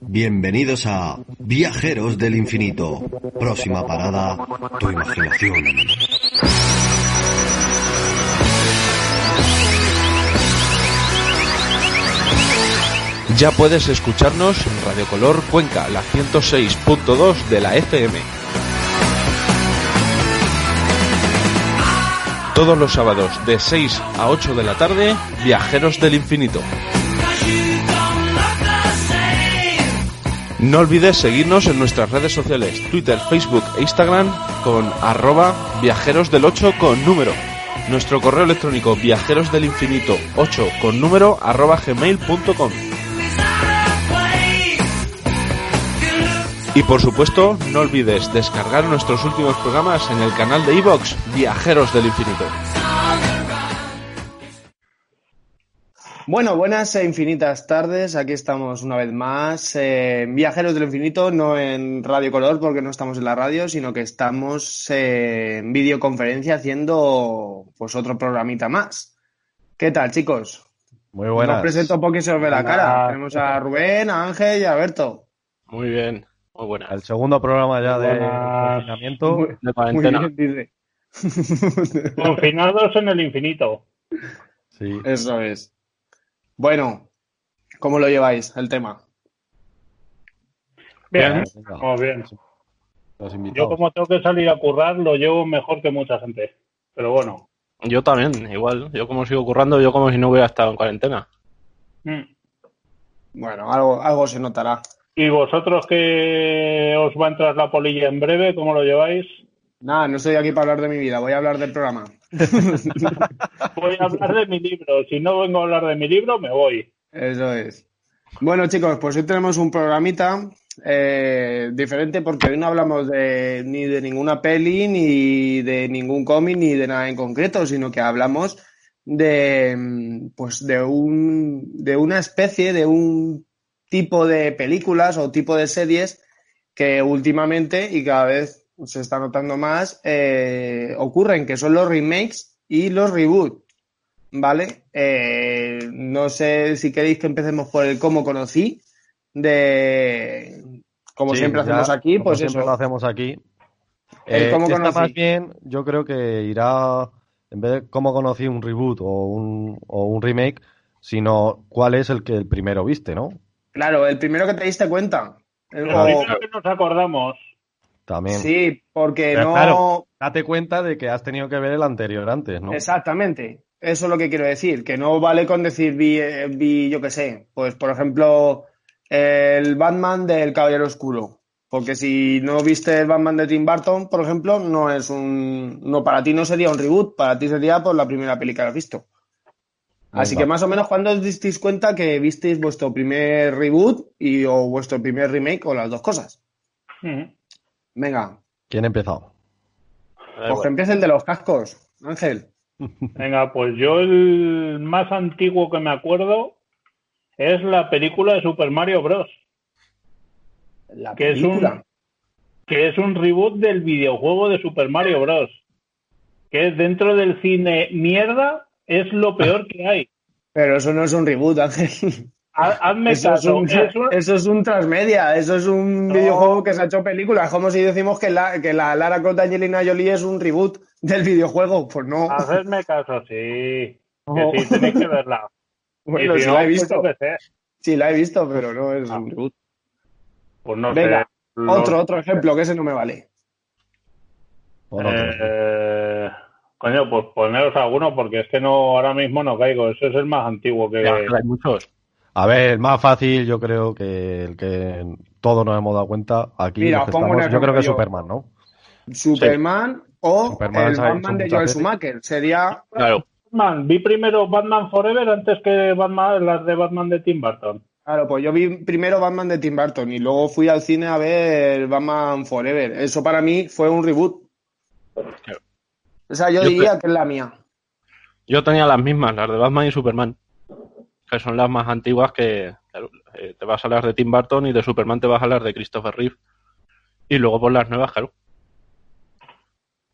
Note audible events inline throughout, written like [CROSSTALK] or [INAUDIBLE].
Bienvenidos a Viajeros del Infinito. Próxima parada, tu imaginación. Ya puedes escucharnos en Radio Color Cuenca, la 106.2 de la FM. Todos los sábados de 6 a 8 de la tarde, Viajeros del Infinito. No olvides seguirnos en nuestras redes sociales, Twitter, Facebook e Instagram con arroba viajeros del 8 con número. Nuestro correo electrónico viajeros del infinito 8 con número arroba gmail.com. Y por supuesto, no olvides descargar nuestros últimos programas en el canal de iVox Viajeros del Infinito. Bueno, buenas e infinitas tardes. Aquí estamos una vez más en Viajeros del Infinito, no en Radio Color porque no estamos en la radio, sino que estamos en videoconferencia haciendo pues otro programita más. ¿Qué tal, chicos? Muy buenas. Os presento porque se os ve la cara. Tenemos a Rubén, a Ángel y a Berto. Muy bien, muy buena. El segundo programa ya de Buenas. confinamiento. Muy, De muy cuarentena. bien, dice. [LAUGHS] Confinados en el infinito. Sí. Eso es. Bueno, ¿cómo lo lleváis el tema? Bien, vamos bien. Los Yo como tengo que salir a currar, lo llevo mejor que mucha gente. Pero bueno. Yo también, igual. Yo como sigo currando, yo como si no hubiera estado en cuarentena. Mm. Bueno, algo, algo se notará. ¿Y vosotros que os va a entrar la polilla en breve, cómo lo lleváis? Nada, no estoy aquí para hablar de mi vida, voy a hablar del programa. [LAUGHS] Voy a hablar de mi libro. Si no vengo a hablar de mi libro, me voy. Eso es. Bueno, chicos, pues hoy tenemos un programita eh, diferente porque hoy no hablamos de, ni de ninguna peli, ni de ningún cómic, ni de nada en concreto, sino que hablamos de, pues de, un, de una especie, de un tipo de películas o tipo de series que últimamente y cada vez se está notando más eh, ocurren, que son los remakes y los reboots. ¿Vale? Eh, no sé si queréis que empecemos por el cómo conocí, de como Sí, siempre ya, hacemos aquí, como pues siempre eso. lo hacemos aquí. El Eh, cómo esta conocí. más bien, yo creo que irá, en vez de cómo conocí un reboot o un, o un remake, sino cuál es el que el primero viste, ¿no? Claro, el primero que te diste cuenta. El- Lo o- primero que nos acordamos. También. sí, porque Pero no. claro. Date cuenta de que has tenido que ver el anterior antes, ¿no? Exactamente. Eso es lo que quiero decir, que no vale con decir vi, eh, vi, yo qué sé, pues por ejemplo, el Batman del Caballero Oscuro. Porque si no viste el Batman de Tim Burton, por ejemplo, no es un. No, para ti no sería un reboot, para ti sería por la primera película que has visto. Así que más o menos, ¿cuándo os disteis cuenta que visteis vuestro primer reboot y o vuestro primer remake o las dos cosas? Venga, ¿Quién ha empezado? Pues que empiece el de los cascos, Ángel. [LAUGHS] Venga, pues yo el más antiguo que me acuerdo es la película de Super Mario Bros. La Que es un- película. que es un reboot del videojuego de Super Mario Bros. Que es dentro del cine mierda, es lo peor que hay. Pero eso no es un reboot, Ángel. Ha- Hazme Eso es, caso, un, es un- eso es un transmedia, eso es un No. videojuego que se ha hecho película. Es como si decimos que la, que la Lara Croft de Angelina Jolie es un reboot del videojuego. Pues no. Hacedme caso, sí. No. Que sí, tenéis que verla. [LAUGHS] Bueno, no, la he pues visto. Sí, la he visto, pero no es Ah. un reboot. Pues no Venga, sé. Otro, otro ejemplo, que ese no me vale. Eh, coño, pues poneros alguno porque es que no ahora mismo no caigo. Ese es el más antiguo que. Ya, hay muchos. A ver, el más fácil, yo creo que el que todos nos hemos dado cuenta aquí. Mira, pongo estamos, yo creo que es. Superman, ¿no? Superman o Superman el se ha hecho Batman de Joel. Schumacher. Sería. Claro. Batman. Vi primero Batman Forever antes que Batman, las de Batman de Tim Burton. Claro, pues yo vi primero Batman de Tim Burton y luego fui al cine a ver Batman Forever. Eso para mí fue un reboot. O sea, yo, Yo diría que es la mía. Yo tenía las mismas, las de Batman y Superman. Que son las más antiguas que claro, eh, te vas a las de Tim Burton y de Superman te vas a las de Christopher Reeve. Y luego por las nuevas, claro.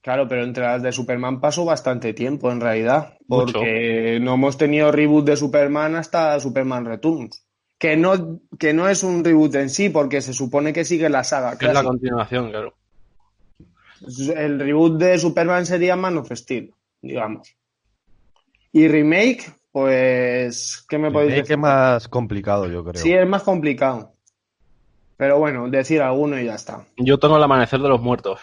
Claro, pero entre las de Superman pasó bastante tiempo en realidad. Mucho. Porque no hemos tenido reboot de Superman hasta Superman Returns. que no, que no es un reboot en sí, porque se supone que sigue la saga. Que es la continuación, claro. El reboot de Superman sería Man of Steel, digamos. Y remake, pues, ¿qué me podéis decir? es más complicado, yo creo. Sí, es más complicado. Pero bueno, decir alguno y ya está. Yo tengo el amanecer de los muertos.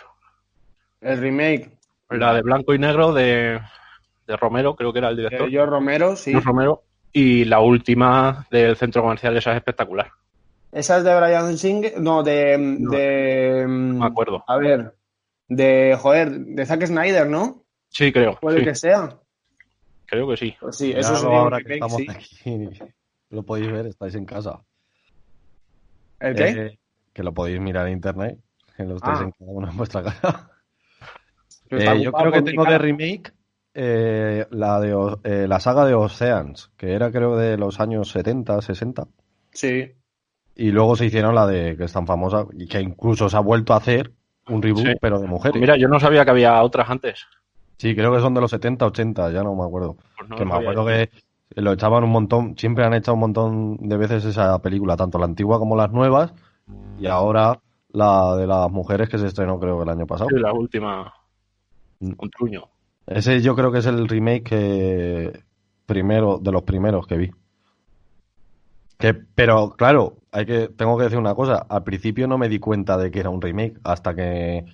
El remake La de blanco y negro de, de Romero, creo que era el director. George Romero, sí. Romero. Y la última del centro comercial, esa es espectacular. Esa es de Brian Singer, no, de, No. de, No me acuerdo. a ver, de, joder, de Zack Snyder, ¿no? Sí, creo. Puede sí, que sea. Creo que sí. Pues sí, eso sería ahora que remake, estamos sí. aquí, [LAUGHS] lo podéis ver, estáis en casa. ¿El qué? Eh, que lo podéis mirar en internet, que lo estáis Ah. en cada uno en vuestra casa. Eh, yo creo que tengo de remake eh, la, de, O- eh, la saga de Oceans, que era creo de los años 70, 60. Sí. Y luego se hicieron la de que es tan famosa y que incluso se ha vuelto a hacer un reboot, Sí. pero de mujeres. Mira, yo no sabía que había otras antes. Sí, creo que son de los 70, 80, ya no me acuerdo. Pues no que me acuerdo que lo echaban un montón, siempre han echado un montón de veces esa película, tanto la antigua como las nuevas, y ahora la de las mujeres que se estrenó creo que el año pasado. Sí, la última. Mm. Un truño. Ese yo creo que es el remake que primero, de los primeros que vi. Que, pero claro, hay que, tengo que decir una cosa, al principio no me di cuenta de que era un remake hasta que,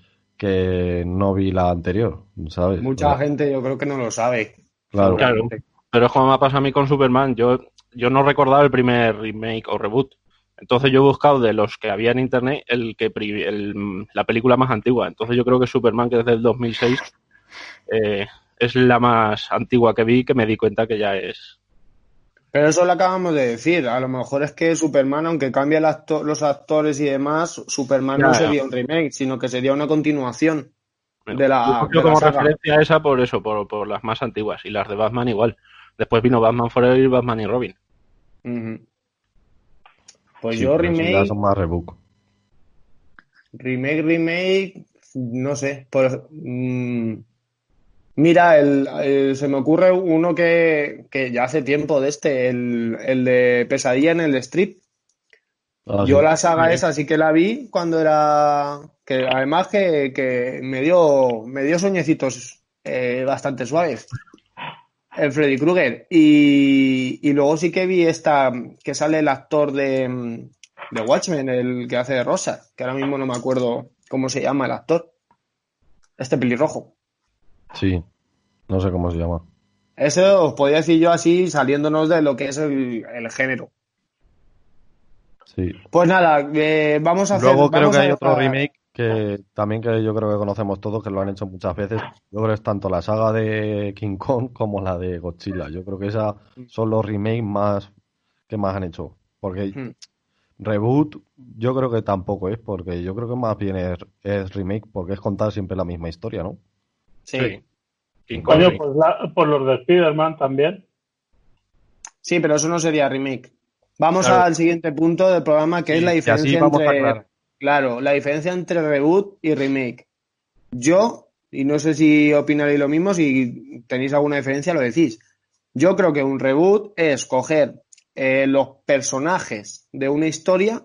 que no vi la anterior, ¿sabes? Mucha gente yo creo que no lo sabe. claro. Claro. Pero es como me ha pasado a mí con Superman. Yo, yo no recordaba el primer remake o reboot. Entonces yo he buscado de los que había en internet el que el- la película más antigua. Entonces yo creo que Superman, que es del 2006, eh, es la más antigua que vi que me di cuenta que ya es. Pero eso lo acabamos de decir. A lo mejor es que Superman, aunque cambie el acto- los actores y demás, Superman Ya, no ya. sería un remake, sino que sería una continuación de la, Yo la como saga. referencia a esa por eso, por, por las más antiguas. Y las de Batman igual. Después vino Batman Forever y Batman y Robin. Pues Sí, yo remake, son más reboot. remake, remake, no sé. Por, mm, mira, el, el- se me ocurre uno que, que ya hace tiempo de este, el, el de Pesadilla en el Strip. Ah, Yo sí. la saga esa sí que la vi cuando era. que además que, que me dio. me dio sueñecitos eh, bastante suaves. El Freddy Krueger. Y, y luego sí que vi esta. que sale el actor de, de Watchmen, el que hace de Rosa, que ahora mismo no me acuerdo cómo se llama el actor. Este pelirrojo. Sí, no sé cómo se llama. Eso os podría decir yo así, saliéndonos de lo que es el, el género. Sí. Pues nada, eh, vamos a hacer. Luego creo que hay otro remake que también que yo creo que conocemos todos, que lo han hecho muchas veces. Yo creo que es tanto la saga de King Kong como la de Godzilla. Yo creo que esas son los remakes más que más han hecho. Porque Hmm. reboot yo creo que tampoco es, porque yo creo que más bien es, es remake, porque es contar siempre la misma historia, ¿no? Sí. Coño, sí. pues la- por los de Spider-Man también. Sí, pero eso no sería remake. Vamos Claro. al siguiente punto del programa, que es la diferencia entre. Claro, la diferencia entre reboot y remake. Yo, y no sé si opinaréis lo mismo, si tenéis alguna diferencia, lo decís. Yo creo que un reboot es coger eh, los personajes de una historia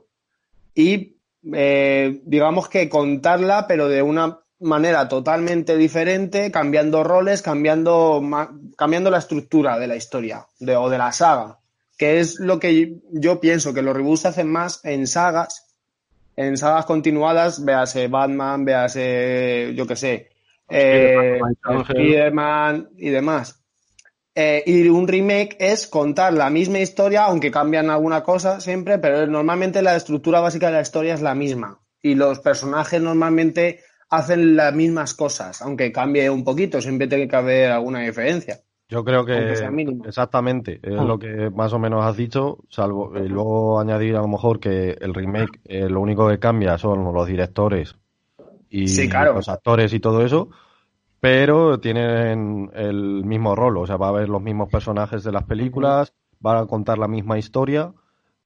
y, eh, digamos que contarla, pero de una manera totalmente diferente, cambiando roles, cambiando, cambiando la estructura de la historia de, o de la saga, que es lo que yo pienso que los reboots se hacen más en sagas, en sagas continuadas, véase Batman, véase, yo qué sé, eh. Spider-Man y demás. Eh, y un remake es contar la misma historia, aunque cambian alguna cosa siempre, pero normalmente la estructura básica de la historia es la misma. Y los personajes normalmente hacen las mismas cosas, aunque cambie un poquito, siempre tiene que haber alguna diferencia. Yo creo que exactamente es Ah. lo que más o menos has dicho, salvo y luego añadir a lo mejor que el remake eh, lo único que cambia son los directores y Sí, claro. los actores y todo eso, pero tienen el mismo rol, o sea, va a haber los mismos personajes de las películas, van a contar la misma historia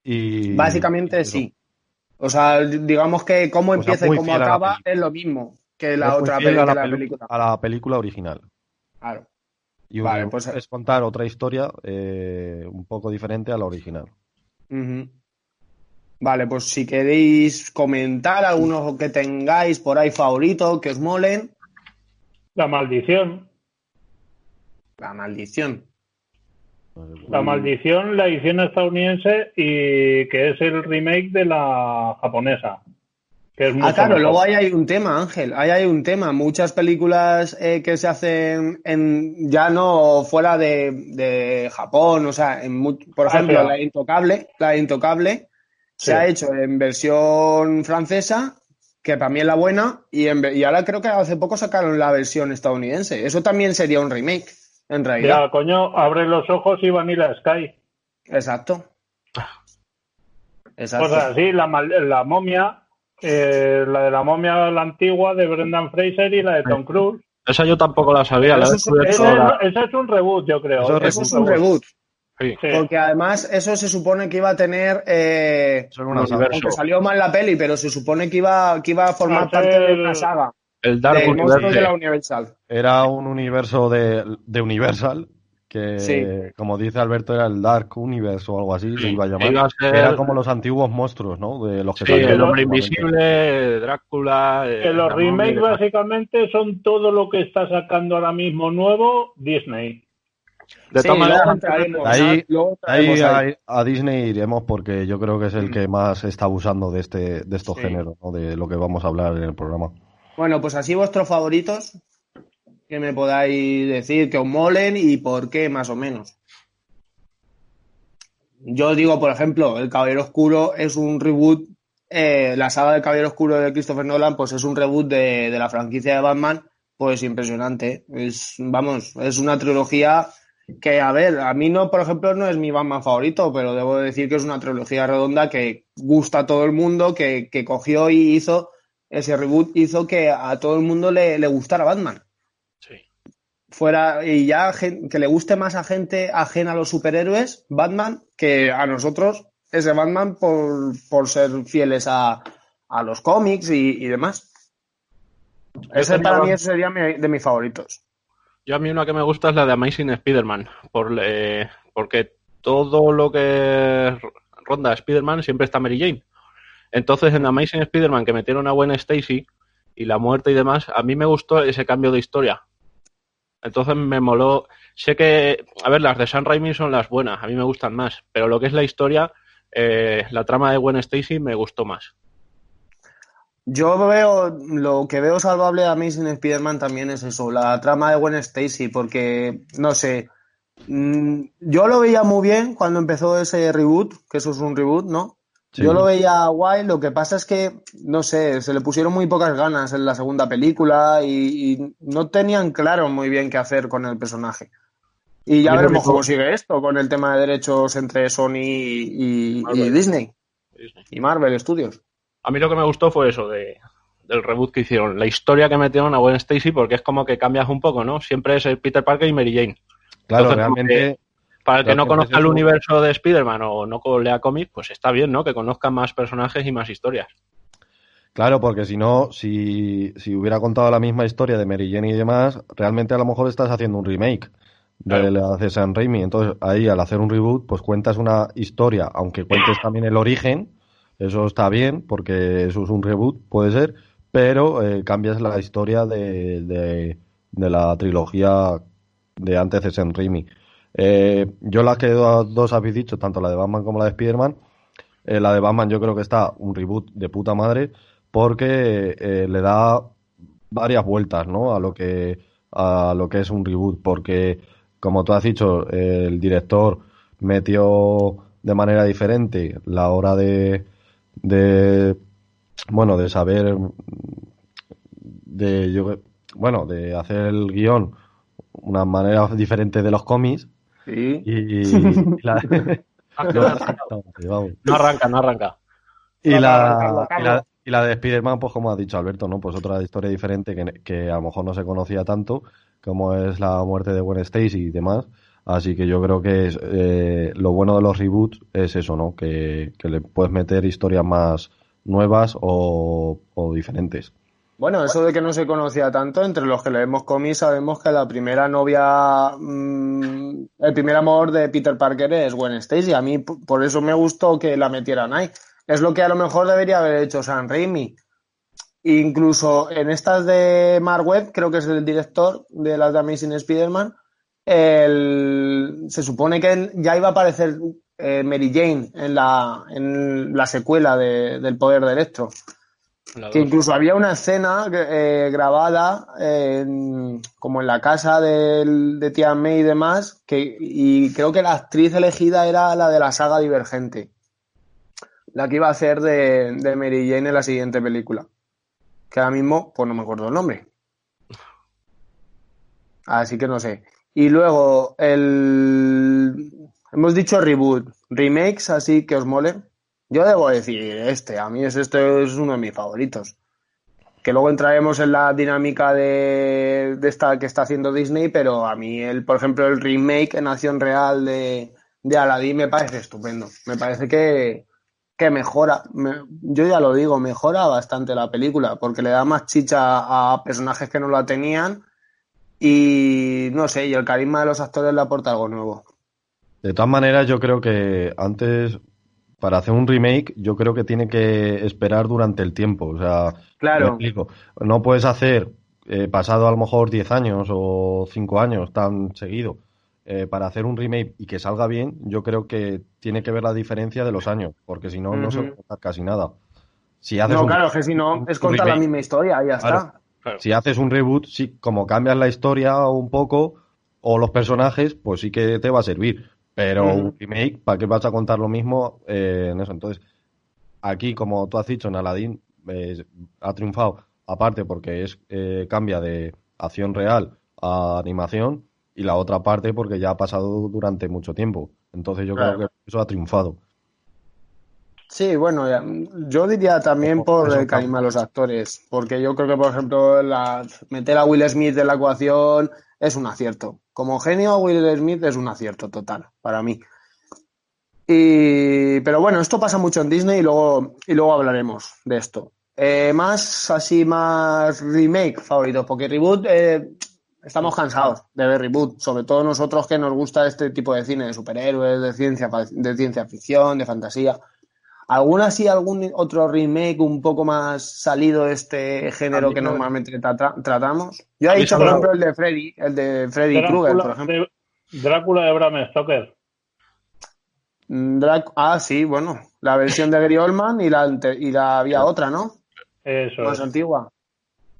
y Básicamente sí. O sea, digamos que cómo O sea, empieza y cómo acaba es lo mismo que la otra a la, película. a la película original. Claro. Y Vale, un- pues- es contar otra historia eh, un poco diferente a la original. Vale, pues si queréis comentar algunos que tengáis por ahí favorito, que os molen. La maldición. La maldición. La maldición, la edición estadounidense y que es el remake de la japonesa. Que es Ah, claro, mejor. luego ahí hay un tema, Ángel. Ahí hay un tema. Muchas películas eh, que se hacen en ya no fuera de, de Japón, o sea, en por ejemplo, Asia. la Intocable, la Intocable Sí. se ha hecho en versión francesa, que para mí es la buena, y, en y ahora creo que hace poco sacaron la versión estadounidense. Eso también sería un remake, en realidad. Ya, coño, abre los ojos y Vanilla Sky. Exacto. Exacto. Cosas así, la, momia, eh, la de la momia, la antigua de Brendan Fraser y la de Tom Cruise. Esa yo tampoco la sabía, la es- Ese, ese un reboot, yo creo. Eso es Eso es un reboot. Sí. Porque además eso se supone que iba a tener eh. Aunque salió mal la peli, pero se supone que iba, que iba a formar parte de una saga El Dark Universe. de la Universal. Era un universo de, de Universal que, Sí. como dice Alberto, era el Dark Universe o algo así, se iba a llamar. Iba a ser- Era como los antiguos monstruos, ¿no? De los que Sí, el hombre invisible, Drácula. eh, Que los remakes básicamente son todo lo que está sacando ahora mismo nuevo Disney. De Sí, todas maneras, Ahí- a, Disney iremos porque yo creo que es el que más está abusando de este de estos Sí. géneros, ¿no? de lo que vamos a hablar en el programa. Bueno, pues así vuestros favoritos, que me podáis decir que os molen y por qué, más o menos. Yo digo, por ejemplo, El Caballero Oscuro es un reboot, eh, la saga del Caballero Oscuro de Christopher Nolan, pues es un reboot de, la franquicia de Batman, pues impresionante. Es, vamos, es una trilogía que, a ver, a mí no, por ejemplo, no es mi Batman favorito, pero debo decir que es una trilogía redonda que gusta a todo el mundo, que cogió y hizo ese reboot hizo que a todo el mundo le, le gustara Batman. Sí. Fuera, y ya que le guste más a gente ajena a los superhéroes, Batman, que a nosotros, ese Batman por, por ser fieles a, a los cómics y, y demás. Ese para mí ese sería mi- de mis favoritos. Yo a mí una que me gusta es la de Amazing Spider-Man, por, eh, porque todo lo que ronda Spider-Man siempre está Mary Jane. Entonces en Amazing Spider-Man que metieron a Gwen Stacy y la muerte y demás, a mí me gustó ese cambio de historia. Entonces me moló. Sé que, a ver, las de Sam Raimi son las buenas, a mí me gustan más, pero lo que es la historia, eh, la trama de Gwen Stacy me gustó más. Yo veo, lo que veo salvable de Amazing Spider-Man también es eso, la trama de Gwen Stacy, porque, no sé, mm, yo lo veía muy bien cuando empezó ese reboot, que eso es un reboot, ¿no? Sí. Yo lo veía guay, lo que pasa es que, no sé, se le pusieron muy pocas ganas en la segunda película y, y no tenían claro muy bien qué hacer con el personaje. Y ya veremos cómo sigue esto con el tema de derechos entre Sony y. Disney y Marvel Studios. A mí lo que me gustó fue eso de, del reboot que hicieron, la historia que metieron a Gwen Stacy, porque es como que cambias un poco, ¿no? Siempre es el Peter Parker y Mary Jane. Claro, Entonces, como realmente Para el que no conozca el universo de Spider-Man o no lea cómics, pues está bien, ¿no? Que conozca más personajes y más historias. Claro, porque si no, si, si hubiera contado la misma historia de Mary Jane y demás, realmente a lo mejor estás haciendo un remake de Claro. la de Sam Raimi. Entonces, ahí al hacer un reboot, pues cuentas una historia, aunque cuentes también el origen, eso está bien, porque eso es un reboot, puede ser, pero eh, cambias la historia de, de, de la trilogía de antes de Sam Raimi. Eh, yo las que do- dos habéis dicho, tanto la de Batman como la de Spider-Man, eh, la de Batman yo creo que está un reboot de puta madre porque eh, le da varias vueltas, ¿no? A lo que a lo que es un reboot, porque como tú has dicho, el director metió de manera diferente la hora de de bueno de saber de bueno de hacer el guion una manera diferente de los cómics Sí. y, y la, [LAUGHS] vamos. No arranca, no arranca. Y la, y la de Spider-Man, pues como ha dicho Alberto, ¿no? Pues otra historia diferente que, que a lo mejor no se conocía tanto, como es la muerte de Gwen Stacy y demás. Así que yo creo que es, eh, lo bueno de los reboots es eso, ¿no? Que, que le puedes meter historias más nuevas o, o diferentes. Bueno, eso de que no se conocía tanto, entre los que leemos cómics sabemos que la primera novia, mm, el primer amor de Peter Parker es Gwen Stacy. A mí por eso me gustó que la metieran ahí. es lo que a lo mejor debería haber hecho San Raimi. Incluso en estas de Mark Webb, creo que es el director de las de Amazing Spider-Man, se supone que ya iba a aparecer eh, Mary Jane en la, en la secuela de- del Poder de Electro. Que incluso había una escena eh, grabada en- como en la casa del- de Tía May y demás, que, y creo que la actriz elegida era la de la saga Divergente, la que iba a hacer de, de Mary Jane en la siguiente película. Que ahora mismo, pues no me acuerdo el nombre. Así que no sé. Y luego, el... hemos dicho reboot, remakes, así que os mole. Yo debo decir este, a mí es este es uno de mis favoritos. Que luego entraremos en la dinámica de, esta que está haciendo Disney, pero a mí, el, por ejemplo, el remake en acción real de, de Aladdin me parece estupendo. Me parece que, que mejora, me- yo ya lo digo, mejora bastante la película, porque le da más chicha a personajes que no la tenían y no sé, y el carisma de los actores le aporta algo nuevo. De todas maneras, yo creo que antes, para hacer un remake, yo creo que tiene que esperar durante el tiempo. O sea, Claro. explico. No puedes hacer, eh, pasado a lo mejor 10 años o 5 años tan seguido, eh, para hacer un remake y que salga bien, yo creo que tiene que ver la diferencia de los años, porque si no, no se va a casi nada. Si haces No, un- claro, que si no, es contar la misma historia y ya Claro. está. Claro. Si haces un reboot, sí, como cambias la historia un poco o los personajes, pues sí que te va a servir. Pero Ujú. un remake, ¿para qué vas a contar lo mismo eh, en eso? Entonces, aquí, como tú has dicho, en Aladdin eh, ha triunfado, aparte porque es eh, cambia de acción real a animación, y la otra parte porque ya ha pasado durante mucho tiempo. Entonces yo Claro. creo que eso ha triunfado. Sí, bueno, yo diría también por el carisma de los actores, porque yo creo que, por ejemplo, la- meter a Will Smith en la ecuación es un acierto. Como genio, Will Smith es un acierto total, para mí. Y, pero bueno, esto pasa mucho en Disney y luego, y luego hablaremos de esto. Eh, más, así, más remake favoritos, porque reboot, eh, estamos cansados de ver reboot, sobre todo nosotros que nos gusta este tipo de cine, de superhéroes, de ciencia, de ciencia ficción, de fantasía. ¿Alguna sí, algún otro remake un poco más salido de este género mí que me- normalmente trata- tratamos? Yo he dicho, por ejemplo, el de Freddy, el de Freddy Krueger, por Drácula, ejemplo. de, Drácula de Bram Stoker. Mm, Drac- ah, sí, bueno, la versión de Gary Oldman y la, y la había otra, ¿no? Eso Más es. antigua.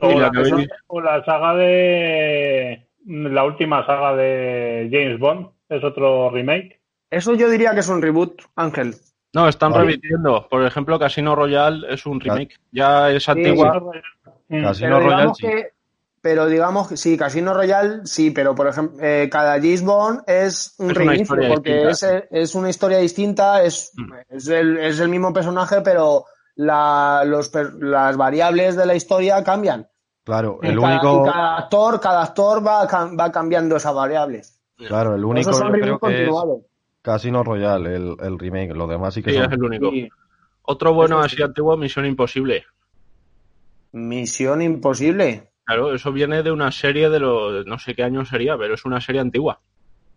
La la, o la saga de. La última saga de James Bond es otro remake. Eso yo diría que es un reboot, Ángel. No, están Vale. repitiendo. Por ejemplo, Casino Royale es un remake. Ya es antigua. Mm. Casino pero Royale digamos sí. que, pero digamos que sí, Casino Royale sí, pero por ejemplo, eh, cada James Bond es un Es reinicio, porque es, es una historia distinta, es, Mm. es, el, es el mismo personaje, pero la, los, las variables de la historia cambian. Claro, Y el cada, único, y cada actor, cada actor va, va cambiando esas variables. claro, el único yo creo que es. Casino Royale, el, el remake. Los demás sí que Sí, son es el único. Sí. Otro bueno así sí. antiguo, Misión Imposible. Misión imposible. Claro, eso viene de una serie de los. No sé qué año sería, pero es una serie antigua.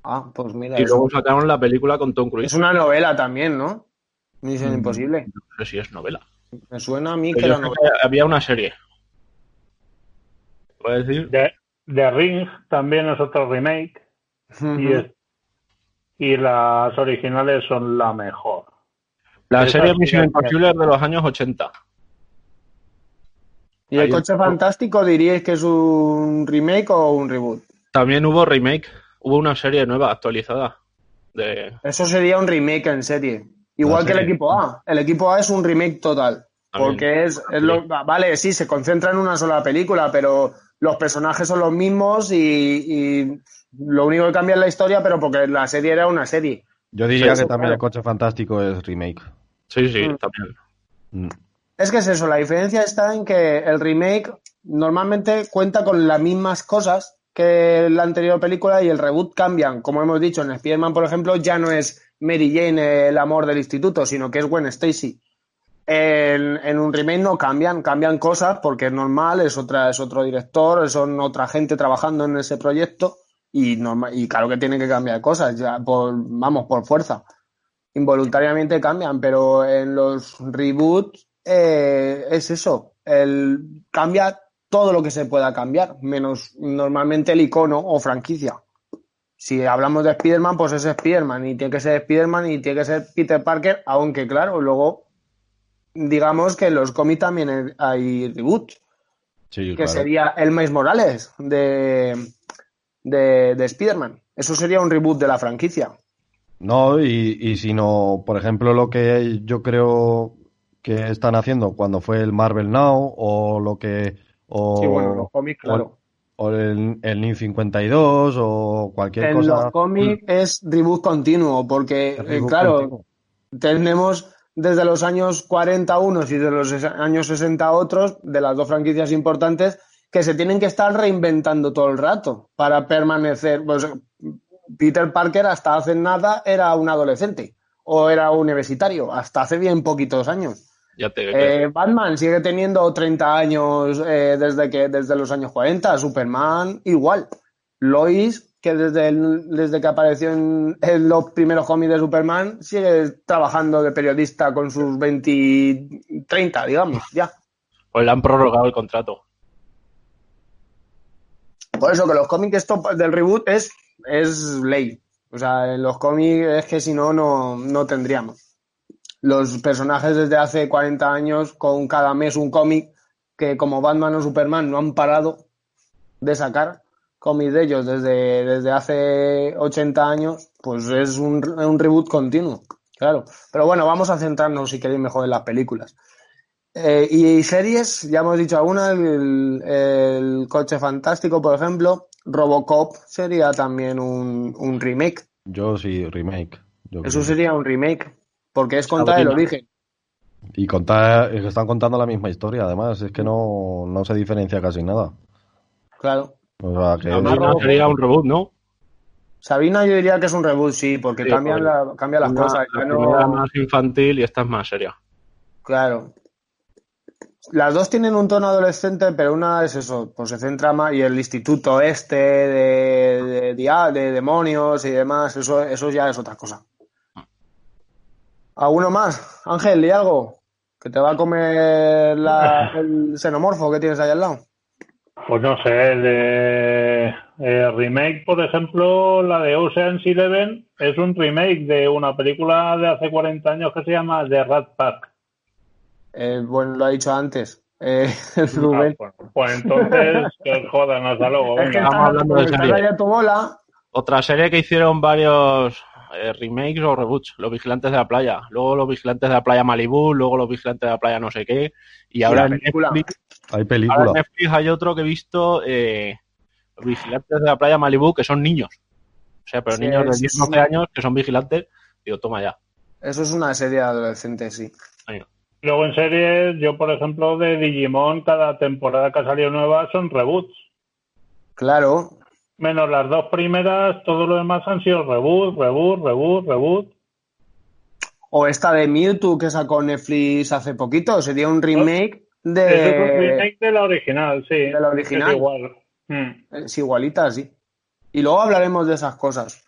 Ah, pues mira, Y eso. luego sacaron la película con Tom es Cruise. una novela también, ¿no? Misión Mm. imposible. No sé si es novela. Me suena a mí Pero que era novela. que había una serie. ¿Puedes decir? De, The Ring también es otro remake. Y, es- y las originales son la mejor. La Esa serie Misión Imposible es de los años 80. ¿Y el un- coche fantástico diríais que es un remake o un reboot? También hubo remake. Hubo una serie nueva, actualizada. De... Eso sería un remake en serie. Igual que el equipo A. El equipo A es un remake total. También. Porque es, es lo, vale, sí, se concentra en una sola película, pero los personajes son los mismos y, y lo único que cambia es la historia, pero porque la serie era una serie. Yo diría Sí, que también claro. el coche fantástico es remake. Sí, sí, Mm. también. Mm. Es que es eso, la diferencia está en que el remake normalmente cuenta con las mismas cosas que la anterior película y el reboot cambian. Como hemos dicho, en Spider-Man, por ejemplo, ya no es Mary Jane el amor del instituto, sino que es Gwen Stacy. En, en un remake no cambian, cambian cosas porque es normal, es otra, es otro director, son otra gente trabajando en ese proyecto y norma- y claro que tienen que cambiar cosas, ya por, vamos, por fuerza. involuntariamente cambian, pero en los reboots eh, es eso, el, cambia todo lo que se pueda cambiar, menos normalmente el icono o franquicia. Si hablamos de Spider-Man, pues es Spider-Man y tiene que ser Spider-Man y tiene que ser Peter Parker, aunque claro, luego digamos que en los cómics también hay reboots, Sí, que claro. sería el Miles Morales de, de, de Spider-Man. Eso sería un reboot de la franquicia. No, y, y si no, por ejemplo, lo que yo creo que están haciendo cuando fue el Marvel Now o lo que... O, Sí, bueno, los cómics, claro. o el, el New 52 o cualquier En cosa. los cómics es reboot continuo, porque, eh, claro, continuo. tenemos desde los años 40 unos y de los años 60 otros, de las dos franquicias importantes, que se tienen que estar reinventando todo el rato para permanecer. Pues, Peter Parker hasta hace nada era un adolescente o era universitario, hasta hace bien poquitos años. Ya te Eh, Batman sigue teniendo 30 años eh, desde, que, desde los años 40, Superman igual. Lois, que desde, el- desde que apareció en, en los primeros cómics de Superman, sigue trabajando de periodista con sus 20, 30, digamos, ya. Pues le han prorrogado el contrato. Por eso que los cómics esto del reboot es, es ley. O sea, los cómics es que si no, no, no tendríamos. Los personajes desde hace 40 años, con cada mes un cómic, que como Batman o Superman no han parado de sacar cómics de ellos desde, desde hace 80 años, pues es un, un reboot continuo. Claro. Pero bueno, vamos a centrarnos, si queréis, mejor en las películas. Eh, y series, ya hemos dicho alguna, el, el Coche Fantástico, por ejemplo. Robocop sería también un, un remake. Yo sí, remake. yo Eso creo. sería un remake, porque es contar el origen. Y contar, es que están contando la misma historia, además, es que no, no se diferencia casi nada. Claro. O sea, que es- sería un reboot, ¿no? Sabina yo diría que es un reboot, sí, porque Sí, cambian, la, cambian las Una- cosas. la no- primera más infantil y esta es más seria. Claro. Las dos tienen un tono adolescente, pero una es eso, pues se centra más y el instituto este de, de, de demonios y demás, eso, eso ya es otra cosa. ¿Alguno más? Ángel, ¿y algo? Que te va a comer la- [LAUGHS] el xenomorfo que tienes ahí al lado. Pues no sé, de eh, remake, por ejemplo, la de Ocean's Eleven es un remake de una película de hace 40 años que se llama The Rat Pack. Eh, bueno, lo ha dicho antes. Eh, [LAUGHS] Rubén. Ah, pues, pues entonces, [LAUGHS] que jodan, hasta luego. es que estamos hablando de serie. tu bola. Otra serie que hicieron varios eh, remakes o reboots, Los Vigilantes de la Playa. Luego Los Vigilantes de la Playa Malibú, luego Los Vigilantes de la Playa no sé qué. Y ahora, en película. Netflix, hay ahora en. Netflix hay otro que he visto, eh, Los Vigilantes de la Playa Malibú, que son niños. O sea, pero Sí, niños de es- 10, 12 años que son vigilantes. Digo, toma ya. Eso es una serie de adolescentes, sí. Venga. Luego en series, yo por ejemplo de Digimon, cada temporada que ha salido nueva son reboots. Claro, Menos las dos primeras, todo lo demás han sido reboot, reboot, reboot, reboot. O esta de Mewtwo que sacó Netflix hace poquito, sería un remake Es un de... remake de la original, sí. de la original. Es igual. Mm. Es igualita, sí. Y luego hablaremos de esas cosas,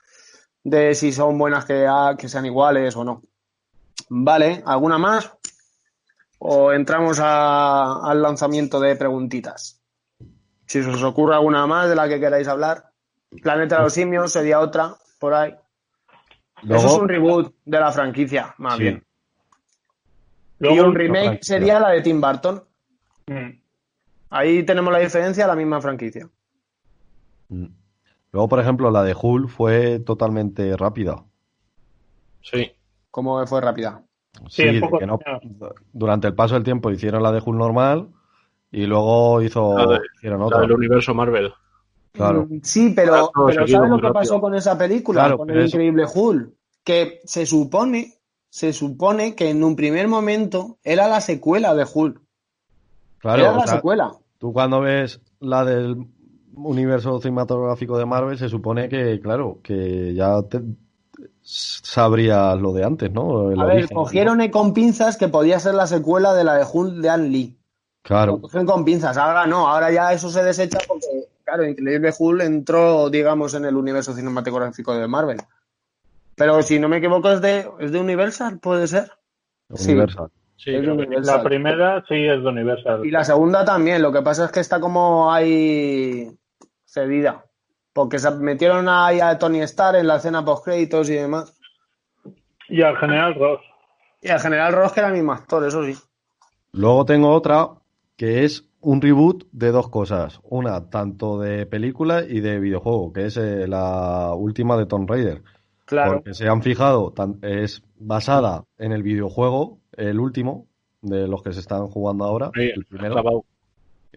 de si son buenas que, ah, que sean iguales o no. Vale, ¿alguna más? ¿O entramos a- al lanzamiento de preguntitas? Si se os ocurre alguna más de la que queráis hablar. Planeta de los Simios sería otra, por ahí. Luego, Eso es un reboot de la franquicia, más Sí. bien. y un remake sería la de Tim Burton. mm. Ahí tenemos la diferencia, la misma franquicia. Mm. Luego, por ejemplo, la de Hull fue totalmente rápida. Sí. ¿Cómo fue rápida? Sí, Sí, poco que no- durante el paso del tiempo hicieron la de Hull normal y luego hizo, La de- hicieron La otra. del universo Marvel. Claro. Mm, Sí, pero, pero ¿sabes lo que rápido. pasó con esa película? Claro, con el eso- increíble Hulk. Que se supone, se supone que en un primer momento era la secuela de Hulk. Claro, era o la sea, secuela. tú cuando ves la del universo cinematográfico de Marvel, se supone que, claro, que ya te- sabrías lo de antes, ¿no? El A ver, cogieron eh, con pinzas que podía ser la secuela de la de Hulk de Ann Lee. ¿no? Claro, Lo cogieron con pinzas. Ahora no, ahora ya eso se desecha porque, claro, Increíble Hulk entró, digamos, en el universo cinematográfico de Marvel. Pero si no me equivoco, es de, es de Universal, ¿puede ser? Sí. Universal. Sí, Es Universal. La primera sí es de Universal. Y la segunda también, lo que pasa es que está como ahí cedida. Porque se metieron ahí a Tony Stark en la escena post créditos y demás. Y al General Ross. Y el general Ross que era el mismo actor, eso sí. Luego tengo otra que es un reboot de dos cosas. Una, tanto de película y de videojuego, que es eh, la última de Tomb Raider. Claro. Porque se han fijado, tan- es basada en el videojuego, el último, de los que se están jugando ahora, Sí, el primero.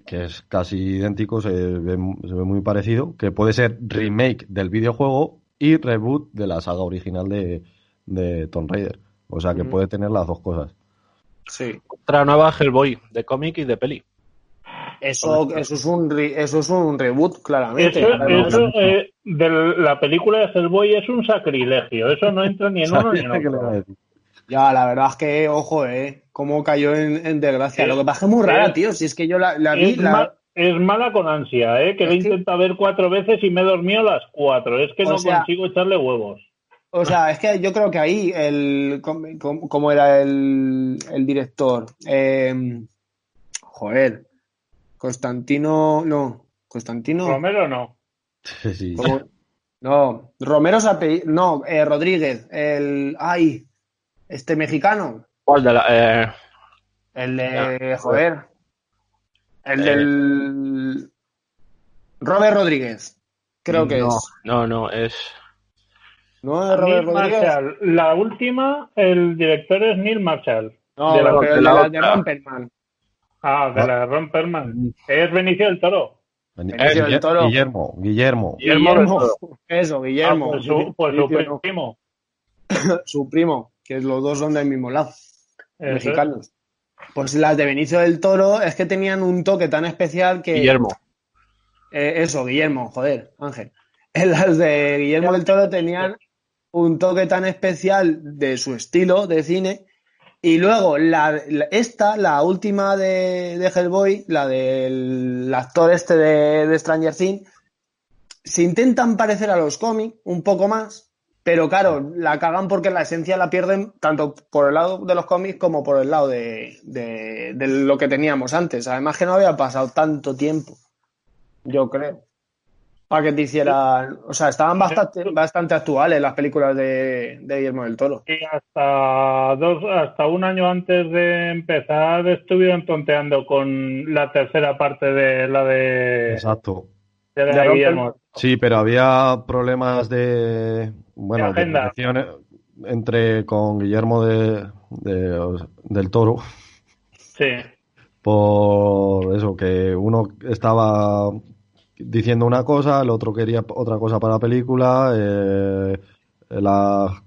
Que es casi idéntico, se ve, se ve muy parecido, que puede ser remake del videojuego y reboot de la saga original de, de Tomb Raider. O sea que puede tener las dos cosas. Sí. Otra nueva Hellboy, de cómic y de peli. Eso, eso, es un re- eso es un reboot, claramente. Eso, eh, de la película de Hellboy es un sacrilegio. Eso no entra ni en [LAUGHS] uno ni en otro. Ya, la verdad es que, ojo, eh, cómo cayó en, en desgracia. Es- Lo que pasa es que es muy rara, es- tío. Si es que yo la, la vi, Es, la- es mala con ansia, ¿eh? que lo he intentado ver cuatro veces y me he dormido las cuatro. Es que O no sea- consigo echarle huevos. O sea, es que yo creo que ahí, el, com- com- como era el, el director, eh, joder, Constantino, no, Constantino, Romero no. [LAUGHS] Sí. no, Romero es apellido, no, eh, Rodríguez, el, ay, este mexicano, ¿Cuál de la, eh, el de, joder, el Eh. del, Robert Rodríguez, creo que no, es, No, no, es. ¿no es Robert Neil Rodríguez? Marshall. La última, el director es Neil Marshall. No, de la- pero de la de la de. Romperman. Ah, de la Ron Perlman. Es Benicio del Toro. Benicio del Toro. Guillermo, Guillermo. Guillermo. Eso, Ah, Guillermo. pues su, pues su no. primo. [LAUGHS] su primo, que los dos son del mismo lado, Eso mexicanos. Pues las de Benicio del Toro es que tenían un toque tan especial que. Guillermo. Eh, eso, Guillermo, joder, Ángel. Las de Guillermo del Toro tenían un toque tan especial de su estilo de cine. Y luego, la, la- esta, la última de, de Hellboy, la del actor este de, de Stranger Things, se intentan parecer a los cómics un poco más, pero claro, la cagan porque la esencia la pierden tanto por el lado de los cómics como por el lado de, de- de lo que teníamos antes. Además que no había pasado tanto tiempo, yo creo, para que te hicieran... O sea, estaban bastante, bastante actuales las películas de, de Guillermo del Toro. Y hasta dos, hasta un año antes de empezar estuvieron tonteando con la tercera parte de la de, Exacto. de la De Guillermo. Sí, pero había problemas de. Bueno, entre con Guillermo de, de- del Toro. Sí. Por eso, que uno estaba diciendo una cosa, el otro quería otra cosa para la película. eh, la,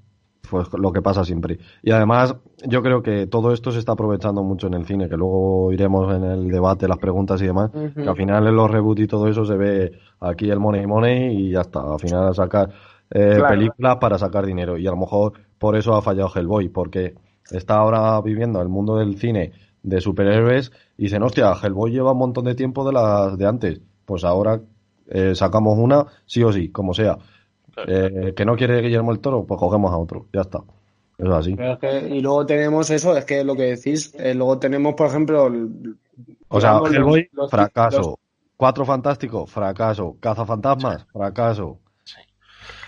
pues lo que pasa siempre. Y además, yo creo que todo esto se está aprovechando mucho en el cine, que luego iremos en el debate, las preguntas y demás. Que al final en los reboots y todo eso se ve aquí el money money y ya está. Al final a sacar eh, Claro. películas para sacar dinero. Y a lo mejor por eso ha fallado Hellboy, porque está ahora viviendo el mundo del cine de superhéroes y dicen, hostia, Hellboy lleva un montón de tiempo de las de antes. Pues ahora eh, sacamos una sí o sí, como sea. Eh, que no quiere Guillermo el Toro, pues cogemos a otro. Ya está. Es así. Pero es que- y luego tenemos eso, es que lo que decís, eh, luego tenemos, por ejemplo, el- O sea, Hellboy, los- fracaso. los- Cuatro Fantásticos, fracaso. Cazafantasmas, fracaso.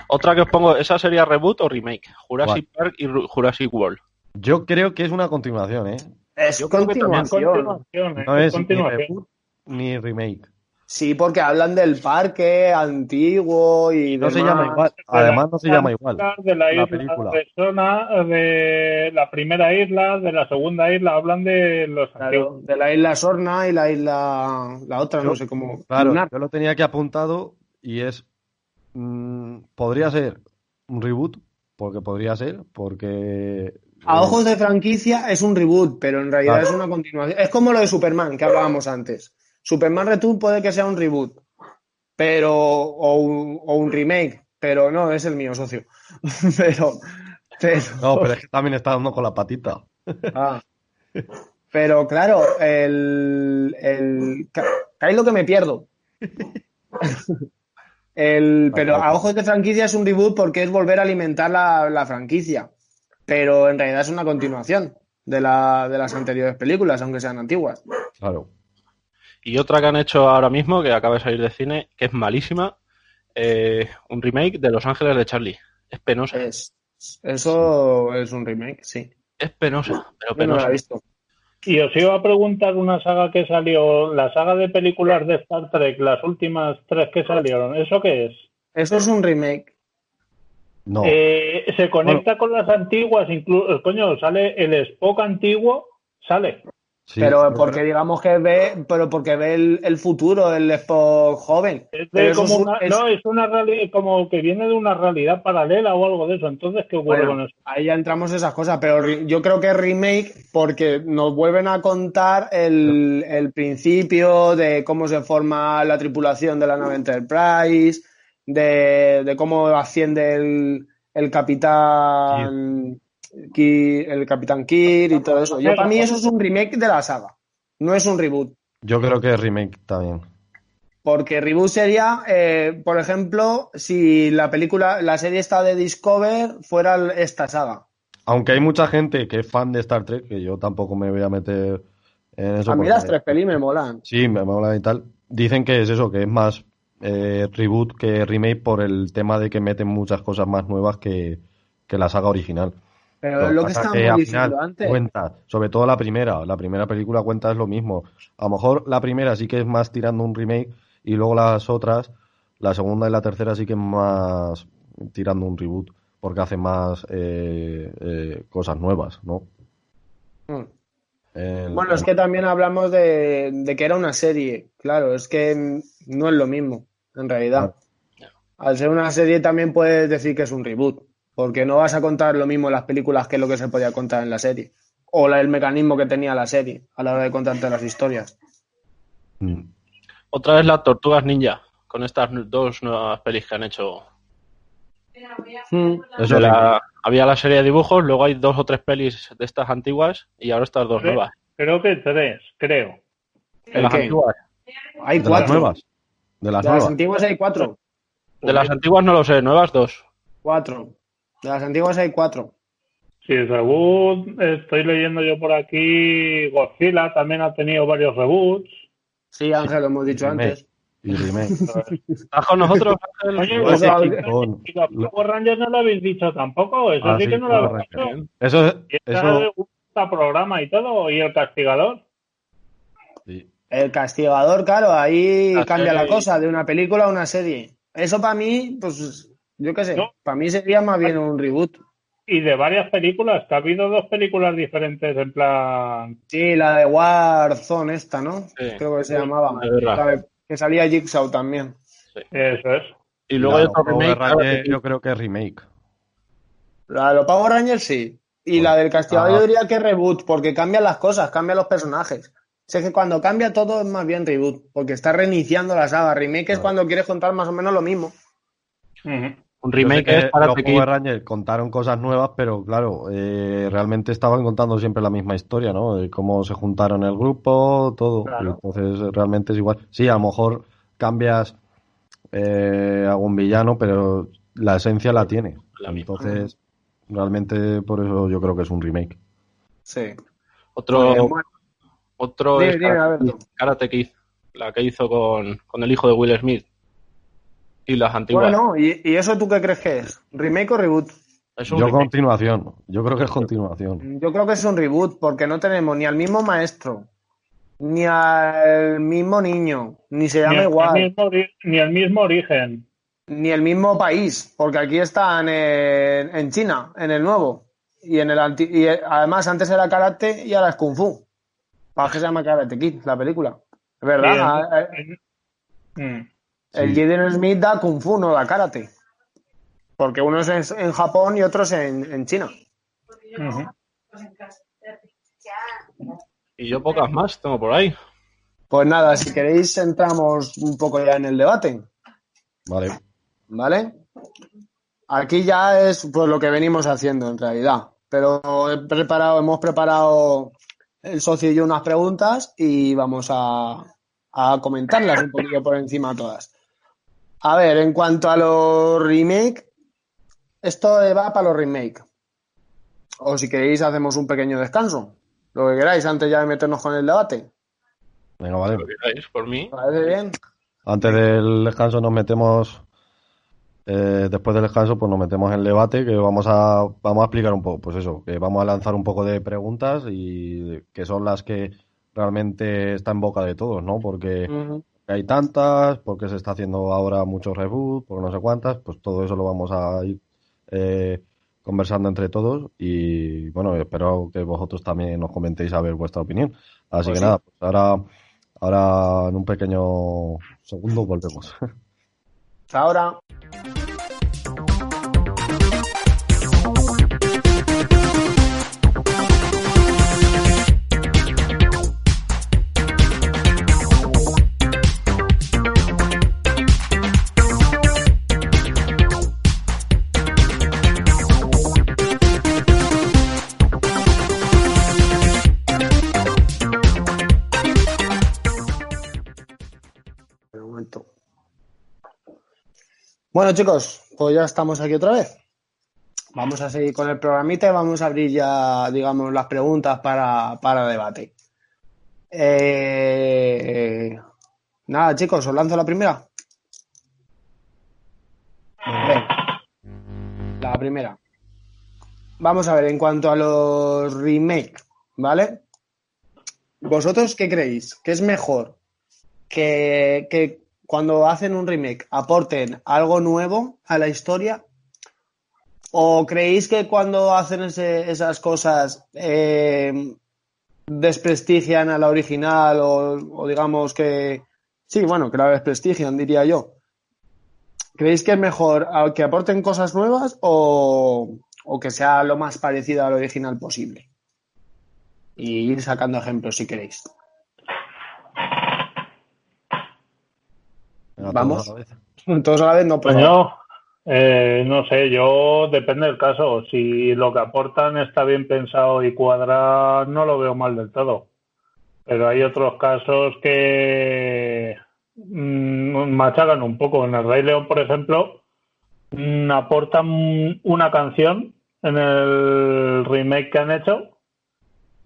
Otra que os pongo, ¿esa sería reboot o remake? Jurassic Park y Ru- Jurassic World. Yo creo que es una continuación, ¿eh? es Yo creo que también continuación. Continuación, ¿eh? No es ni Continuación. reboot ni remake. Sí, porque hablan del parque antiguo y No se llama igual. De Además, no se llama igual. De la La isla película. de Sona, de la primera isla, de la segunda isla, hablan de los Claro, de la isla Sorna y la isla, la otra, no sé cómo. Claro, Lunar. yo lo tenía aquí apuntado y es. Mm, podría ser un reboot, porque podría ser, porque. A eh, ojos de franquicia es un reboot, pero en realidad Claro. es una continuación. Es como lo de Superman que hablábamos antes. Superman Return puede que sea un reboot, pero o un, o un remake, pero no es el mío, socio. [LAUGHS] pero, pero, No, pero es que también está dando con la patita. Ah. Pero claro, el, el... ahí lo que me pierdo. [LAUGHS] El, pero a ojos de franquicia es un reboot porque es volver a alimentar la, la franquicia. Pero en realidad es una continuación de, la, de las anteriores películas, aunque sean antiguas. Claro. Y otra que han hecho ahora mismo, que acaba de salir de cine, que es malísima, eh, un remake de Los Ángeles de Charlie. Es penosa, Es, eso es un remake, sí. es penosa, pero Yo no la penosa. he visto. Y os iba a preguntar una saga que salió, la saga de películas de Star Trek, las últimas tres que salieron, ¿eso qué es? Eso es un remake. No. Eh, se conecta con las antiguas, incluso, coño, sale el Spock antiguo, sale. Sí, pero porque digamos que ve, pero porque ve el, el futuro, el Spock joven. Es de Pero eso como es un- una, es- no, es una realidad, como que viene de una realidad paralela o algo de eso. Entonces, ¿qué ocurre Bueno, con eso? ahí ya entramos en esas cosas, pero yo creo que es remake porque nos vuelven a contar el, el principio de cómo se forma la tripulación de la nave Enterprise, de, de cómo asciende el, el capitán El capitán Kir y todo eso. Yo para mí eso es un remake de la saga, no es un reboot. Yo creo que es remake también. Porque reboot sería, eh, por ejemplo, si la película, la serie esta de Discover fuera esta saga. Aunque hay mucha gente que es fan de Star Trek, que yo tampoco me voy a meter en eso. A mí las tres pelis me molan. Sí, me mola y tal. Dicen que es eso, que es más eh, reboot que remake por el tema de que meten muchas cosas más nuevas que, que la saga original. Pero lo que pasa estábamos diciendo antes. Cuenta, sobre todo la primera. La primera película cuenta es lo mismo. A lo mejor la primera sí que es más tirando un remake y luego las otras, la segunda y la tercera sí que es más tirando un reboot porque hace más eh, eh, cosas nuevas, ¿no? Mm. El- Bueno, es que también hablamos de, de que era una serie. Claro, es que no es lo mismo, en realidad. Al ser una serie también puedes decir que es un reboot, porque no vas a contar lo mismo en las películas que lo que se podía contar en la serie. O la- el mecanismo que tenía la serie a la hora de contarte las historias. Mm. Otra es las Tortugas Ninja, con estas dos nuevas pelis que han hecho. Mm. Eso la- había la serie de dibujos, luego hay dos o tres pelis de estas antiguas y ahora estas dos nuevas. Creo que tres, creo. De ¿El las qué? antiguas. Hay de las cuatro. nuevas. De las De las antiguas hay cuatro. De las antiguas no lo sé, nuevas dos. Cuatro. De las antiguas hay cuatro. Sí, reboot, estoy leyendo yo por aquí, Godzilla también ha tenido varios reboots. Sí, Ángel, lo hemos dicho antes. Y remake. [LAUGHS] ¿Estás con nosotros? Oye, Pues, y- los Power Rangers no lo habéis dicho tampoco, eso Ah, sí sí, que no lo habéis dicho. Eso, es- Y eso, está gusta programa y todo, y el castigador. sí. El castigador, claro, ahí La cambia la cosa de una película a una serie. Eso para mí, pues, yo qué sé, No. para mí sería más bien un reboot. Y de varias películas, que ha habido dos películas diferentes en plan... Sí, la de Warzone esta, ¿no? Sí. Creo que se llamaba. Es. La que salía Jigsaw también. Eso es. Y luego hay otro remake. Yo creo que es remake. La de los Power Rangers sí. Y la del castigador Ah. yo diría que es reboot, porque cambian las cosas, cambian los personajes. Sé que cuando cambia todo es más bien reboot, porque está reiniciando la saga. Remake es cuando quieres contar más o menos lo mismo. Ujú. Un remake que es para los Power Rangers contaron cosas nuevas, pero claro, eh, realmente estaban contando siempre la misma historia, ¿no? De cómo se juntaron el grupo, todo. Claro. Entonces, realmente es igual. Sí, a lo mejor cambias eh, algún villano, pero la esencia la tiene. La misma. Entonces, realmente por eso yo creo que es un remake. Sí. Otro, bueno, otro Dime, es dime, a ver tú. Karate Kid, la que hizo con, con el hijo de Will Smith. Y las antiguas. Bueno, ¿y, y eso tú qué crees que es? ¿Remake o reboot? es un Yo remake. continuación, yo creo que es continuación. Yo creo que es un reboot, porque no tenemos ni al mismo maestro, ni al mismo niño, ni se Ni llama el, igual, mismo, ni el mismo origen. ni el mismo país, porque aquí están en, en China, en el nuevo. Y en el anti- y eh, además antes era karate y ahora es kung fu. ¿Para qué se llama Karate Kid, la película? Es verdad, Sí, ah, eh, en- Mm. El. Jaden Smith da kung fu, no da karate. Porque uno es en, en Japón y otro es en, en China. Y yo pocas más tengo por ahí. Pues nada, si queréis entramos un poco ya en el debate. Vale. ¿Vale? Aquí ya es pues lo que venimos haciendo en realidad. Pero he preparado, hemos preparado el socio y yo unas preguntas y vamos a, a comentarlas un poquillo por encima todas. A ver, en cuanto a los remake, esto va para los remake. O si queréis, hacemos un pequeño descanso. Lo que queráis, antes ya de meternos con el debate. Venga, vale. Lo que queráis, por mí. ¿Parece bien? Antes del descanso nos metemos. eh, después del descanso, pues nos metemos en el debate que vamos a, vamos a explicar un poco, pues eso, que vamos a lanzar un poco de preguntas y que son las que realmente están en boca de todos, ¿no? Porque. Hay tantas, porque se está haciendo ahora muchos reboots, por no sé cuántas, pues todo eso lo vamos a ir eh, conversando entre todos y bueno, espero que vosotros también nos comentéis a ver vuestra opinión. Así Pues que sí. nada, pues ahora, ahora en un pequeño segundo volvemos. Hasta ahora. Bueno, chicos, pues ya estamos aquí otra vez. Vamos a seguir con el programita y vamos a abrir ya, digamos, las preguntas para, para debate. Eh, nada, chicos, os lanzo la primera. La primera. Vamos a ver, en cuanto a los remake, ¿vale? ¿Vosotros qué creéis? ¿Qué es mejor? que, que cuando hacen un remake aporten algo nuevo a la historia? ¿O creéis que cuando hacen ese- esas cosas eh, desprestigian a la original o, o digamos que... Sí, bueno, que la desprestigian, diría yo. ¿Creéis que es mejor que aporten cosas nuevas o, o que sea lo más parecido al original posible? Y ir sacando ejemplos si queréis. Vamos. todos a la vez. [LAUGHS] Todos a la vez no. Coño, eh, no sé, yo depende del caso. Si lo que aportan está bien pensado y cuadra, no lo veo mal del todo. Pero hay otros casos que mm, machacan un poco. En el Rey León, por ejemplo, mm, aportan una canción en el remake que han hecho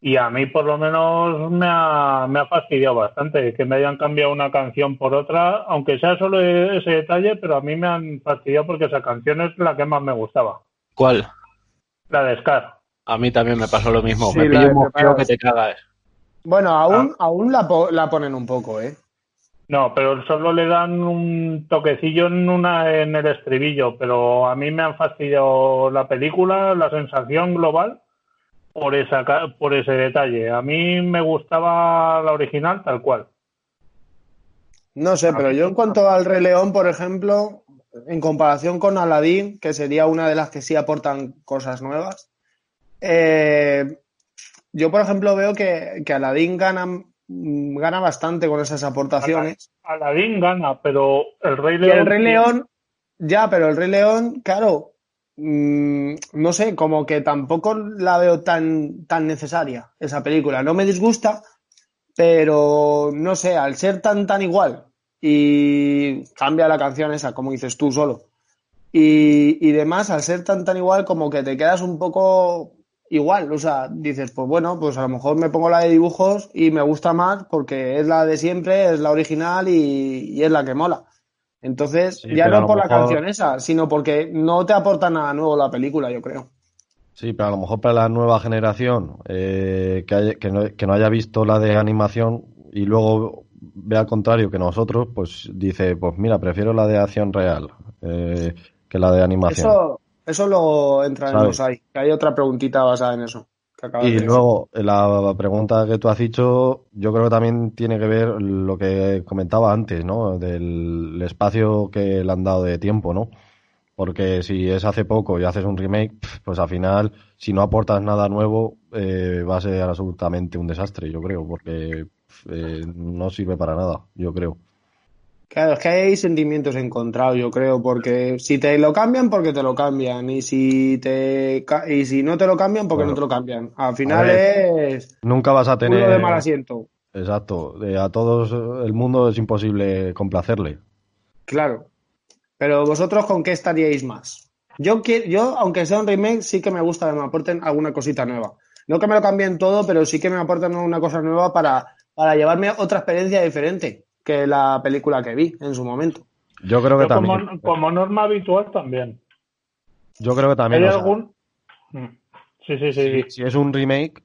y a mí por lo menos me ha, me ha fastidiado bastante que me hayan cambiado una canción por otra, aunque sea solo ese detalle, pero a mí me han fastidiado porque esa canción es la que más me gustaba, ¿Cuál? la de Scar. A mí también me pasó lo mismo. Sí, me pillo un que te cagas. Bueno, aún, aún la, po- la ponen un poco, ¿eh? No, pero solo le dan un toquecillo en una en el estribillo, pero a mí me han fastidiado la película, la sensación global por esa por ese detalle. A mí me gustaba la original tal cual. No sé, pero yo en cuanto al Rey León, por ejemplo, en comparación con Aladdin, que sería una de las que sí aportan cosas nuevas, eh, yo, por ejemplo, veo que, que Aladdin gana, mm, gana bastante con esas aportaciones. Aladdin gana, pero el Rey Y León el Rey León, ya, pero el Rey León, claro, mm, no sé, como que tampoco la veo tan, tan necesaria esa película. No me disgusta, pero no sé, al ser tan, tan igual y cambia la canción esa, como dices tú solo, y, y demás, al ser tan, tan igual, como que te quedas un poco igual, o sea, dices, pues bueno, pues a lo mejor me pongo la de dibujos y me gusta más porque es la de siempre, es la original y, y es la que mola. Entonces, Sí, ya no por la mejor- canción esa, sino porque no te aporta nada nuevo la película, yo creo. Sí, pero a lo mejor para la nueva generación eh, que, haya- que, no, que no haya visto la de animación y luego ve al contrario que nosotros, pues dice, pues mira, prefiero la de acción real eh, que la de animación. Eso, eso luego entraremos ¿Sabes? ahí, que hay otra preguntita basada en eso. Y luego, la pregunta que tú has dicho, yo creo que también tiene que ver lo que comentaba antes, ¿no? Del espacio que le han dado de tiempo, ¿no? Porque si es hace poco y haces un remake, pues al final, si no aportas nada nuevo, eh, va a ser absolutamente un desastre, yo creo, porque eh, no sirve para nada, yo creo. Claro, es que hay sentimientos encontrados, yo creo, porque si te lo cambian, porque te lo cambian, y si te y si no te lo cambian, porque Bueno. no te lo cambian. Al final ver, es Nunca vas a tener... de mal asiento. Exacto, eh, a todos el mundo es imposible complacerle. Claro. Pero vosotros, ¿con qué estaríais más? Yo, yo, aunque sea un remake, sí que me gusta que me aporten alguna cosita nueva. No que me lo cambien todo, pero sí que me aporten una cosa nueva para, para llevarme otra experiencia diferente que la película que vi en su momento. Yo creo que Yo también. como, como norma habitual también. Yo creo que también. ¿Hay o sea, algún? Mm. Sí, sí, sí. si, si es un remake,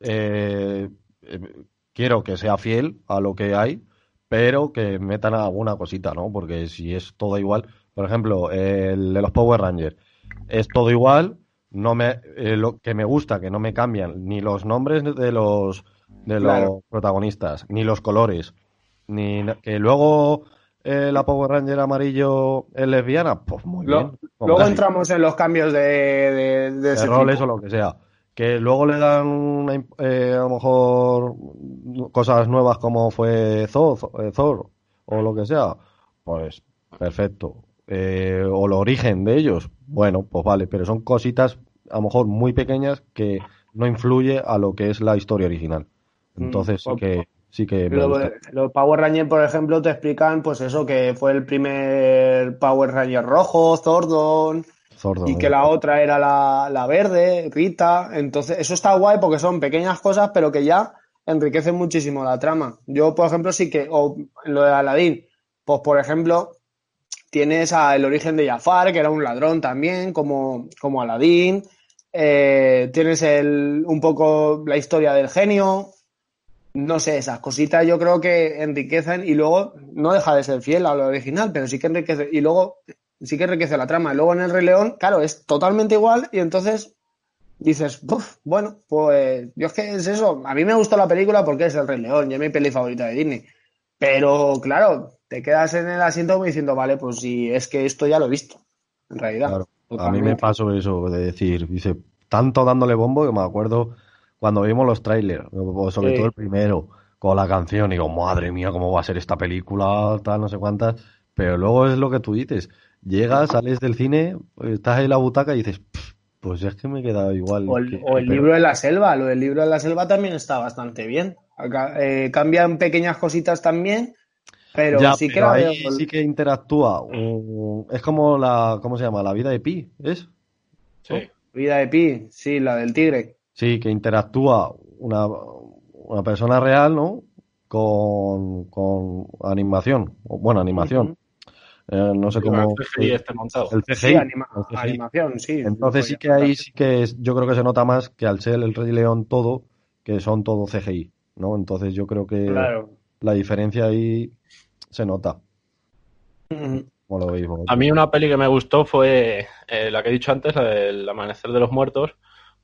eh, eh, quiero que sea fiel a lo que hay, pero que metan alguna cosita, ¿no? Porque si es todo igual, por ejemplo, el de los Power Rangers, es todo igual, no me, eh, lo que me gusta, que no me cambian ni los nombres de los de los Claro. protagonistas, ni los colores, ni que luego eh, la Power Ranger amarillo es lesbiana, pues muy Lo- bien. Luego casi entramos en los cambios de, de, de de ese roles tipo. o lo que sea. Que luego le dan una eh, a lo mejor cosas nuevas como fue Thor, eh, Thor o lo que sea, pues perfecto. Eh, o el origen de ellos, bueno, pues vale, pero son cositas a lo mejor muy pequeñas que no influye a lo que es la historia original. Entonces sí pues- que sí que me Lo- gusta. los Power Rangers, por ejemplo, te explican, pues eso, que fue el primer Power Ranger rojo, Zordon, Zordon, y que la otra era la, la verde, Rita. Entonces, eso está guay porque son pequeñas cosas, pero que ya enriquecen muchísimo la trama. Yo, por ejemplo, sí que, o lo de Aladdin, pues por ejemplo, tienes a el origen de Jafar, que era un ladrón también, como, como Aladdin. Eh, tienes el, un poco la historia del genio. No sé, esas cositas yo creo que enriquecen y luego no deja de ser fiel a lo original, pero sí que enriquece. Y luego sí que enriquece la trama. Y luego en el Rey León, claro, es totalmente igual y entonces dices, "Buf, bueno, pues yo es que es eso. A mí me gustó la película porque es el Rey León, y es mi peli favorita de Disney. Pero claro, te quedas en el asiento como diciendo, vale, pues si es que esto ya lo he visto, en realidad. Claro. A mí me pasó eso de decir, dice, tanto dándole bombo que me acuerdo cuando vimos los trailers, sobre Sí. todo el primero, con la canción, y digo, madre mía, cómo va a ser esta película, tal, no sé cuántas. Pero luego es lo que tú dices, llegas, sales del cine, estás en la butaca y dices, "Pff, pues es que me he quedado igual. O el, que- o el pero- libro de la selva, lo del libro de la selva también está bastante bien. Acá, eh, cambian pequeñas cositas también, pero Ya, sí que pero la ahí veo- sí que interactúa. es como la, ¿cómo se llama? La vida de Pi, ¿es? Sí. Vida de Pi, sí, la del tigre. Sí, que interactúa una, una persona real, ¿no? Con, con animación. o, Bueno, animación. Eh, no sé cómo. El CGI esté montado. El CGI. Sí, anima- el CGI. animación, sí. Entonces sí que ahí sí que es- yo creo que se nota más que al ser el Rey León todo, que son todo CGI, ¿no? Entonces yo creo que Claro. la diferencia ahí se nota. Ujú. Como lo veis. A mí una peli que me gustó fue eh, la que he dicho antes, la del Amanecer de los Muertos,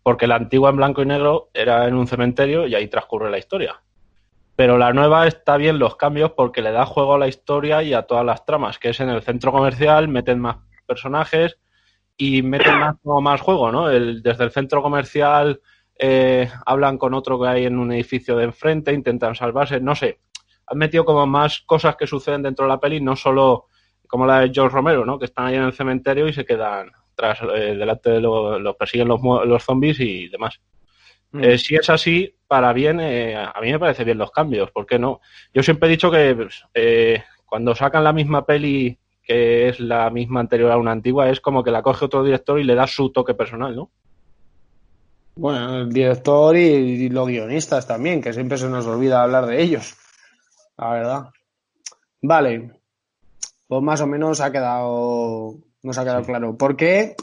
porque la antigua en blanco y negro era en un cementerio y ahí transcurre la historia. Pero la nueva está bien los cambios porque le da juego a la historia y a todas las tramas, que es en el centro comercial, meten más personajes y meten más, como más juego, ¿no? El- desde el centro comercial eh, hablan con otro que hay en un edificio de enfrente, intentan salvarse, no sé. Han metido como más cosas que suceden dentro de la peli, no solo como la de George Romero, ¿no? Que están ahí en el cementerio y se quedan tras eh, delante de lo- los persiguen los, los zombies y demás. Mm. Eh, si es así, para bien, eh, a mí me parece bien los cambios, ¿por qué no? Yo siempre he dicho que pues, eh, cuando sacan la misma peli que es la misma anterior a una antigua, es como que la coge otro director y le da su toque personal, ¿no? Bueno, el director y, y los guionistas también, que siempre se nos olvida hablar de ellos. La verdad. Vale. Pues más o menos ha quedado, nos ha quedado claro. ¿Por qué,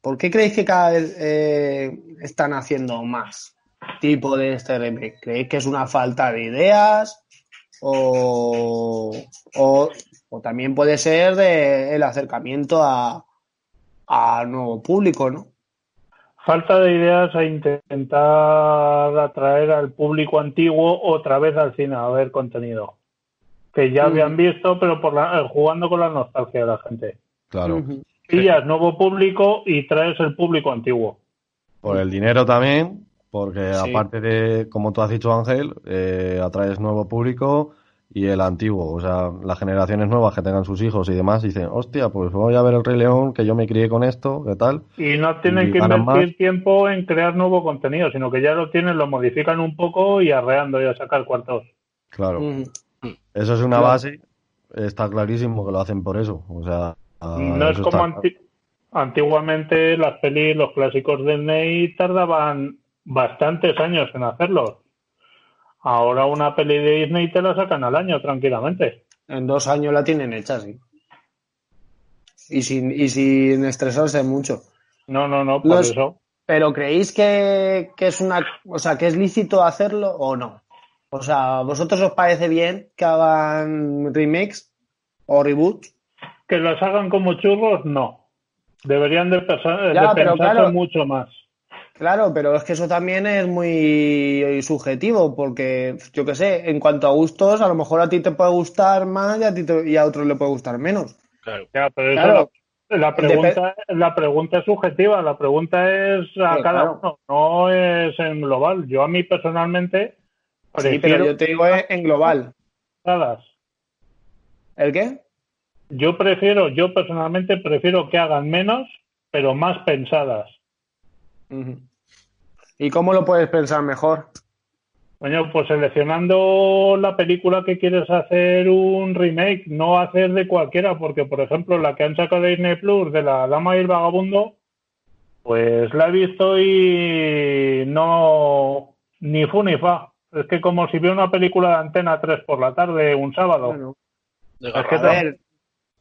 ¿Por qué creéis que cada vez eh, están haciendo más tipo de este remake? ¿Creéis que es una falta de ideas? O, o, o también puede ser de el acercamiento a, a nuevo público, ¿no? Falta de ideas a intentar atraer al público antiguo otra vez al cine a ver contenido. Que ya Mm. habían visto, pero por la, jugando con la nostalgia de la gente. Claro. Pillas nuevo público y traes el público antiguo. Por el dinero también, porque Sí. aparte de, como tú has dicho Ángel, eh, atraes nuevo público y el antiguo, o sea, las generaciones nuevas que tengan sus hijos y demás dicen, hostia, pues voy a ver el Rey León, que yo me crié con esto, ¿qué tal? Y no tienen Y que invertir más. tiempo en crear nuevo contenido, sino que ya lo tienen, lo modifican un poco y arreando y a sacar cuartos. Claro, eso es una Claro. base está clarísimo que lo hacen por eso. O sea, no es como está- anti- antiguamente las pelis, los clásicos de Disney tardaban bastantes años en hacerlos. Ahora una peli de Disney te la sacan al año tranquilamente. En dos años la tienen hecha, sí. Y sin, y sin estresarse mucho. No, no, no, por Los- eso. Pero ¿creéis que, que es una, o sea, que es lícito hacerlo o no? O sea, ¿vosotros os parece bien que hagan remakes o reboots? Que las hagan como churros, no. Deberían de, pensar, Ya, de pero pensarse claro. mucho más. Claro, pero es que eso también es muy subjetivo, porque yo qué sé, en cuanto a gustos, a lo mejor a ti te puede gustar más y a, ti te- y a otros le puede gustar menos. Claro. Ya, pero eso Claro. la, la pregunta, la pregunta es subjetiva, la pregunta es a Sí, cada claro. uno, no es en global. Yo a mí personalmente Sí, pero yo te digo en en global. ¿El qué? Yo prefiero, yo personalmente prefiero que hagan menos, pero más pensadas. ¿Y cómo lo puedes pensar mejor? Coño, pues seleccionando la película que quieres hacer un remake, no hacer de cualquiera, porque por ejemplo la que han sacado de Disney Plus de la Dama y el Vagabundo, pues la he visto y no ni fu ni fa. Es que como si viera una película de Antena 3 por la tarde un sábado. Bueno, Es que a ver,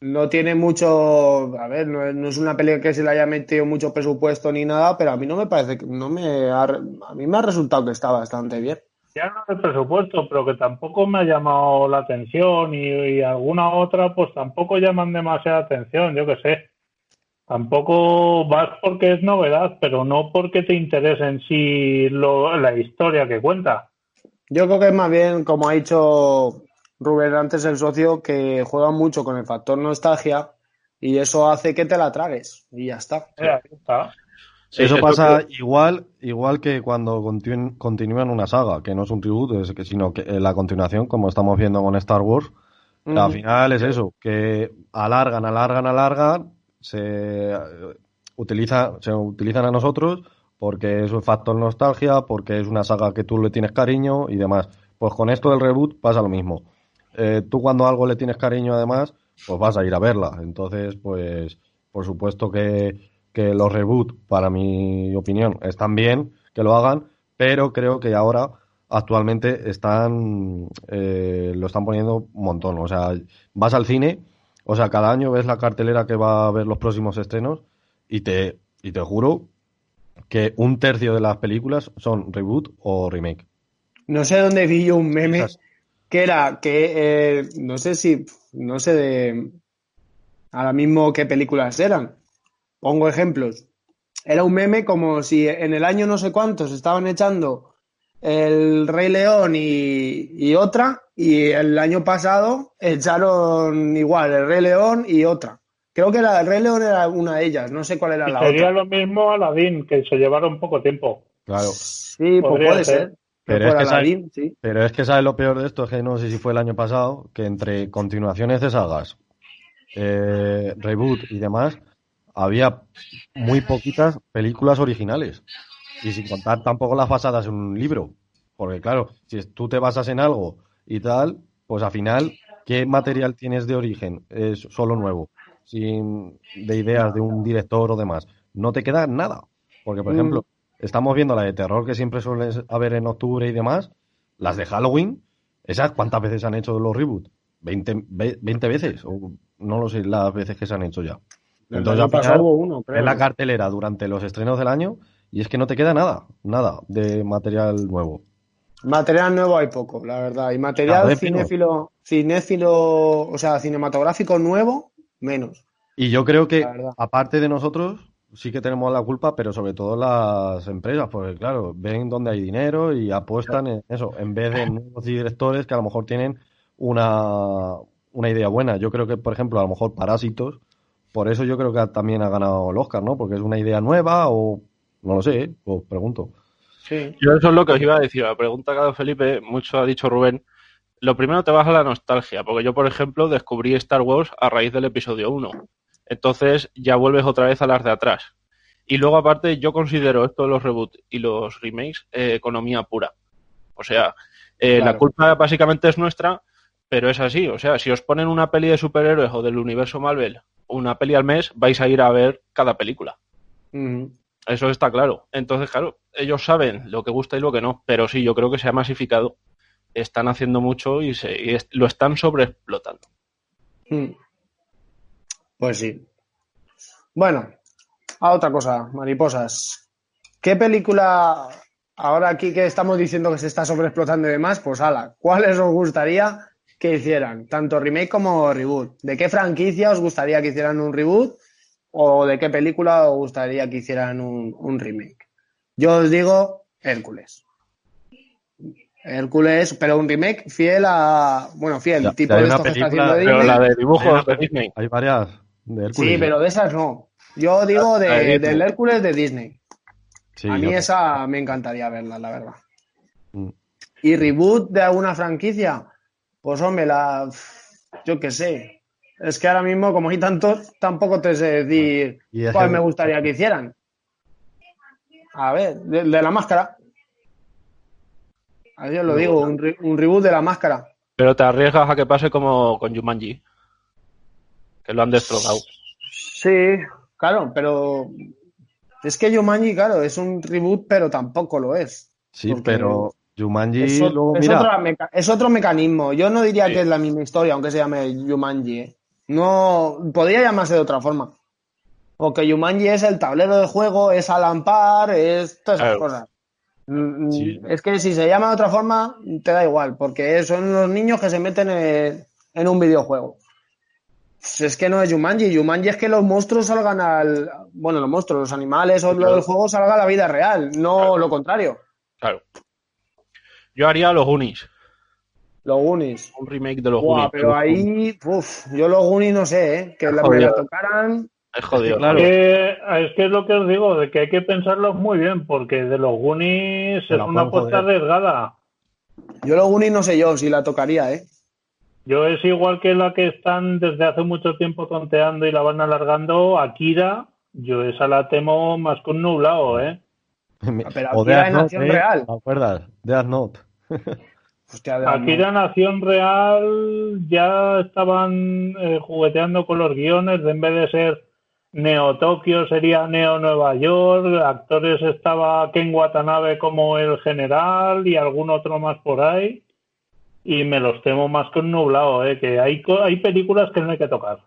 no tiene mucho, a ver, no es, no es una película que se le haya metido mucho presupuesto ni nada, pero a mí no me parece que, no me ha, a mí me ha resultado que está bastante bien. Ya no de presupuesto, pero que tampoco me ha llamado la atención y, y alguna otra pues tampoco llaman demasiada atención, yo qué sé. Tampoco vas porque es novedad, pero no porque te interese en sí lo- la historia que cuenta. Yo creo que es más bien, como ha dicho Rubén antes, el socio, que juega mucho con el factor nostalgia y eso hace que te la tragues y ya está. Ahí está. Sí, Eso es pasa que- igual, igual que cuando continúan una saga, que no es un tributo, es que, sino que eh, la continuación, como estamos viendo con Star Wars, que al final es eso, que alargan, alargan, alargan, se, eh, utiliza, se utilizan a nosotros porque es un factor nostalgia, porque es una saga que tú le tienes cariño y demás. Pues con esto del reboot pasa lo mismo. Eh, tú cuando algo le tienes cariño además, pues vas a ir a verla. Entonces, pues, por supuesto que, que los reboot, para mi opinión, están bien que lo hagan, pero creo que ahora actualmente están eh, lo están poniendo un montón. O sea, vas al cine, o sea, cada año ves la cartelera que va a ver los próximos estrenos y te, y te juro que un tercio de las películas son reboot o remake. No sé dónde vi yo un meme que era que eh, no sé si no sé de ahora mismo qué películas eran. Pongo ejemplos. Era un meme como si en el año no sé cuántos estaban echando el Rey León y, y otra y el año pasado echaron igual el Rey León y otra. Creo que era el Rey León era una de ellas, no sé cuál era Y la sería otra. lo mismo Aladdin, que se llevaron poco tiempo. Claro. Sí, pues puede ser. ser. Pero es que sabe- Aladdin, sí. Pero es que sabes lo peor de esto, es que no sé si fue el año pasado, que entre continuaciones de sagas, eh, reboot y demás, había muy poquitas películas originales. Y sin contar tampoco las basadas en un libro. Porque claro, si tú te basas en algo y tal, pues al final, ¿qué material tienes de origen? Es solo nuevo, sin de ideas de un director o demás. No te queda nada. Porque, por Mm. ejemplo, estamos viendo la de terror que siempre suele haber en octubre y demás, las de Halloween, esas cuántas veces han hecho los reboots? 20, ve- 20 veces, o no lo sé las veces que se han hecho ya. Entonces, al final, uno, creo. ves la cartelera durante los estrenos del año y es que no te queda nada, nada de material nuevo. Material nuevo hay poco, la verdad. Y material fino. cinéfilo, cinéfilo, o sea, cinematográfico nuevo, menos. Y yo creo que, aparte de nosotros, sí que tenemos la culpa, pero sobre todo las empresas, porque claro, ven dónde hay dinero y apuestan en eso, en vez de nuevos directores que a lo mejor tienen una, una idea buena. Yo creo que, por ejemplo, a lo mejor Parásitos, por eso yo creo que también ha ganado el Oscar, ¿no? Porque es una idea nueva o no lo sé, ¿eh? os pregunto. Sí. Yo eso es lo que os iba a decir. La pregunta que ha dado Felipe, mucho ha dicho Rubén. Lo primero te vas a la nostalgia, porque yo, por ejemplo, descubrí Star Wars a raíz del episodio 1. Entonces ya vuelves otra vez a las de atrás. Y luego, aparte, yo considero esto de los reboots y los remakes eh, economía pura. O sea, eh, Claro. la culpa básicamente es nuestra Pero es así, o sea, si os ponen una peli de superhéroes o del universo Marvel, una peli al mes, vais a ir a ver cada película. Eso está claro. Entonces, claro, ellos saben lo que gusta y lo que no, pero sí, yo creo que se ha masificado. Están haciendo mucho y, se, y es- lo están sobreexplotando. Mm. Pues sí. Bueno, a otra cosa, mariposas. ¿Qué película, ahora aquí que estamos diciendo que se está sobreexplotando y demás, pues ala, ¿cuáles os gustaría que hicieran? Tanto remake como reboot. ¿De qué franquicia os gustaría que hicieran un reboot? ¿O de qué película os gustaría que hicieran un, un remake? Yo os digo Hércules. Hércules, pero un remake fiel a. Bueno, fiel, Ya- tipo de esto que está haciendo Pero Disney. la de dibujos de Disney. Hay varias de Hércules. Sí, pero de esas no. Yo digo de, del Hércules de Disney. Sí, a mí yo- esa me encantaría verla, la verdad. Mm. ¿Y reboot de alguna franquicia? Pues hombre, la... Yo qué sé. Es que ahora mismo, como hay tantos, tampoco te sé decir cuál me gustaría que hicieran. A ver, de, de la máscara. Así os lo digo, un, re- un reboot de la máscara. Pero te arriesgas a que pase como con Jumanji. Que lo han destrozado. Sí, claro, pero es que Jumanji, claro, es un reboot, pero tampoco lo es. Sí, pero Jumanji Es, o- luego, es mira, otro mecanismo. Yo no diría Sí. que es la misma historia, aunque se llame Jumanji. ¿eh? No, podría llamarse de otra forma. Porque Jumanji es el tablero de juego, es Alan Parr, es todas esas Claro. cosas. Mm, Sí. Es que si se llama de otra forma, te da igual, porque son los niños que se meten en, en un videojuego. Pues es que no es Jumanji. Jumanji es que los monstruos salgan al. Bueno, los monstruos, los animales o lo Claro. del juego salga a la vida real, no lo contrario. Claro. Yo haría los Goonies. Los Goonies. Un remake de los Goonies. pero ahí, uf, yo los Goonies no sé, ¿eh? Que la, me Jodido. la tocaran. Es jodido. Claro. Que- es que es lo que os digo, de que hay que pensarlo muy bien, porque de los Goonies es una apuesta arriesgada. Yo los Goonies no sé yo si la tocaría, ¿eh? Yo es igual que la que están desde hace mucho tiempo tonteando y la van alargando, Akira, yo esa la temo más que un nublado, ¿eh? [LAUGHS] Pero o Akira acción ¿eh? real. ¿Te acuerdas? Death Note. [LAUGHS] Hostia, de Akira Nación Real ya estaban eh, jugueteando con los guiones, de en vez de ser Neo Tokio sería Neo Nueva York, actores estaba Ken Watanabe como el general y algún otro más por ahí. Y me los temo más que un nublado, ¿eh? que hay, co- hay películas que no hay que tocar.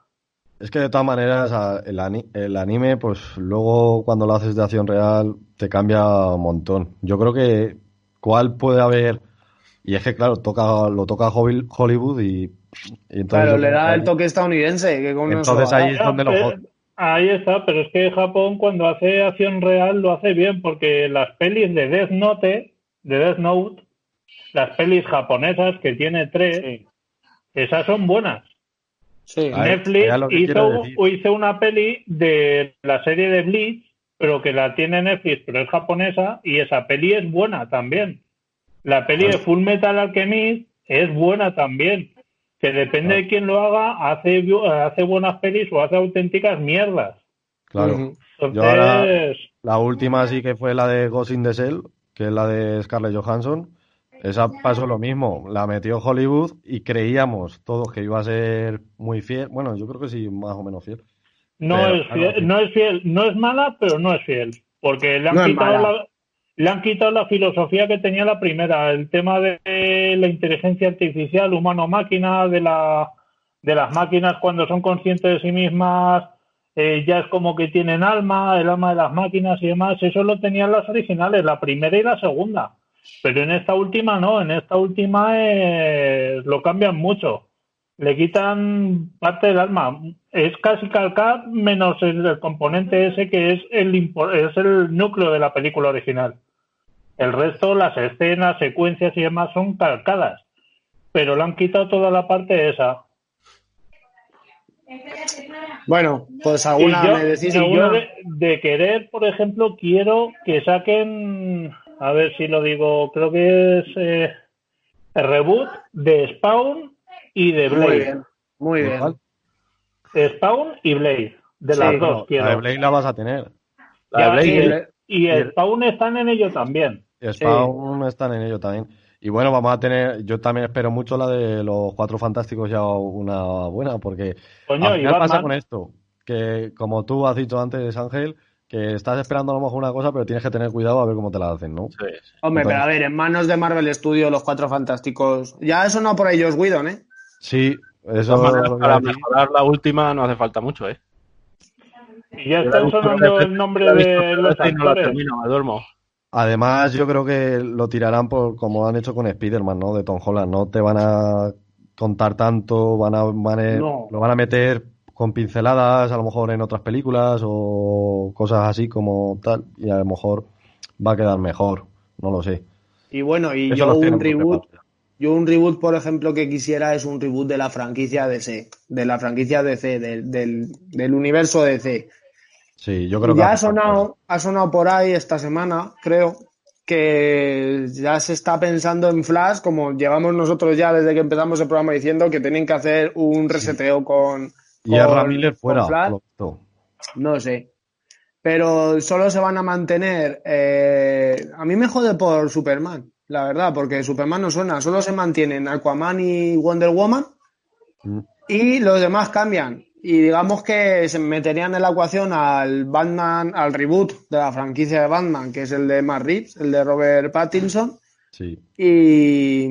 Es que de todas maneras a- el, ani- el anime, pues luego cuando lo haces de acción real te cambia un montón. Yo creo que cuál puede haber y es que claro toca lo toca Hol- Hollywood y, y entonces Claro, le da el toque estadounidense. Que con eso Entonces ahí es donde lo Eh, jod- Ahí está, pero es que Japón cuando hace acción real lo hace bien, porque las pelis de Death Note, de Death Note, las pelis japonesas que tiene tres, esas son buenas. Sí. Netflix hizo, hizo una peli de la serie de Bleach, pero que la tiene Netflix, pero es japonesa, y esa peli es buena también. La peli de Full Metal Alchemist es buena también. Que depende de quién lo haga, hace, hace buenas pelis o hace auténticas mierdas. claro. Ujú. Entonces, Yo ahora- La última sí que fue la de Ghost in the Shell, que es la de Scarlett Johansson. Esa pasó lo mismo, la metió Hollywood y creíamos todos que iba a ser muy fiel. Bueno, yo creo que sí, más o menos fiel. no, pero, es fiel, no es fiel, no es mala, pero no es fiel. Porque le han, No quitado la, le han quitado la filosofía que tenía la primera, el tema de la inteligencia artificial, humano-máquina, de, la, de las máquinas cuando son conscientes de sí mismas, eh, ya es como que tienen alma, el alma de las máquinas y demás. Eso lo tenían las originales, la primera y la segunda. Pero en esta última no, en esta última eh, lo cambian mucho. Le quitan parte del alma. Es casi calcar menos el, el componente ese que es el, es el núcleo de la película original. El resto, las escenas, secuencias y demás son calcadas. Pero le han quitado toda la parte esa. Bueno, pues alguna, yo, ¿me decís yo de querer, por ejemplo, quiero que saquen, a ver si lo digo, creo que es eh, el reboot de Spawn y de Muy Blade. bien, muy bien. Spawn y Blade, de Sí, las dos. La de Blade la vas a tener. La de Blade, y, el- le- y el Spawn están en ello también. Y Spawn están en ello también. Y bueno, vamos a tener, yo también espero mucho la de los Cuatro Fantásticos ya una buena, porque Coño, al y final pasa con esto, que como tú has dicho antes, Ángel, que estás esperando a lo mejor una cosa, pero tienes que tener cuidado a ver cómo te la hacen, ¿no? Sí, sí. Hombre, pero a ver, en manos de Marvel Studios, los cuatro fantásticos. Ya eso no por ellos, Whedon, ¿eh? Sí, eso maneras, lo para mejorar la última no hace falta mucho, ¿eh? Y ya están sonando el nombre de los no la actores. termino, me duermo. Además, yo creo que lo tirarán por como han hecho con Spider-Man, ¿no? De Tom Holland. No te van a contar tanto, van a, van a- No. lo van a meter con pinceladas, a lo mejor en otras películas o cosas así como tal, y a lo mejor va a quedar mejor. No lo sé. Y bueno, y Eso yo un reboot, yo un reboot, por ejemplo, que quisiera es un reboot de la franquicia DC, de la franquicia DC, del, del, del universo DC. Sí, yo creo que ya ha sonado, ha sonado por ahí esta semana, creo, que ya se está pensando en Flash, como llevamos nosotros ya desde que empezamos el programa diciendo que tienen que hacer un reseteo con, Y con- Miller con fuera. Flash. No sé. Pero solo se van a mantener. eh, a mí me jode por Superman, la verdad, porque Superman no suena. Solo se mantienen Aquaman y Wonder Woman. Mm. Y los demás cambian. Y digamos que se meterían en la ecuación al Batman, al reboot de la franquicia de Batman, que es el de Matt Reeves, el de Robert Pattinson. Sí. Y,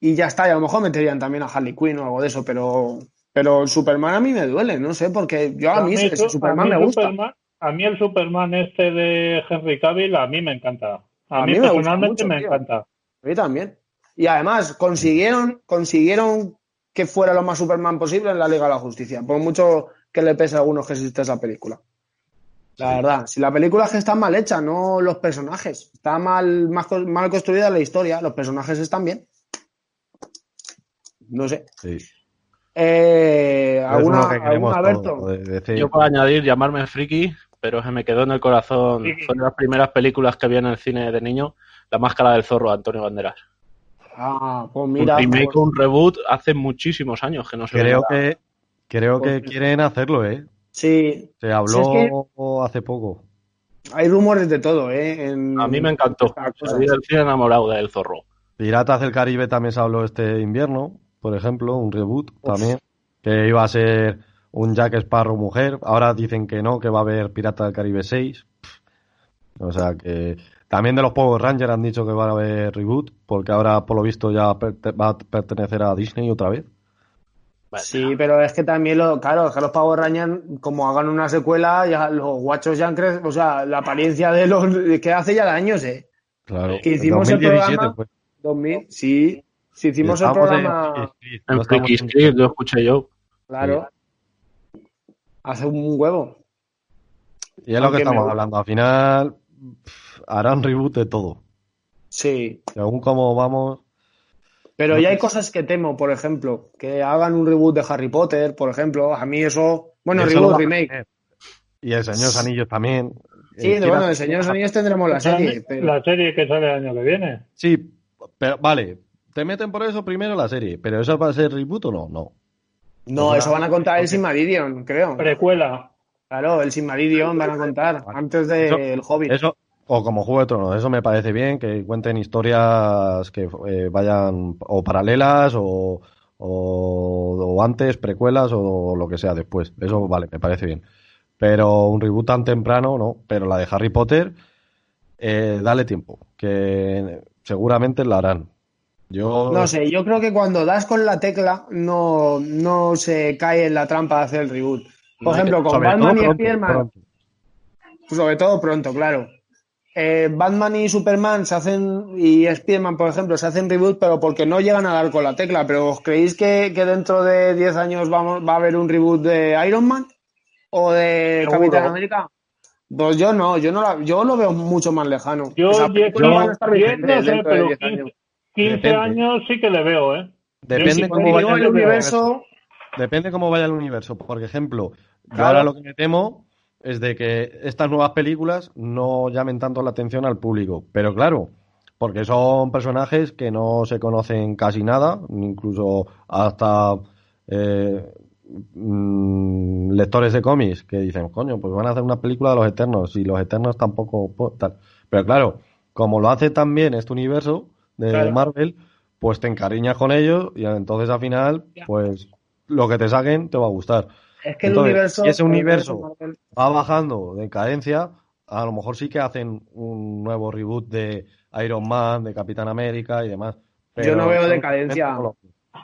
y ya está. Y a lo mejor meterían también a Harley Quinn o algo de eso, pero. Pero el Superman a mí me duele, no sé, porque yo a mí, su- Superman a mí me gusta. Superman- a mí el Superman este de Henry Cavill, a mí me encanta. A, A mí, mí me gusta personalmente mucho, me tío. encanta. A mí también. Y además, consiguieron, consiguieron que fuera lo más Superman posible en la Liga de la Justicia. Por mucho que le pese a algunos que existe esa película. La verdad, si la película es que está mal hecha, no los personajes. Está mal, más co- mal construida la historia. Los personajes están bien. No sé. sí. Eh, ¿Alguna, que alguna, todo, Berto? de- de DC. Yo puedo añadir llamarme friki, pero se me quedó en el corazón. Friki. Fue de las primeras películas que vi en el cine de niño, La Máscara del Zorro de Antonio Banderas. Ah, pues mira. un remake pues- un reboot hace muchísimos años que no se Creo que, creo que Pues- quieren hacerlo, ¿eh? sí, Se habló Si es que- hace poco. hay rumores de todo, ¿eh? En- A mí me encantó. Salí del cine enamorado del zorro. Piratas del Caribe también se habló este invierno, por ejemplo, un reboot también, que iba a ser un Jack Sparrow mujer. Ahora dicen que no, que va a haber Piratas del Caribe 6. Pff. O sea que también de los Power Rangers han dicho que va a haber reboot, porque ahora por lo visto ya perte- va a pertenecer a Disney otra vez. Sí, pero es que también lo, claro, es que los Power Rangers, como hagan una secuela, ya los guachos ya han crecido, o sea, la apariencia de los que hace ya de años, eh. Claro. Que hicimos el 2017 programa-. 2000, sí, si hicimos el en programa, En en- lo escuché yo. claro, hace un huevo. Y es lo que estamos hablando. Al final pff, harán reboot de todo. Sí, Según cómo vamos, pero No ya hay cosas que temo, por ejemplo, que hagan un reboot de Harry Potter, por ejemplo, a mí eso, bueno, Eso reboot, remake. Y el Señor de los Anillos también. Sí, Eh, bueno, de Señor de los Anillos tendremos la serie, pero La serie que sale el año que viene. Sí, pero vale. Te meten por eso primero la serie. ¿Pero eso va a ser reboot o no? No. no, eso van a contar el Silmarillion, creo. Precuela. Claro, el Silmarillion van a contar antes del Hobbit. Eso, o como Juego de Tronos, eso me parece bien, que cuenten historias que eh, vayan o paralelas o, o, o antes, precuelas o lo que sea después. Eso vale, me parece bien. Pero un reboot tan temprano, no. Pero la de Harry Potter, eh, dale tiempo, que seguramente la harán. Yo No sé, yo creo que cuando das con la tecla no, no se cae en la trampa de hacer el reboot. Por No, ejemplo, con sobre todo Batman y pronto, Spiderman, pronto. sobre todo pronto, claro. Eh, Batman y Superman se hacen, y Spiderman, por ejemplo, se hacen reboot, pero porque no llegan a dar con la tecla. Pero ¿os creéis que, que dentro de 10 años vamos, va a haber un reboot de Iron Man? ¿O de Seguro. Capitán América? Pues yo no, yo no la- yo lo veo mucho más lejano. Yo, estar no sé, de pero 10 15, años. 15 Depende. años sí que le veo, ¿eh? Depende cómo vaya el universo, Depende cómo vaya el universo. Por ejemplo, yo ahora lo que me temo es de que estas nuevas películas no llamen tanto la atención al público. Pero claro, porque son personajes que no se conocen casi nada, incluso hasta eh, mm, lectores de cómics que dicen, coño, pues van a hacer una película de los Eternos y los Eternos tampoco... po- tal. Pero claro, como lo hace tan bien este universo, de Claro. Marvel, pues te encariñas con ellos y entonces al final, pues lo que te saquen te va a gustar. Es que el universo. si ese universo- Marvel- Va bajando de cadencia, a lo mejor sí que hacen un nuevo reboot de Iron Man, de Capitán América y demás. Yo no veo decadencia.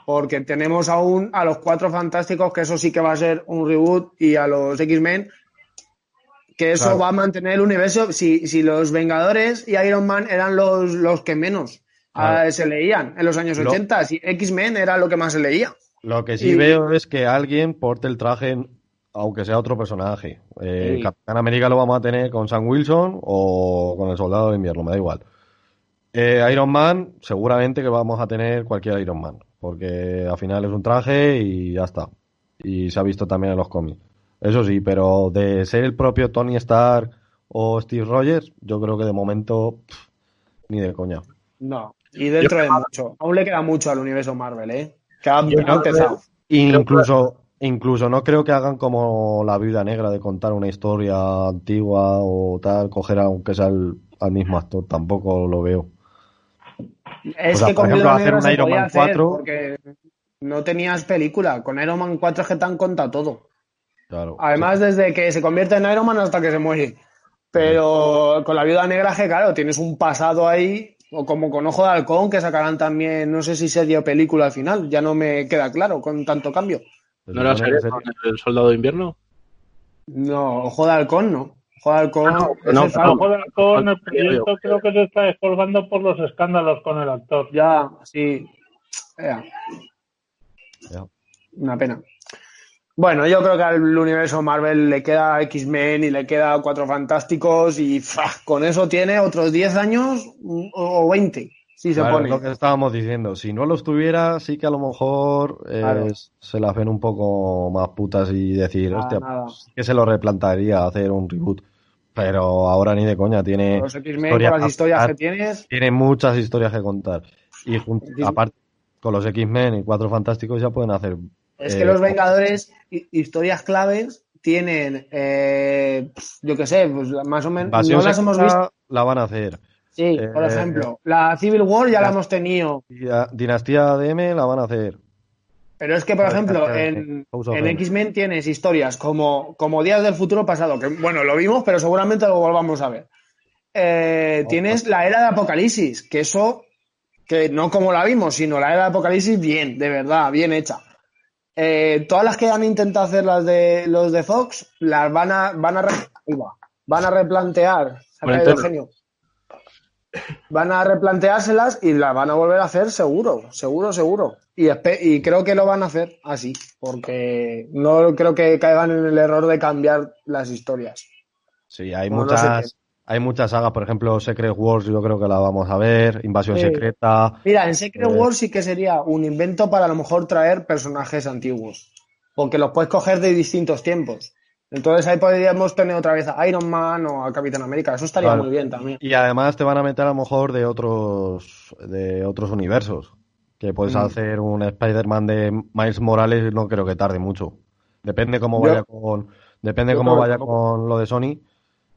Porque tenemos aún a los cuatro fantásticos, que eso sí que va a ser un reboot, y a los X-Men, que eso Claro. va a mantener el universo. Si, si los Vengadores y Iron Man eran los, los que menos Claro. ah, se leían en los años Lo- 80, si X-Men era lo que más se leía. Lo que sí Y- veo es que alguien porte el traje, aunque sea otro personaje. Eh, Sí. Capitán América lo vamos a tener con Sam Wilson o con el Soldado de Invierno, me da igual. Eh, Iron Man, seguramente que vamos a tener cualquier Iron Man, porque al final es un traje y ya está. Y se ha visto también en los cómics. Eso sí, pero de ser el propio Tony Stark o Steve Rogers, yo creo que de momento pff, ni de coña. No. Y dentro de mucho. Aún le queda mucho al universo Marvel, ¿eh? Que ha, Yo empezado. Incluso, incluso no creo que hagan como la Viuda Negra de contar una historia antigua o tal, coger aunque sea el- al mismo actor, tampoco lo veo. Es O sea, que por con ejemplo, hacer un Iron Man hacer 4. porque no tenías película. Con Iron Man 4 es que te han contado todo. Claro. Además, desde que se convierte en Iron Man hasta que se muere. Pero con la viuda negra, que claro, tienes un pasado ahí, o como con Ojo de Halcón, que sacarán también, no sé si serie o película al final, ya no me queda claro con tanto cambio. ¿No era supone que serie con el soldado de invierno? No, Ojo de Halcón no. Ojo de Halcón no, es no, el Falcon. Ojo de Halcón, el proyecto creo que se está descolgando por los escándalos con el actor. Ya, sí. Ya. Ya. Una pena. Bueno, yo creo que al universo Marvel le queda X-Men y le queda Cuatro Fantásticos y con eso tiene otros 10 años o 20, si se Claro, pone. es lo que estábamos diciendo. Si no los tuviera, sí que a lo mejor eh, Claro. se las ven un poco más putas y decir, hostia, nada. pues, sí que se lo replantaría hacer un reboot. Pero ahora ni de coña, tiene, Los X-Men, historia con las historias que tienes, tiene muchas historias que contar. Y Sí. aparte, con los X-Men y Cuatro Fantásticos ya pueden hacer es Eh, que los Vengadores, hi- historias claves, tienen, eh, yo qué sé, pues más o menos, no las hemos visto. la van a hacer. Sí, por eh, ejemplo, la Civil War ya la hemos tenido. Dinastía DM la van a hacer. Pero es que, por Vale, ejemplo, en. X-Men tienes historias como, como Días del Futuro Pasado, que bueno, lo vimos, pero seguramente lo volvamos a ver. Eh, tienes la era de Apocalipsis, que eso, que no como la vimos, sino la era de Apocalipsis bien, de verdad, bien hecha. Eh, todas las que han intentado hacer las de los de Fox, las van a, van a, van a replantear. Genio. Van a replanteárselas y las van a volver a hacer seguro, seguro, seguro. Y, y creo que lo van a hacer así, porque no creo que caigan en el error de cambiar las historias. Sí, hay Como no sé muchas, hay muchas sagas, por ejemplo, Secret Wars, yo creo que la vamos a ver, Invasión Sí. Secreta. Mira, en Secret Eh. Wars sí que sería un invento para a lo mejor traer personajes antiguos, porque los puedes coger de distintos tiempos. Entonces ahí podríamos tener otra vez a Iron Man o a Capitán América. Eso estaría Claro. muy bien también. Y además te van a meter a lo mejor de otros, de otros universos. Que puedes Mm. hacer un Spider-Man de Miles Morales, no creo que tarde mucho. Depende cómo Yo- vaya con, depende cómo vaya con lo de Sony.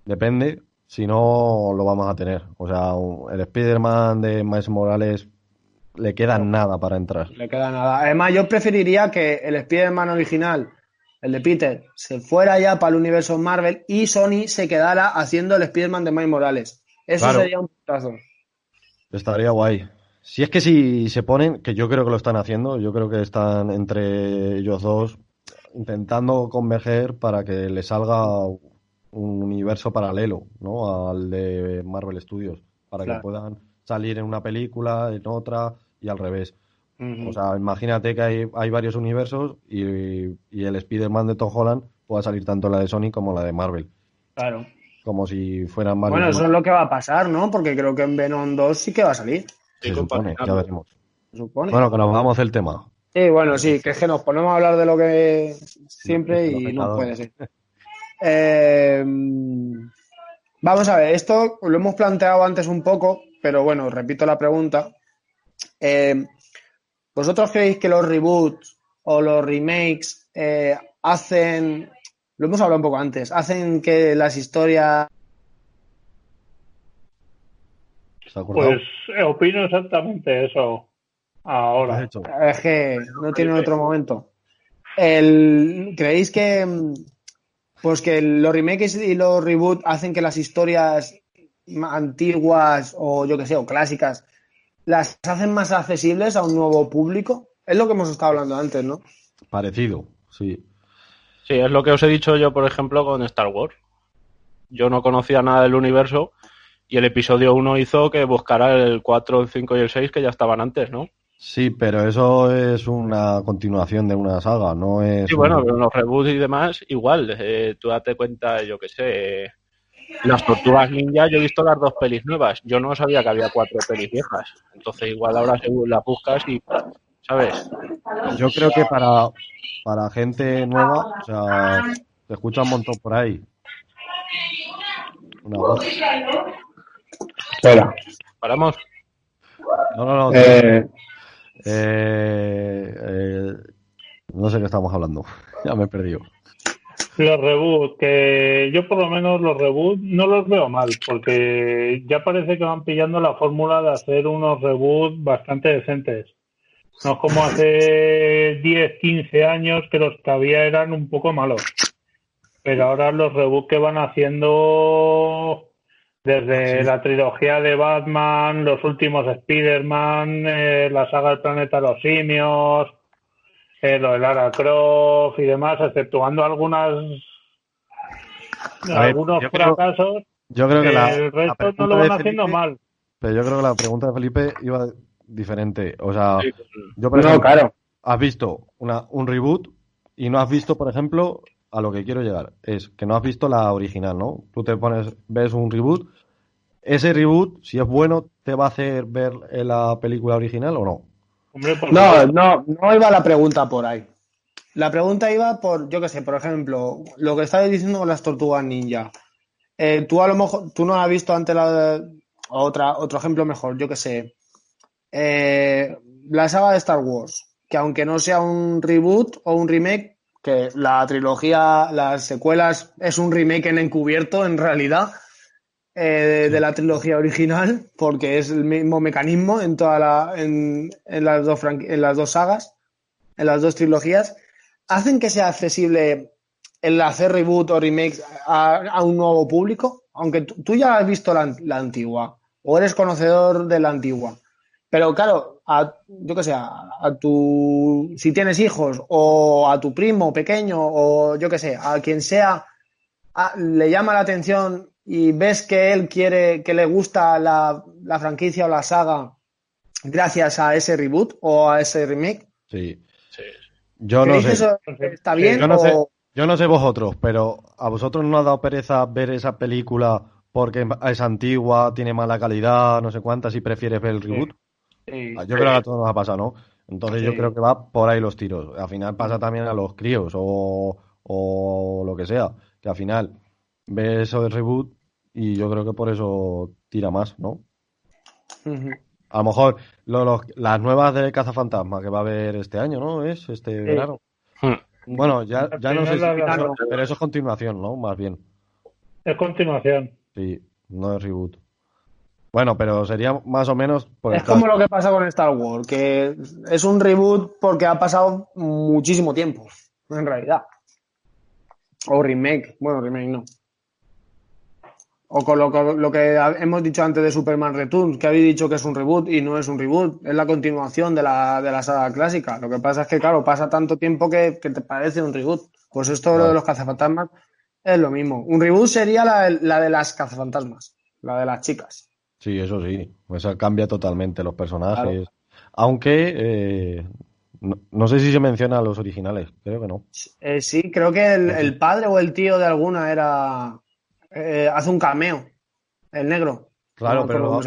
Depende. Si no, lo vamos a tener. O sea, el Spider-Man de Miles Morales le queda nada para entrar. Le queda nada. Además, yo preferiría que el Spider-Man original, el de Peter, se fuera ya para el universo Marvel y Sony se quedara haciendo el Spider-Man de Miles Morales. Eso Claro. sería un putazo. Estaría guay. Si es que si se ponen, que yo creo que lo están haciendo, yo creo que están entre ellos dos intentando converger para que le salga un universo paralelo, ¿no? Al de Marvel Studios, para Claro. que puedan salir en una película, en otra y al revés. O sea, imagínate que hay, hay varios universos y, y el Spider-Man de Tom Holland pueda salir tanto la de Sony como la de Marvel, claro. como si fueran varios. Bueno, eso es lo que va a pasar, ¿no? Porque creo que en Venom 2 sí que va a salir, se supone, ya veremos. se supone. Bueno, que nos vamos del tema. Sí, bueno, sí, que es que nos ponemos a hablar de lo que siempre Sí, y no puede ser. [LAUGHS] Eh, vamos a ver, esto lo hemos planteado antes un poco, pero bueno, repito la pregunta. Eh, ¿Vosotros creéis que los reboots o los remakes eh, hacen, lo hemos hablado un poco antes, hacen que las historias. Pues eh, opino exactamente eso ¿Lo has ahora. hecho? Es que no tiene otro momento. El, ¿Creéis que, pues que los remakes y los reboot hacen que las historias antiguas o yo que sé, o clásicas, las hacen más accesibles a un nuevo público? Es lo que hemos estado hablando antes, ¿no? Parecido, sí. Sí, es lo que os he dicho yo, por ejemplo, con Star Wars. Yo no conocía nada del universo y el episodio 1 hizo que buscara el 4, el 5 y el 6 que ya estaban antes, ¿no? Sí, pero eso es una continuación de una saga, no es... Sí, un- bueno, pero los reboots y demás, igual. eh, tú date cuenta, yo qué sé. las tortugas ninja, yo he visto las dos pelis nuevas. Yo no sabía que había cuatro pelis viejas. Entonces, igual ahora según las buscas y. ¿Sabes? Yo creo que para, para gente nueva, o sea, se escucha un montón por ahí. Una voz. Espera. Paramos. No, no, no. Eh, Eh, eh, no sé qué estamos hablando. [LAUGHS] Ya me he perdido. Los reboots, que yo por lo menos los reboots no los veo mal, porque ya parece que van pillando la fórmula de hacer unos reboots bastante decentes. No es como hace 10, 15 años que los que había eran un poco malos. Pero ahora los reboots que van haciendo desde la trilogía de Batman, los últimos Spider-Man, eh, la saga del planeta los simios, eh, lo de Lara Croft y demás, exceptuando algunas ver, algunos yo creo- fracasos, Yo creo que la, el la resto no lo van haciendo mal. Pero yo creo que la pregunta de Felipe iba diferente. O sea, Sí, yo por no, ejemplo, claro. has visto una, un reboot y no has visto, por ejemplo, a lo que quiero llegar. Es que no has visto la original, ¿no? Tú te pones, ves un reboot. Ese reboot, si es bueno, ¿te va a hacer ver la película original o no? Hombre, por No, no, no iba la pregunta por ahí. La pregunta iba por, yo qué sé, por ejemplo, lo que estabas diciendo con las tortugas ninja. Eh, tú a lo mejor, tú no has visto antes la otra, otro ejemplo mejor, yo qué sé. Eh, la saga de Star Wars, que aunque no sea un reboot o un remake, que la trilogía, las secuelas es un remake en encubierto en realidad eh, de la trilogía original, porque es el mismo mecanismo en toda la, en, las dos en las dos sagas, en las dos trilogías, hacen que sea accesible el hacer reboot o remake a, a un nuevo público, aunque tú ya has visto la, la antigua o eres conocedor de la antigua. Pero claro, a, yo que sé, a, a tu, si tienes hijos o a tu primo pequeño o yo que sé, a quien sea, a- le llama la atención y ves que él quiere, que le gusta la, la franquicia o la saga gracias a ese reboot o a ese remake. Sí. Sí. Yo no ¿Creéis que sé. eso está bien Yo no sé, o yo no sé vosotros, pero ¿a vosotros no os ha dado pereza ver esa película porque es antigua, tiene mala calidad, no sé cuántas, y prefieres ver el reboot? Sí. Ah, Yo creo que a todos nos ha pasado, ¿no? Entonces yo Sí. creo que va por ahí los tiros. Al final pasa también a los críos o, o lo que sea, que al final ve eso del reboot y yo creo que por eso tira más, ¿no? A lo mejor lo- los- las nuevas de Cazafantasma que va a haber este año, ¿no? Es este verano. Hmm. Bueno, ya, ya no sé si, pero eso es continuación, ¿no? Más bien. Es continuación. Sí, no es reboot. Bueno, pero sería más o menos por Es como caso. lo que pasa con Star Wars, que es un reboot porque ha pasado muchísimo tiempo, en realidad. O remake, bueno, remake no. O con lo, con lo que hemos dicho antes de Superman Returns, que habéis dicho que es un reboot y no es un reboot, es la continuación de la, de la saga clásica. Lo que pasa es que, claro, pasa tanto tiempo que, que te parece un reboot. Pues esto lo de los cazafantasmas es lo mismo. Un reboot sería la, la de las cazafantasmas, la de las chicas. Sí, eso sí. Eso cambia totalmente los personajes. Aunque eh, no, no sé si se menciona a los originales, creo que no. Eh, sí, creo que el, el padre o el tío de alguna era. eh, hace un cameo. El negro. Claro, No pero,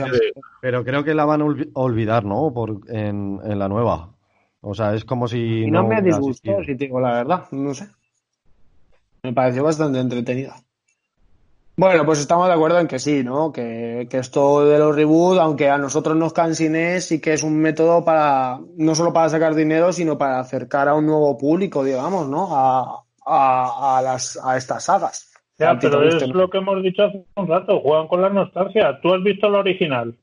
pero creo que la van a olvi- olvidar, ¿no? Por, en, en la nueva. O sea, es como si Y no, me disgustó, si digo la verdad. No sé. Me pareció bastante entretenida. Bueno, pues estamos de acuerdo en que sí, ¿no? Que, que esto de los reboots, aunque a nosotros nos cansine, sí que es un método para, no solo para sacar dinero, sino para acercar a un nuevo público, digamos, ¿no? A, a, a las, a estas sagas. Ya, pero es lo que hemos dicho hace un rato, juegan con la nostalgia. ¿Tú has visto la original?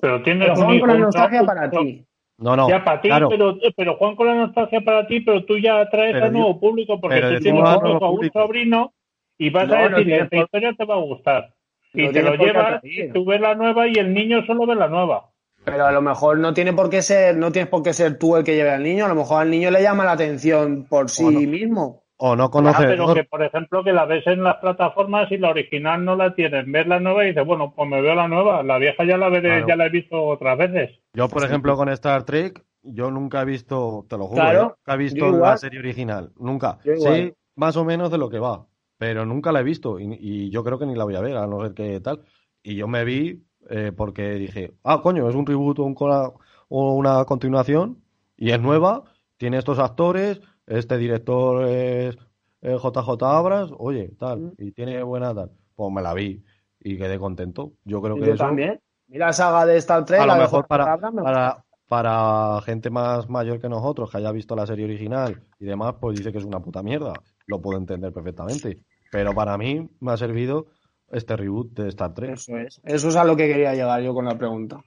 Pero tienes Pero un juegan hijo, con la nostalgia para no, ti. No, no. Ya para ti, claro, pero, pero Juan con la nostalgia para ti, pero tú ya atraes Pero a nuevo público porque tú tienes a un sobrino y vas No, a no decir tiene esta historia te va a gustar. Y No te lo llevas y tú ves la nueva y el niño solo ve la nueva. Pero a lo mejor no tiene por qué ser, no tienes por qué ser tú el que lleve al niño, a lo mejor al niño le llama la atención por sí O no. mismo. o no Ah, conoce. pero no- que, por ejemplo, que la ves en las plataformas y la original no la tienes. Ves la nueva y dices, bueno, pues me veo la nueva. La vieja ya la veré, Claro. ya la he visto otras veces. Yo, por ejemplo, con Star Trek, yo nunca he visto, te lo juro, Claro, ¿eh? nunca he visto la serie original. Nunca. Sé más o menos de lo que va, pero nunca la he visto y, y yo creo que ni la voy a ver, a no ser que tal. Y yo me vi eh, porque dije, ah, coño, es un reboot o, un cola- o una continuación y es nueva, tiene estos actores, este director es eh, JJ Abras, oye, tal, Mm. y tiene buena tal. Pues me la vi y quedé contento. Yo creo Y que yo eso también. Mira la saga de Star Trek, a la lo de mejor para, me para, para gente más mayor que nosotros, que haya visto la serie original y demás, pues dice que es una puta mierda. Lo puedo entender perfectamente. Pero para mí me ha servido este reboot de Star Trek. Eso es. Eso es a lo que quería llegar yo con la pregunta.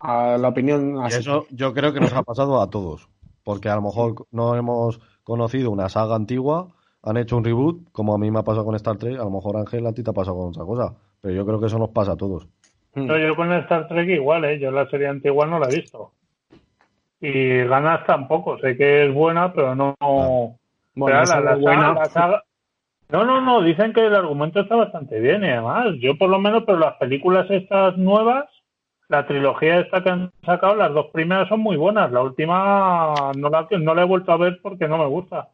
A la opinión así. eso yo creo que nos ha pasado a todos. Porque a lo mejor no hemos conocido una saga antigua, han hecho un reboot, como a mí me ha pasado con Star Trek, a lo mejor Ángel a ti te ha pasado con otra cosa. Pero yo creo que eso nos pasa a todos. Mm. Pero yo con Star Trek igual, ¿eh? Yo la serie antigua no la he visto. Y ganas tampoco. Sé que es buena, pero no... Bueno, Pero esa la- la es buena. saga- la saga- No, no, no. Dicen que el argumento está bastante bien y además, yo por lo menos, pero las películas estas nuevas, la trilogía esta que han sacado, las dos primeras son muy buenas. La última no la, no la he vuelto a ver porque no me gusta.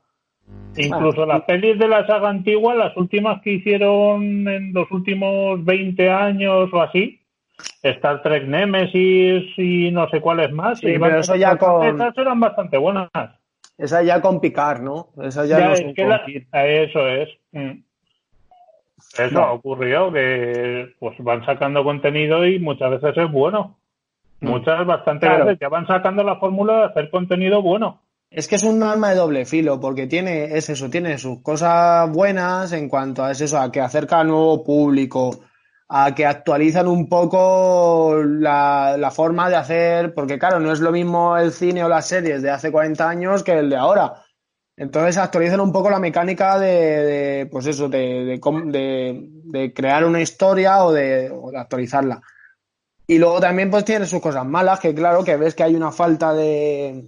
Incluso las pelis de la saga antigua, las últimas que hicieron en los últimos 20 años o así, Star Trek Nemesis y no sé cuáles más, Sí, pero eso ya con- esas eran bastante buenas. Esa ya con picar, ¿no? Esa ya, Ya, no es que la- eso es. Mm. Eso No. ha ocurrido que pues van sacando contenido y muchas veces es bueno. Mm. Muchas, bastantes Pero- veces ya van sacando la fórmula de hacer contenido bueno. Es que es un arma de doble filo, porque tiene, es eso, tiene sus cosas buenas en cuanto a es eso, a que acerca a nuevo público, a que actualizan un poco la, forma de hacer, porque claro, no es lo mismo el cine o las series de hace 40 años que el de ahora. Entonces actualizan un poco la mecánica de, de, pues eso, de, crear una historia o de, o de actualizarla. Y luego también pues tiene sus cosas malas, que claro, que ves que hay una falta de,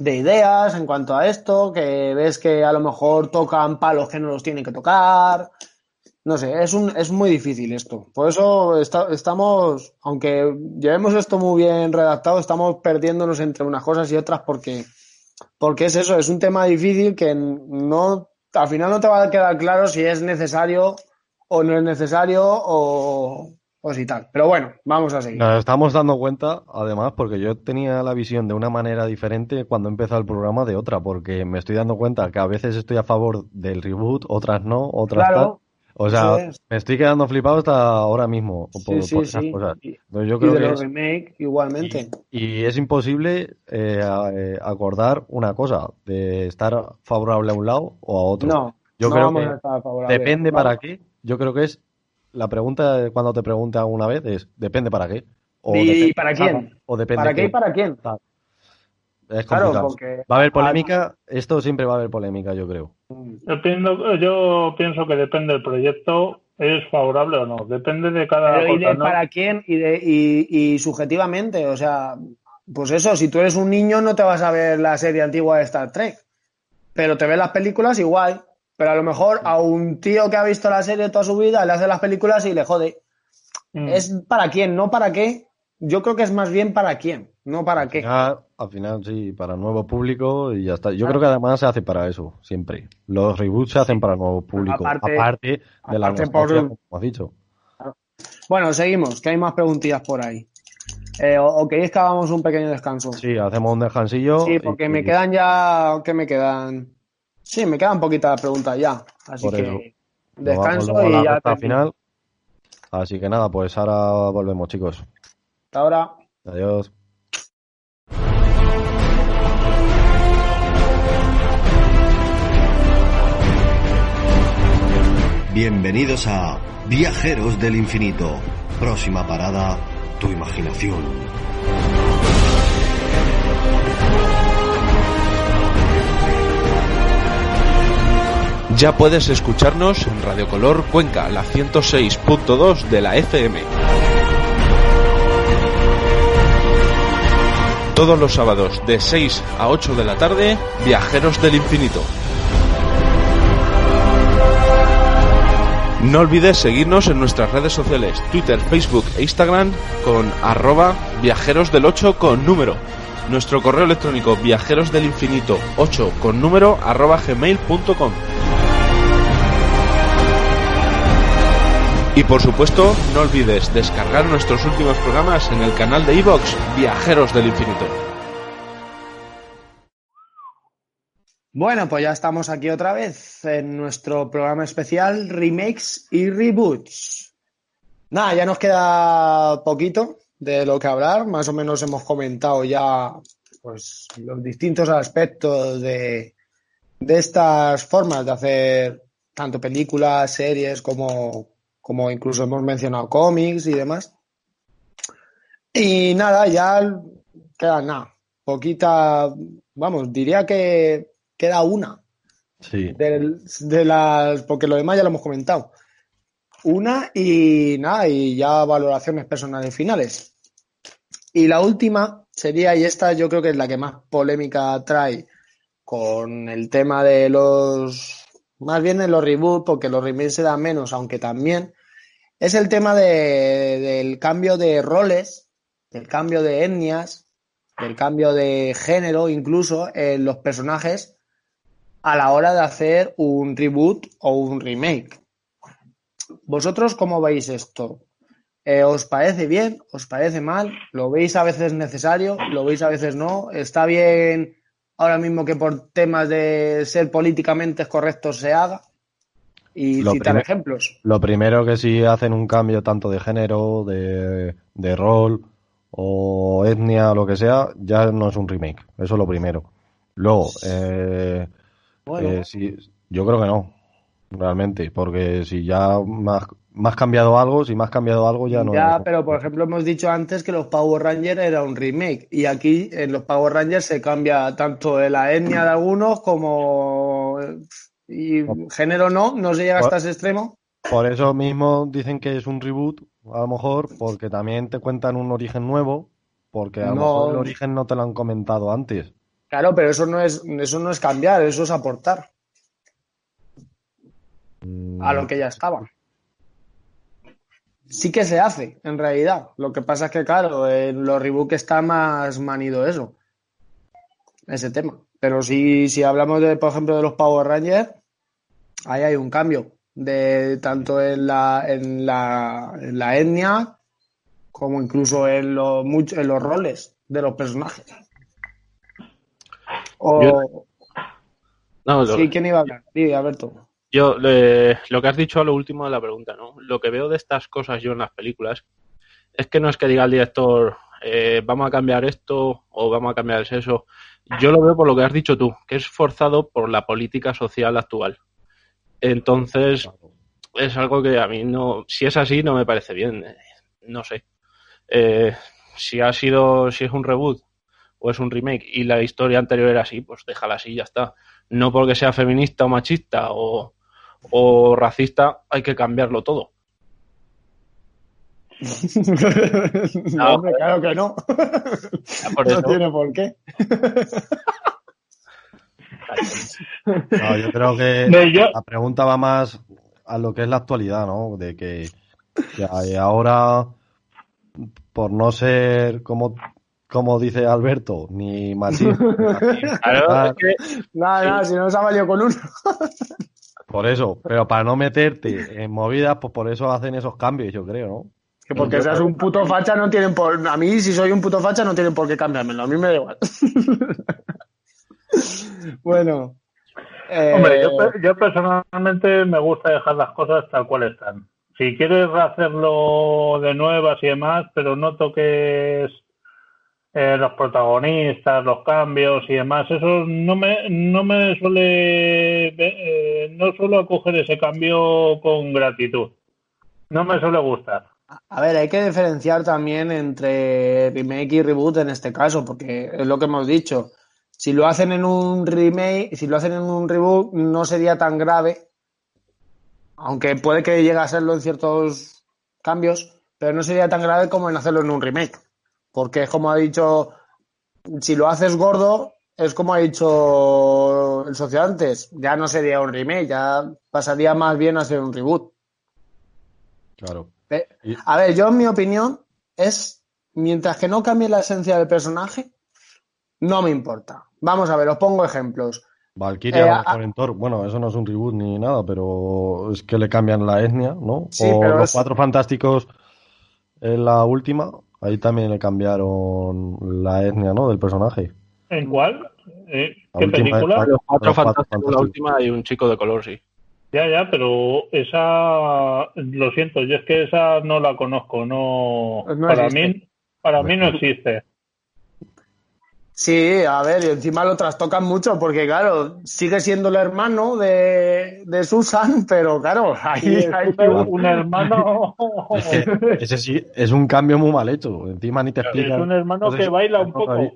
de ideas en cuanto a esto, que ves que a lo mejor tocan palos que no los tienen que tocar. No sé, es, un, es muy difícil esto. Por eso está- estamos, aunque llevemos esto muy bien redactado, estamos perdiéndonos entre unas cosas y otras porque, porque es eso, es un tema difícil que no, al final no te va a quedar claro si es necesario o no es necesario o, o si tal. Pero bueno, vamos a seguir. Nos estamos dando cuenta, además, porque yo tenía la visión de una manera diferente cuando empezó el programa de otra, porque me estoy dando cuenta que a veces estoy a favor del reboot, otras no, otras Claro, tal. O sea, me estoy quedando flipado hasta ahora mismo por, Sí, sí, por esas sí. cosas. Y, Entonces yo y creo de que los es, remake igualmente. y es imposible eh, eh, acordar una cosa, de estar favorable a un lado o a otro. No, yo no creo vamos que a estar favorables. depende para qué. Yo creo que es la pregunta cuando te pregunte alguna vez es depende para qué. O ¿Y depende- para quién? O depende ¿Para qué y para quién? Es Claro, porque Va a haber polémica, esto siempre va a haber polémica, yo creo. Yo pienso, yo pienso que depende del proyecto, es favorable o no. Depende de cada Pero ¿y cosa. de ¿no? para quién? Y, de, y, y subjetivamente, o sea, pues eso, si tú eres un niño no te vas a ver la serie antigua de Star Trek, pero te ves las películas igual. Pero a lo mejor a un tío que ha visto la serie toda su vida le hace las películas y le jode. Mm. Es para quién, no para qué. Yo creo que es más bien para quién, no para qué. Al final, al final, sí, para nuevo público y ya está. Yo creo que además se hace para eso, siempre. Los reboots se hacen para nuevo público, aparte- aparte, de la aparte nostalgia, por- como has dicho. Bueno, seguimos, que hay más preguntillas por ahí. Eh, o, queréis que hagamos un pequeño descanso? Sí, hacemos un descansillo. Sí, porque y- me quedan ya, que me quedan? Sí, me quedan poquitas preguntas ya, así Por que eso. descanso y ya termino. final. Así que nada, pues ahora volvemos, chicos. Hasta ahora. Adiós. Bienvenidos a Viajeros del Infinito. Próxima parada, tu imaginación. Ya puedes escucharnos en Radio Color Cuenca, la 106.2 de la FM. Todos los sábados de 6 a 8 de la tarde, Viajeros del Infinito. No olvides seguirnos en nuestras redes sociales, Twitter, Facebook e Instagram con arroba viajeros del 8 con número. Nuestro correo electrónico viajeros del infinito 8 con número arroba gmail.com. Y por supuesto, no olvides descargar nuestros últimos programas en el canal de iVox Viajeros del Infinito. Bueno, pues ya estamos aquí otra vez en nuestro programa especial Remakes y Reboots. Nada, ya nos queda poquito de lo que hablar. Más o menos hemos comentado ya pues, los distintos aspectos de, de estas formas de hacer tanto películas, series como, como incluso hemos mencionado cómics y demás. Y nada, ya queda nada, poquita, vamos, diría que queda una. Sí. Del- de las, porque lo demás ya lo hemos comentado. Una y nada, y ya valoraciones personales finales. Y la última sería, y esta yo creo que es la que más polémica trae con el tema de los, más bien en los reboots, porque los remakes se dan menos, aunque también, es el tema de- del cambio de roles, del cambio de etnias, del cambio de género incluso en los personajes a la hora de hacer un reboot o un remake. ¿Vosotros cómo veis esto? Eh, ¿Os parece bien? ¿Os parece mal? ¿Lo veis a veces necesario? ¿Lo veis a veces no? ¿Está bien ahora mismo que por temas de ser políticamente correctos se haga? Y Lo citar primer- ejemplos. Lo primero que si hacen un cambio tanto de género, de, de rol o etnia lo que sea, ya no es un remake. Eso es lo primero. Luego, eh, Bueno, eh, yo creo que no, realmente, porque si ya más, más cambiado algo, si más cambiado algo ya no ya, pero por ejemplo hemos dicho antes que los Power Rangers era un remake y aquí en los Power Rangers se cambia tanto de la etnia de algunos como y género no, no se llega hasta ese extremo. Por eso mismo dicen que es un reboot, a lo mejor, porque también te cuentan un origen nuevo, porque a lo No. mejor el origen no te lo han comentado antes. Claro, pero eso no es eso no es cambiar, eso es aportar a lo que ya estaba. Sí que se hace, en realidad. Lo que pasa es que, claro, en los rebooks está más manido eso, ese tema. Pero si, si hablamos de, por ejemplo, de los Power Rangers, ahí hay un cambio de tanto en la, en la, en la etnia como incluso en en los roles de los personajes. O, Yo- No, lo, sí, ¿quién iba a hablar? Sí, Alberto. yo, eh, lo que has dicho a lo último de la pregunta, ¿no? Lo que veo de estas cosas yo en las películas es que no es que diga el director, eh, vamos a cambiar esto o vamos a cambiar el sexo. Yo lo veo por lo que has dicho tú, que es forzado por la política social actual. Entonces, es algo que a mí no, si es así, no me parece bien. Eh, No sé. Eh, si ha sido, si es un reboot o es un remake y la historia anterior era así, pues déjala así y ya está. No porque sea feminista o machista o, o racista, hay que cambiarlo todo. [LAUGHS] No, hombre, claro que no. Por No tiene por qué. No, yo creo que No, yo- la pregunta va más a lo que es la actualidad, ¿no? De que, que ahora, por no ser como, como dice Alberto, ni racista, [LAUGHS] claro, es que Nada, nada, si no se ha valido con uno. por eso, pero para no meterte en movidas, pues por eso hacen esos cambios, yo creo, ¿no? Que porque seas un puto facha no tienen por... A mí, si soy un puto facha, no tienen por qué cambiármelo. A mí me da igual. [LAUGHS] bueno. eh, Hombre, yo, yo personalmente me gusta dejar las cosas tal cual están. Si quieres hacerlo de nuevas y demás, pero no toques eh, los protagonistas, los cambios y demás, eso no me, no me suele, eh, no suelo acoger ese cambio con gratitud. No me suele gustar. A ver, hay que diferenciar también entre remake y reboot en este caso, porque es lo que hemos dicho. Si lo hacen en un remake, si lo hacen en un reboot, no sería tan grave, aunque puede que llegue a serlo en ciertos cambios, pero no sería tan grave como en hacerlo en un remake. Porque es como ha dicho, si lo haces gordo, es como ha dicho el socio antes, ya no sería un remake, ya pasaría más bien a ser un reboot. Claro. A ver, yo en mi opinión es, mientras que no cambie la esencia del personaje, no me importa. Vamos a ver, os pongo ejemplos. Valkyria Eh, bueno, eso no es un reboot ni nada, pero es que le cambian la etnia, ¿no? Sí, o los es- cuatro fantásticos en la última, ahí también le cambiaron la etnia, ¿no? Del personaje. ¿En cuál? Eh, ¿Qué última película? Los cuatro fantásticos, la última y un chico de color, sí. Ya, ya, pero esa, lo siento, yo es que esa no la conozco, no, no para existe. mí, para mí no existe. Sí, a ver, y encima lo trastocan mucho, porque claro, sigue siendo el hermano de, de Susan, [LAUGHS] pero claro, ahí, Es ahí- un, hermano, Es que ese sí, es un cambio muy mal hecho. Encima ni te es explican. un hermano no sé que si- baila un no poco. sabía.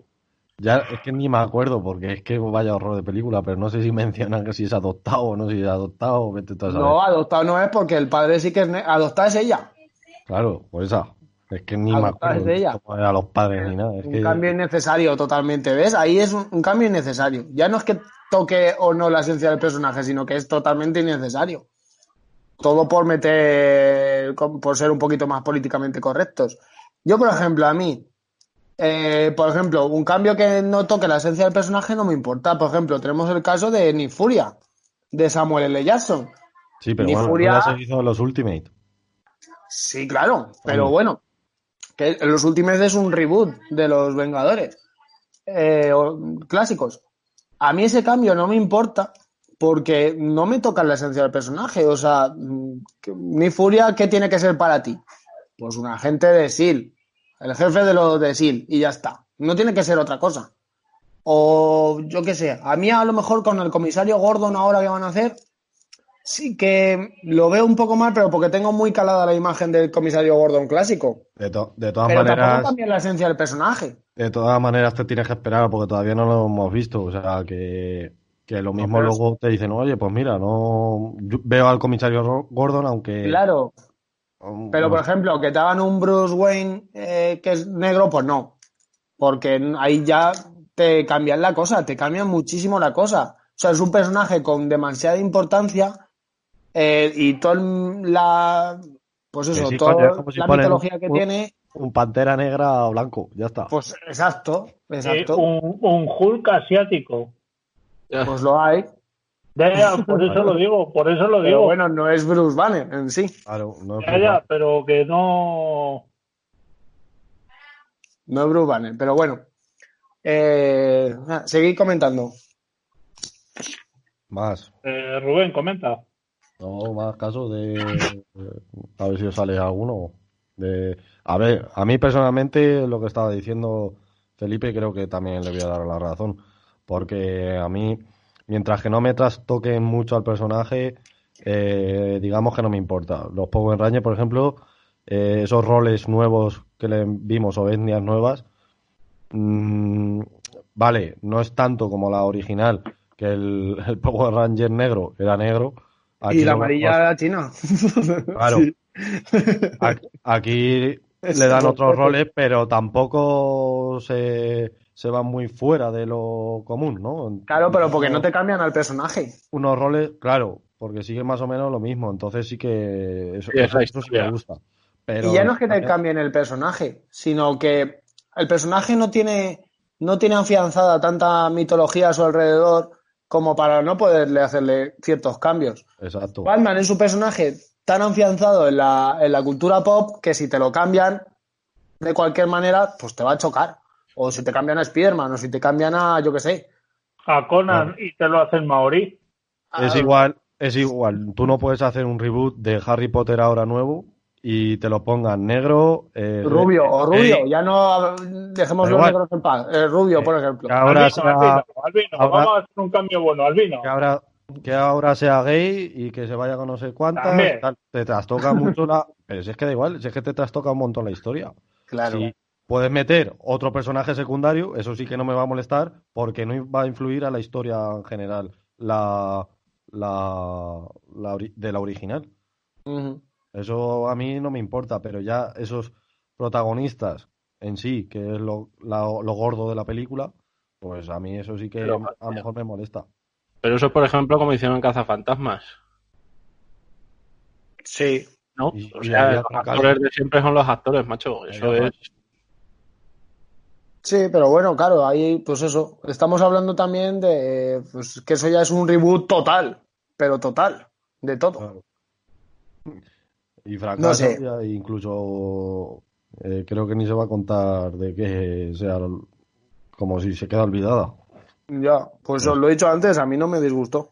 Ya es que ni me acuerdo, porque es que vaya horror de película, pero no sé si [LAUGHS] mencionan que si es adoptado o no si es adoptado, vete a saber. no, adoptado no es porque el padre sí que es, ne- adoptada es ella. Claro, pues esa. Es que ni me acuerdo ella. cómo eran los padres ni nada. Es un que cambio innecesario totalmente, ¿ves? Ahí es un, un cambio innecesario. Ya no es que toque o no la esencia del personaje, sino que es totalmente innecesario. Todo por meter, por ser un poquito más políticamente correctos. Yo, por ejemplo, a mí, eh, por ejemplo, un cambio que no toque la esencia del personaje no me importa. Por ejemplo, tenemos el caso de Nick Furia, de Samuel L. Jackson. Sí, pero bueno, Furia- ya se hizo los Ultimate. Sí, claro, pero bueno, que los últimos es un reboot de los Vengadores eh, clásicos. A mí ese cambio no me importa porque no me toca la esencia del personaje. O sea, mm, mi furia, ¿qué tiene que ser para ti? Pues un agente de SEAL, el jefe de los de SEAL, y ya está. No tiene que ser otra cosa. O yo qué sé, a mí a lo mejor con el comisario Gordon ahora que van a hacer, sí que lo veo un poco mal, pero porque tengo muy calada la imagen del comisario Gordon clásico. De, to- de todas Pero maneras, tampoco cambia la esencia del personaje. de todas maneras te tienes que esperar porque todavía no lo hemos visto. O sea, que, que lo mismo luego te dicen, oye, pues mira, no yo veo al comisario Gordon, aunque Claro, um, pero por ejemplo, que te hagan un Bruce Wayne eh, que es negro, pues no. Porque ahí ya te cambian la cosa, te cambian muchísimo la cosa. O sea, es un personaje con demasiada importancia eh, y toda la. Pues eso, sí, toda coño, es como si la mitología que un- tiene. un pantera negra blanco, ya está. Pues exacto, Eh, exacto. un, un Hulk asiático. Pues lo hay. Ya, ya, por eso lo digo, por eso lo Pero digo. bueno, no es Bruce Banner en sí. Claro, no es Ya, ya, pero que no. No es Bruce Banner, pero bueno. Eh, seguid comentando. más. Eh, Rubén, comenta. No, más casos de. A ver si os sale alguno. De, a ver, a mí personalmente lo que estaba diciendo Felipe creo que también le voy a dar la razón. Porque a mí, mientras que no me trastoquen mucho al personaje, eh, digamos que no me importa. Los Power Rangers, por ejemplo, eh, esos roles nuevos que le vimos o etnias nuevas, mm, vale, no es tanto como la original, que el, [LAUGHS] el Power Ranger negro era negro. Aquí y la amarilla era china. [LAUGHS] Claro. Sí. Aquí, le dan otros roles, pero tampoco se, se van muy fuera de lo común, ¿no? Claro, pero porque no te cambian al personaje. Unos roles, claro, porque siguen más o menos lo mismo, entonces sí que eso, Sí, es eso- eso sí me gusta. Pero y ya no es que te cambien el personaje, sino que el personaje no tiene, no tiene afianzada tanta mitología a su alrededor como para no poderle hacerle ciertos cambios. Exacto. Batman es un personaje tan afianzado en la, en la cultura pop que si te lo cambian de cualquier manera, pues te va a chocar. O si te cambian a Spiderman, o si te cambian a, yo qué sé. A Conan y te lo hacen maorí. Es a- igual, es igual. Tú no puedes hacer un reboot de Harry Potter ahora nuevo y te lo pongan negro. eh, Rubio, o eh, rubio, ya no dejemos los negros en paz. Eh, rubio, por ejemplo. que ahora albino, sea- albino, albino. ahora- Vamos a hacer un cambio bueno, albino. que ahora, que ahora sea gay y que se vaya con no sé cuántas. Tal. Te trastoca mucho la. Pero si es que da igual, si es que te trastoca un montón la historia. Claro. Si puedes meter otro personaje secundario, eso sí que no me va a molestar porque no va a influir a la historia en general, la, la, de la original. Ujú. Eso a mí no me importa, pero ya esos protagonistas en sí, que es lo, la- lo gordo de la película, pues a mí eso sí que Pero, a lo mejor me molesta. Pero eso, por ejemplo, como hicieron en Cazafantasmas, Sí. ¿no? Y- o sea, los actores cara. de siempre son los actores, macho. Eso es. Sí, pero bueno, claro, ahí, pues eso. Estamos hablando también de pues, que eso ya es un reboot total, pero total, de todo. Claro. Y fracaso, No sé. ya incluso eh, creo que ni se va a contar de que sea como si se queda olvidada. Ya, pues os lo he dicho antes, a mí no me disgustó.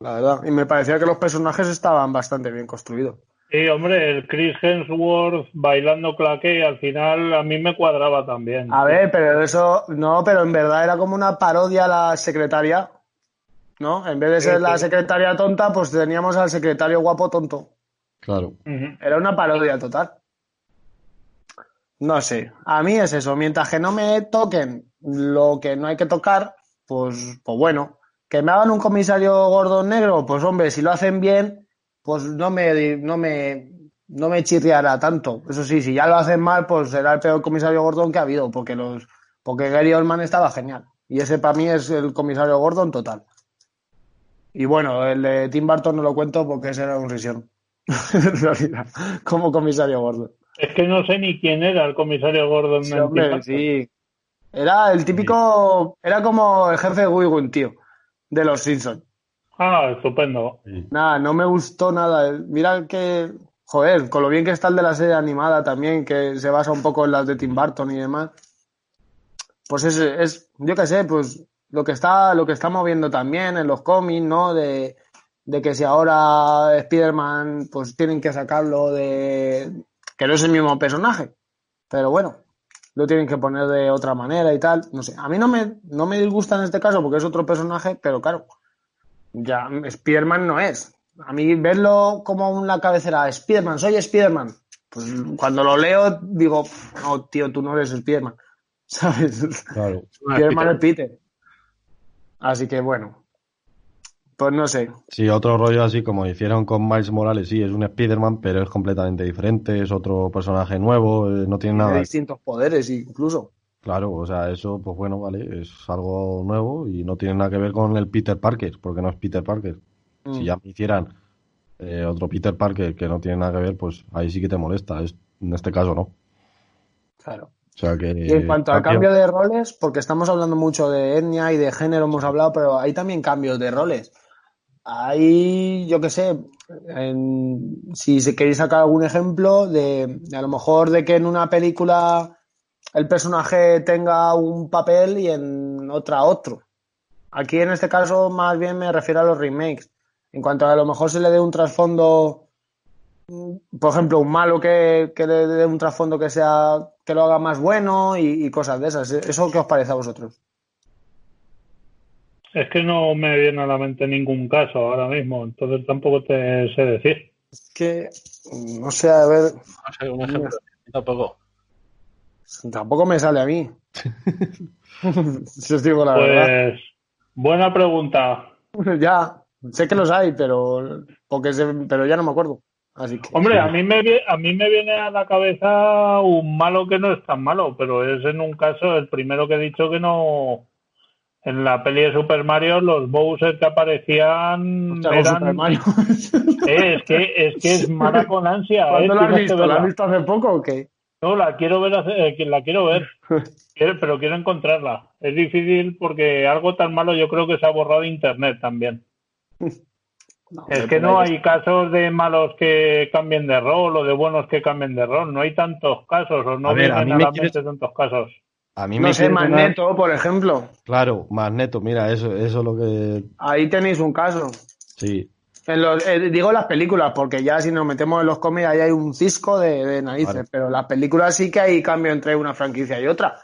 La verdad. Y me parecía que los personajes estaban bastante bien construidos. Sí, hombre, el Chris Hemsworth bailando claqué al final a mí me cuadraba también. A ver, pero eso, no, pero en verdad era como una parodia a la secretaria, ¿no? En vez de ser Sí, la sí. secretaria tonta, pues teníamos al secretario guapo tonto. Claro. Era una parodia total. No sé, a mí es eso, mientras que no me toquen lo que no hay que tocar, pues, pues bueno, que me hagan un comisario gordo negro, pues hombre, si lo hacen bien, pues no me, no me, no me chirriará tanto. Eso sí, si ya lo hacen mal, pues será el peor comisario Gordon que ha habido, porque los, porque Gary Oldman estaba genial. Y ese para mí es el comisario Gordon total. Y bueno, el de Tim Burton no lo cuento porque ese era un risión. [LAUGHS] en realidad, como comisario Gordon. Es que no sé ni quién era el comisario Gordon. Sí, hombre, sí. Era el típico, era como el jefe de Wiggum, tío, de los Simpsons. Ah, estupendo. Nada, no me gustó nada. Mira que, joder, con lo bien que está el de la serie animada también, que se basa un poco en las de Tim Burton y demás. Pues es, es yo qué sé, pues lo que está, lo que está moviendo también en los cómics, ¿no? De, de que si ahora Spider-Man, pues tienen que sacarlo de, que no es el mismo personaje. Pero bueno, lo tienen que poner de otra manera y tal. No sé, a mí no me, no me disgusta en este caso porque es otro personaje, pero claro, ya Spider-Man no es. A mí verlo como una cabecera, Spider-Man, soy Spider-Man. Pues cuando lo leo digo, no, tío, tú no eres Spider-Man. [LAUGHS] ¿Sabes? Claro. Spider-Man es Peter. Así que bueno, pues no sé. Sí, otro rollo así como hicieron con Miles Morales, sí, es un Spider-Man, pero es completamente diferente, es otro personaje nuevo, eh, no tiene nada. distintos poderes incluso. Claro, o sea, eso, pues bueno, vale, es algo nuevo y no tiene nada que ver con el Peter Parker, porque no es Peter Parker. Mm. Si ya me hicieran eh, otro Peter Parker que no tiene nada que ver, pues ahí sí que te molesta. Es, en este caso no. Claro. O sea que. Y en cuanto al cambio de roles, porque estamos hablando mucho de etnia y de género, hemos hablado, pero hay también cambios de roles. Hay, yo qué sé, en- si queréis sacar algún ejemplo de, a lo mejor de que en una película el personaje tenga un papel y en otra otro. Aquí en este caso más bien me refiero a los remakes. En cuanto a, a lo mejor se le dé un trasfondo por ejemplo, un malo que, que le dé un trasfondo que sea que lo haga más bueno y, y cosas de esas. ¿Eso qué os parece a vosotros? Es que no me viene a la mente ningún caso ahora mismo, entonces tampoco te sé decir. Es que, no sé, a ver, No sé, un ejemplo. Tampoco. tampoco me sale a mí. [LAUGHS] si os digo la verdad. Pues, buena pregunta. Ya, sé que los hay, pero, porque se- pero ya no me acuerdo. Así que, Hombre, a mí, me, a mí me viene a la cabeza un malo que no es tan malo, pero es en un caso el primero que he dicho que no. En la peli de Super Mario, los Bowser que aparecían Hostia, eran. Super Mario. [LAUGHS] Eh, es, que, es que es mala con ansia. eh, ¿Cuándo la has visto? ¿La has visto hace poco o qué? No, la quiero ver, eh, la quiero ver, [LAUGHS] Quiero- pero quiero encontrarla. Es difícil porque algo tan malo yo creo que se ha borrado de internet también. No, Es que no ahí hay casos de malos que cambien de rol o de buenos que cambien de rol. No hay tantos casos o no A ver, a vienen mí a me la quieres- mente tantos casos. A mí No me sé, Magneto, por ejemplo. Claro, Magneto, mira, eso, eso es lo que. Ahí tenéis un caso. Sí, En los, eh, digo las películas, porque ya si nos metemos en los cómics ahí hay un cisco de, de narices, Vale. pero las películas sí que hay cambio entre una franquicia y otra.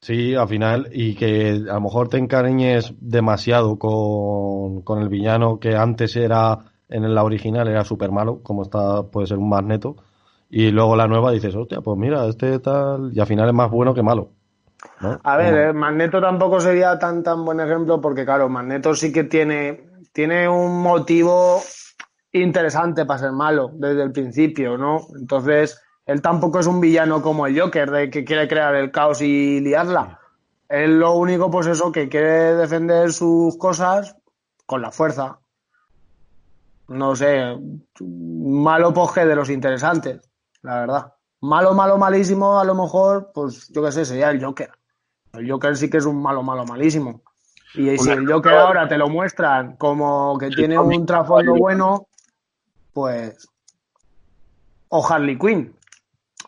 Sí, al final, y que a lo mejor te encariñes demasiado con, con el villano que antes era, en la original era súper malo, como está, puede ser un magneto, y luego la nueva dices, hostia, pues mira, este tal, y al final es más bueno que malo. ¿No? A ver, eh, Magneto tampoco sería tan tan buen ejemplo porque, claro, Magneto sí que tiene, tiene un motivo interesante para ser malo desde el principio, ¿no? Entonces, él tampoco es un villano como el Joker, de que quiere crear el caos y liarla. Él lo único, pues eso, que quiere defender sus cosas con la fuerza. No sé, malo poje de los interesantes, la verdad. Malo, malo, malísimo, a lo mejor, pues yo qué sé, sería el Joker. El Joker sí que es un malo, malo, malísimo. Y si el Joker ahora te lo muestran como que tiene un trasfondo bueno, pues. O Harley Quinn,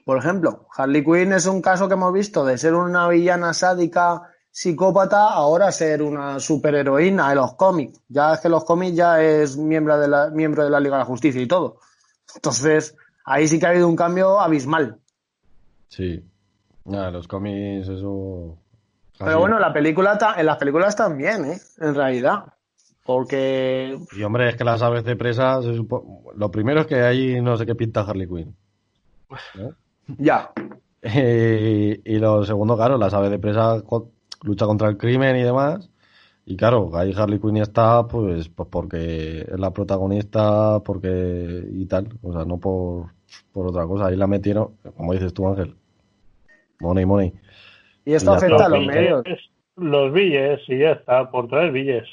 por ejemplo. Harley Quinn es un caso que hemos visto de ser una villana sádica, psicópata, ahora ser una superheroína en los cómics. Ya es que los cómics ya es miembro de la, miembro de la Liga de la Justicia y todo. Entonces, ahí sí que ha habido un cambio abismal. Sí. Nada, los cómics, eso. Pero bueno, la película ta- en las películas también, ¿eh? En realidad. Porque Y hombre, es que las aves de presa, se supo- lo primero es que ahí no sé qué pinta Harley Quinn. ¿no? ya, Eh, y lo segundo, claro, las aves de presa co- lucha contra el crimen y demás. Y claro, ahí Harley Quinn está, pues, pues porque es la protagonista, porque y tal, o sea, no por, por otra cosa. Ahí la metieron, como dices tú, Ángel. Money, money. y esto Y afecta a los medios. Los billes, y ya está, por tres billes.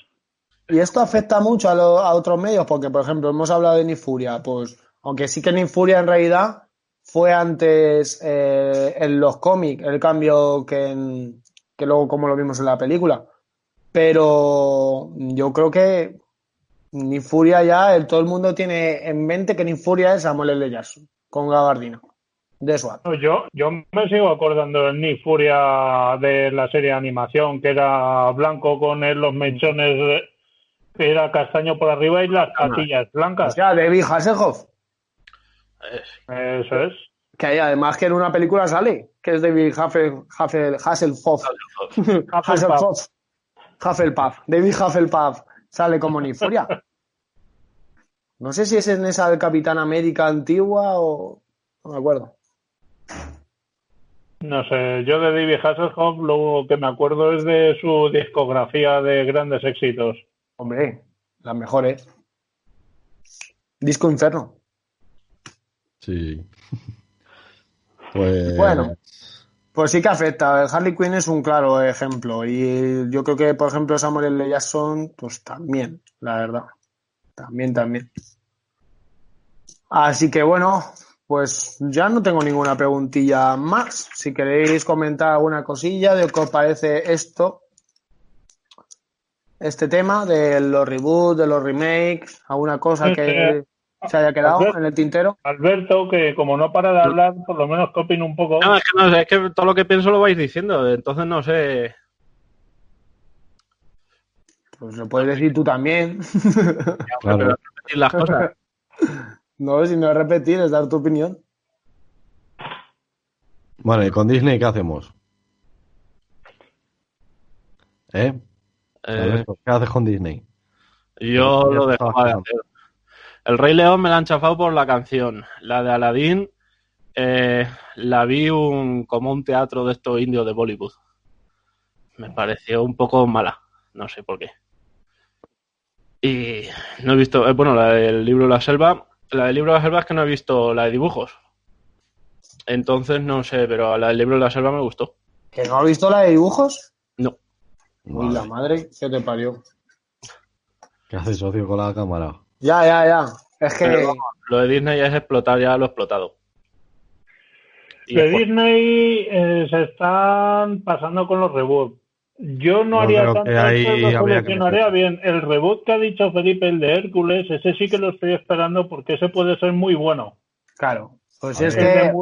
Y esto afecta mucho a, lo- a otros medios, porque, por ejemplo, hemos hablado de Nifuria, pues, aunque sí que Nifuria en realidad fue antes eh, en los cómics, el cambio que, en- que luego como lo vimos en la película. Pero yo creo que Nifuria ya, el- todo el mundo tiene en mente que Nifuria es Samuel L. Jackson, con gabardina, de SWAT. No, Yo, yo me sigo acordando del Nick Furia de la serie de animación, que era blanco con él, los mechones, eh, que era castaño por arriba y las patillas O blancas. sea, David Hasselhoff, Eso es. que hay, además que en una película sale, que es David Hassel, Hassel- Hasselhoff. Hufflepuff. [LAUGHS] Hufflepuff. David Hufflepuff sale como Nifuria. No sé si es en esa del Capitán América antigua o. No me acuerdo. No sé, yo de David Hasselhoff lo que me acuerdo es de su discografía de grandes éxitos. Hombre, las mejores. Disco Inferno. Sí. [LAUGHS] Pues. Bueno. Pues sí que afecta. El Harley Quinn es un claro ejemplo. Y yo creo que, por ejemplo, Samuel L. Jackson, pues también, la verdad. También, también. Así que bueno, pues ya no tengo ninguna preguntilla más. Si queréis comentar alguna cosilla de qué os parece esto, este tema de los reboots, de los remakes, alguna cosa que se haya quedado en el tintero. Alberto, que como no para de hablar, por lo menos que opine un poco. No, es que no sé, es que todo lo que pienso lo vais diciendo, entonces no sé. Pues lo puedes decir tú también. Claro. las cosas. [LAUGHS] no, si no es repetir, es dar tu opinión. Bueno, ¿y con Disney qué hacemos? ¿Eh? Eh, ¿Qué haces con Disney? yo lo dejaba de hacer. El Rey León me la han chafado por la canción. La de Aladdin eh, la vi un, como un teatro de estos indios de Bollywood. Me pareció un poco mala. No sé por qué. Y no he visto, eh, bueno, la del libro de la selva. La del libro de la selva es que no he visto la de dibujos. Entonces no sé, pero la del libro de la selva me gustó. ¿Que no has visto la de dibujos? No. Uy, la madre que te parió. ¿Qué haces, socio, con la cámara? Ya, ya, ya. Es que. Pero vamos, lo de Disney es explotar ya lo explotado. Y de después- Disney eh, se están pasando con los reboots. Yo no haría tanto que ahí esto, lo habría que solucionaría bien. El reboot que ha dicho Felipe, el de Hércules, ese sí que lo estoy esperando porque ese puede ser muy bueno. Claro. Pues es El de, el de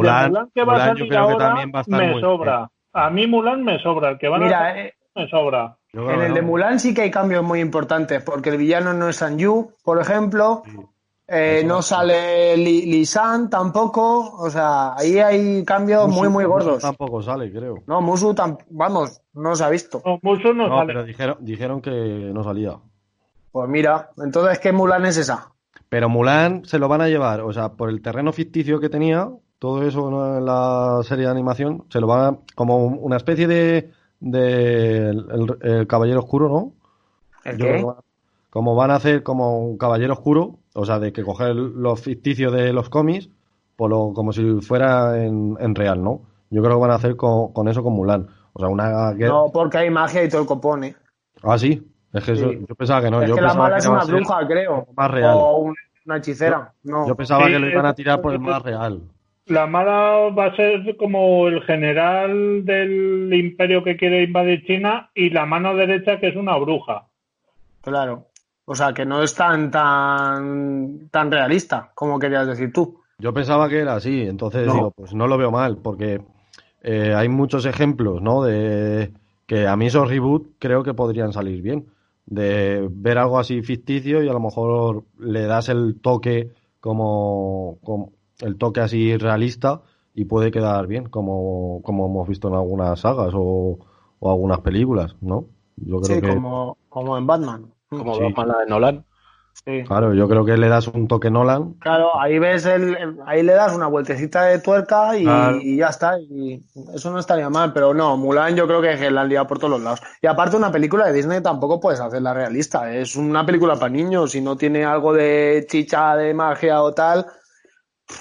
Mulan- Mulan que va a Mulan salir que ahora va a me muy sobra. A mí Mulan me sobra. El que van a Mira, eh, me sobra. Yo creo en el de. Mulan sí que hay cambios muy importantes, porque el villano no es Sanju, por ejemplo. Eh, no sale Li- Lisan tampoco. O sea, ahí hay cambios muy, muy gordos. Tampoco sale, creo. No, Musu, tam- vamos, no se ha visto. No, Musu no, No, sale. pero dijeron, dijeron que no salía. Pues mira, entonces, ¿qué Mulan es esa? Pero Mulan se lo van a llevar, o sea, por el terreno ficticio que tenía, todo eso en la serie de animación, se lo van a, como una especie de, de el, el- el Caballero Oscuro, ¿no? ¿El Yo qué? creo que como van a hacer como un Caballero Oscuro, o sea, de que coger los ficticios de los cómics, por lo, como si fuera en, en real, ¿no? Yo creo que van a hacer con, con eso con Mulan. O sea, una. No, porque hay magia y todo el copón, ¿eh? Ah, sí. Es que eso- yo pensaba que no. es yo que la mala que es una bruja, creo. más real. O un- una hechicera. No. Yo pensaba Sí, que lo iban a tirar por el más real. La mala va a ser como el general del imperio que quiere invadir China y la mano derecha que es una bruja. Claro. O sea, que no es tan, tan, tan realista como querías decir tú. Yo pensaba que era así, entonces No. digo, pues no lo veo mal, porque eh, hay muchos ejemplos, ¿no? De que a mí esos reboot creo que podrían salir bien. De ver algo así ficticio y a lo mejor le das el toque como, como el toque así realista y puede quedar bien, como, como hemos visto en algunas sagas o, o algunas películas, ¿no? Yo creo Sí, que como, como en Batman. Como Sí. Batman la de Nolan. Sí. claro, yo creo que le das un toque Nolan Claro, ahí ves el, ahí le das una vueltecita de tuerca y, Claro. y ya está. Y eso no estaría mal, pero no, Mulan yo creo que la han liado por todos los lados. Y aparte una película de Disney tampoco puedes hacerla realista. Es una película para niños. Si no tiene algo de chicha, de magia o tal,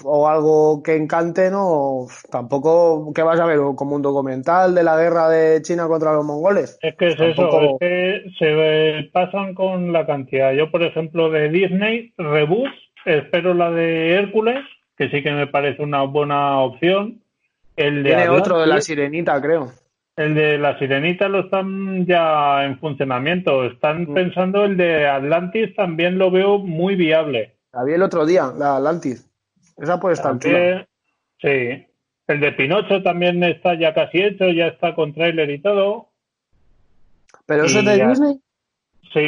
o algo que encante, no, tampoco que vas a ver como un documental de la guerra de China contra los mongoles. Es que es Tampoco- eso, es que se pasan con la cantidad. Yo, por ejemplo, de Disney, reboot, espero la de Hércules, que sí que me parece una buena opción. El de Tiene otro de la sirenita, creo. El de la Sirenita lo están ya en funcionamiento. Están Mm. pensando el de Atlantis, también lo veo muy viable. La vi el otro día, la Atlantis. Esa puede estar. También- sí. El de Pinocho también está ya casi hecho, ya está con tráiler y todo. ¿Pero eso es de ya- Disney? Sí,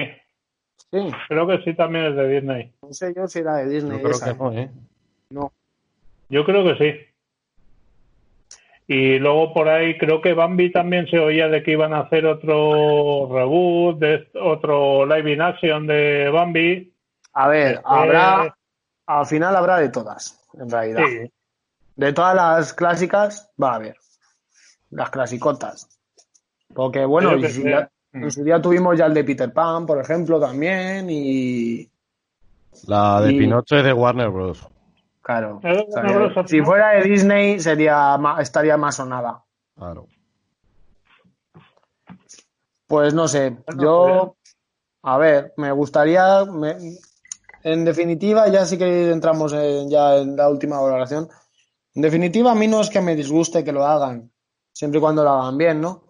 Sí. creo que sí también es de Disney. No sé yo si era de Disney. yo creo esa. que no, ¿eh? Yo creo que sí. Y luego por ahí creo que Bambi también se oía de que iban a hacer otro reboot, de otro live in action de Bambi. A ver, Eh, habrá. Al final habrá de todas, en realidad. Sí, De todas las clásicas, va a haber. Las clasicotas. Porque, bueno, y si ya- en su día tuvimos ya el de Peter Pan, por ejemplo, también. Y. La de Y- Pinocho es de Warner Bros. Claro. O sea, si fuera de Disney, sería estaría más sonada. Claro. Pues no sé, yo, a ver, me gustaría, me- en definitiva, ya sí que entramos en, ya en la última valoración. En definitiva, a mí no es que me disguste que lo hagan, siempre y cuando lo hagan bien, ¿no?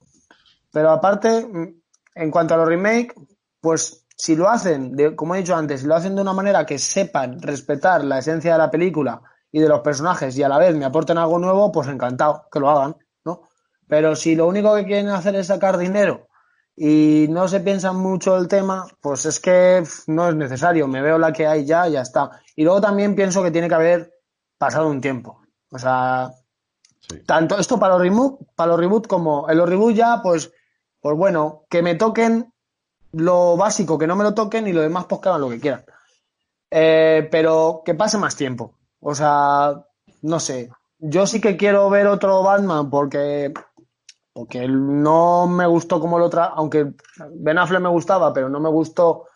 Pero aparte, mm, en cuanto a los remake, pues si lo hacen, de, como he dicho antes, si lo hacen de una manera que sepan respetar la esencia de la película y de los personajes y a la vez me aporten algo nuevo, pues encantado, que lo hagan, ¿no? Pero si lo único que quieren hacer es sacar dinero y no se piensan mucho el tema, pues es que no es necesario. Me veo la que hay ya, ya está. Y luego también pienso que tiene que haber pasado un tiempo. O sea, Sí. tanto esto para los reboot, para los reboot como en los reboot ya, pues, pues bueno, que me toquen lo básico, que no me lo toquen y lo demás pues que hagan lo que quieran. Eh, pero que pase más tiempo. O sea, no sé. Yo sí que quiero ver otro Batman porque porque no me gustó como lo otra, aunque Ben Affleck me gustaba, pero no me gustó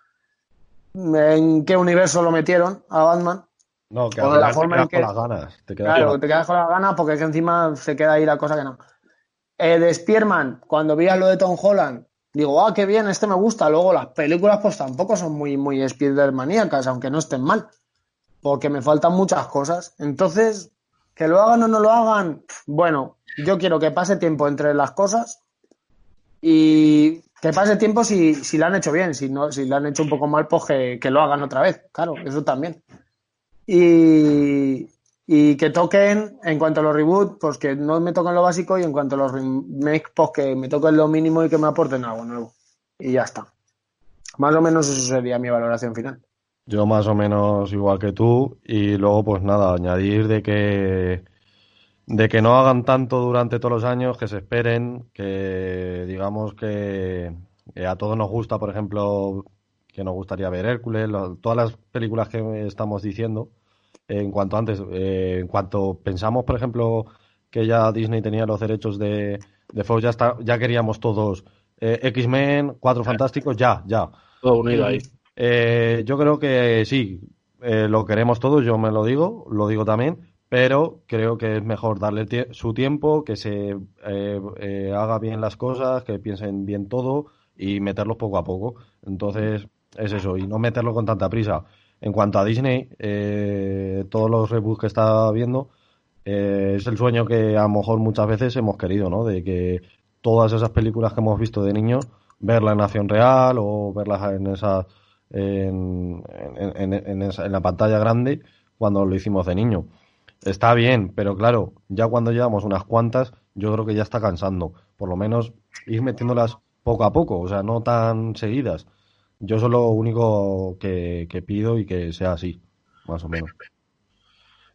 en qué universo lo metieron a Batman. No, que O al de la final te quedas en que- con las ganas. Te quedas Claro, con te quedas con las ganas porque es que encima se queda ahí la cosa que no. Eh, de Spearman, cuando vi a lo de Tom Holland, digo, ah, qué bien, este me gusta. Luego las películas pues tampoco son muy, muy Spider-maníacas, aunque no estén mal. Porque me faltan muchas cosas. Entonces, que lo hagan o no lo hagan, bueno, yo quiero que pase tiempo entre las cosas y que pase tiempo si, si han hecho bien. Si, no, si lo han hecho un poco mal, pues que, lo hagan otra vez. Claro, eso también. Y, y que toquen, en cuanto a los reboot, pues que no me toquen lo básico y en cuanto a los remakes, pues que me toquen lo mínimo y que me aporten algo nuevo. Y ya está. Más o menos eso sería mi valoración final. Yo más o menos igual que tú y luego pues nada, añadir de que de que no hagan tanto durante todos los años, que se esperen, que digamos que, a todos nos gusta, por ejemplo, que nos gustaría ver Hércules, todas las películas que estamos diciendo, en cuanto antes, eh, en cuanto pensamos, por ejemplo, que ya Disney tenía los derechos de, de Fox, ya, está, ya queríamos todos eh, X-Men, Cuatro Fantásticos, ya, ya. Todo unido ahí. Eh, yo creo que sí, eh, lo queremos todos, yo me lo digo, lo digo también, pero creo que es mejor darle su tiempo, que se haga bien las cosas, que piensen bien todo y meterlos poco a poco. Entonces, es eso, y no meterlo con tanta prisa. En cuanto a Disney, todos los reboots que está viendo, es el sueño que a lo mejor muchas veces hemos querido, ¿no? De que todas esas películas que hemos visto de niños, verlas en acción real o verlas en esa en, en, la pantalla grande cuando lo hicimos de niño. Está bien, pero claro, ya cuando llevamos unas cuantas, yo creo que ya está cansando. Por lo menos ir metiéndolas poco a poco, o sea, no tan seguidas. Yo eso es lo único que, que pido y que sea así, más o menos.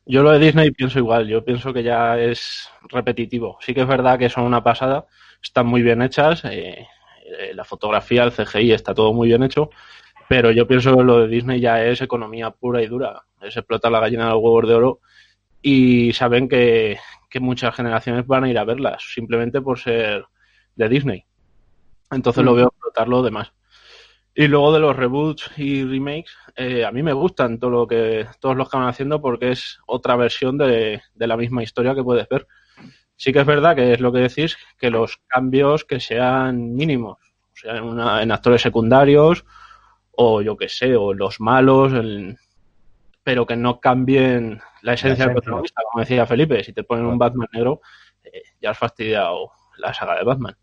Yo lo de Disney pienso igual, yo pienso que ya es repetitivo. Sí que es verdad que son una pasada, están muy bien hechas, eh, eh, la fotografía, el CGI, está todo muy bien hecho, pero yo pienso que lo de Disney ya es economía pura y dura, es explotar la gallina de los huevos de oro y saben que, muchas generaciones van a ir a verlas, simplemente por ser de Disney. Entonces lo mm. veo explotar lo demás. Y luego de los reboots y remakes, eh, a mí me gustan todo lo que, todos los que van haciendo porque es otra versión de, de la misma historia que puedes ver. Sí que es verdad que es lo que decís, que los cambios que sean mínimos, o sea, en, actores secundarios o yo que sé, o los malos, pero que no cambien la esencia del protagonista, como decía Felipe, si te ponen un Batman negro, eh, ya has fastidiado la saga de Batman.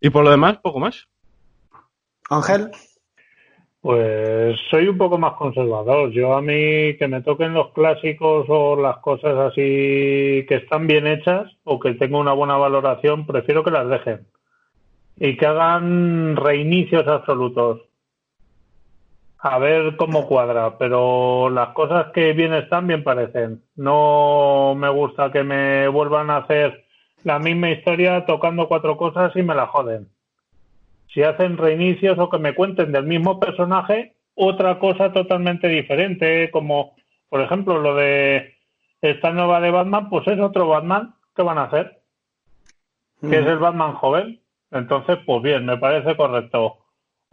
Y por lo demás, poco más. Ángel. Pues soy un poco más conservador. Yo a mí que me toquen los clásicos o las cosas así que están bien hechas o que tengo una buena valoración, prefiero que las dejen y que hagan reinicios absolutos. A ver cómo cuadra, pero las cosas que bien están bien parecen. No me gusta que me vuelvan a hacer la misma historia tocando cuatro cosas y me la joden si hacen reinicios o que me cuenten del mismo personaje otra cosa totalmente diferente, como por ejemplo lo de esta nueva de Batman, pues es otro Batman, ¿qué van a hacer? Que es el Batman joven. Entonces, pues bien, me parece correcto.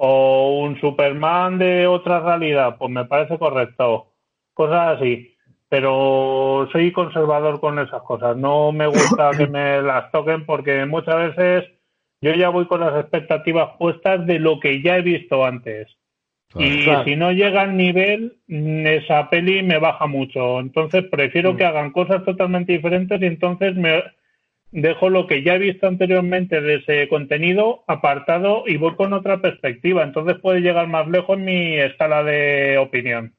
O un Superman de otra realidad, pues me parece correcto. Cosas así. Pero soy conservador con esas cosas. No me gusta [COUGHS] que me las toquen porque muchas veces yo ya voy con las expectativas puestas de lo que ya he visto antes. y si no llega al nivel, mm, esa peli me baja mucho. Entonces prefiero mm. que hagan cosas totalmente diferentes y entonces me dejo lo que ya he visto anteriormente de ese contenido apartado y voy con otra perspectiva. Entonces puede llegar más lejos en mi escala de opinión.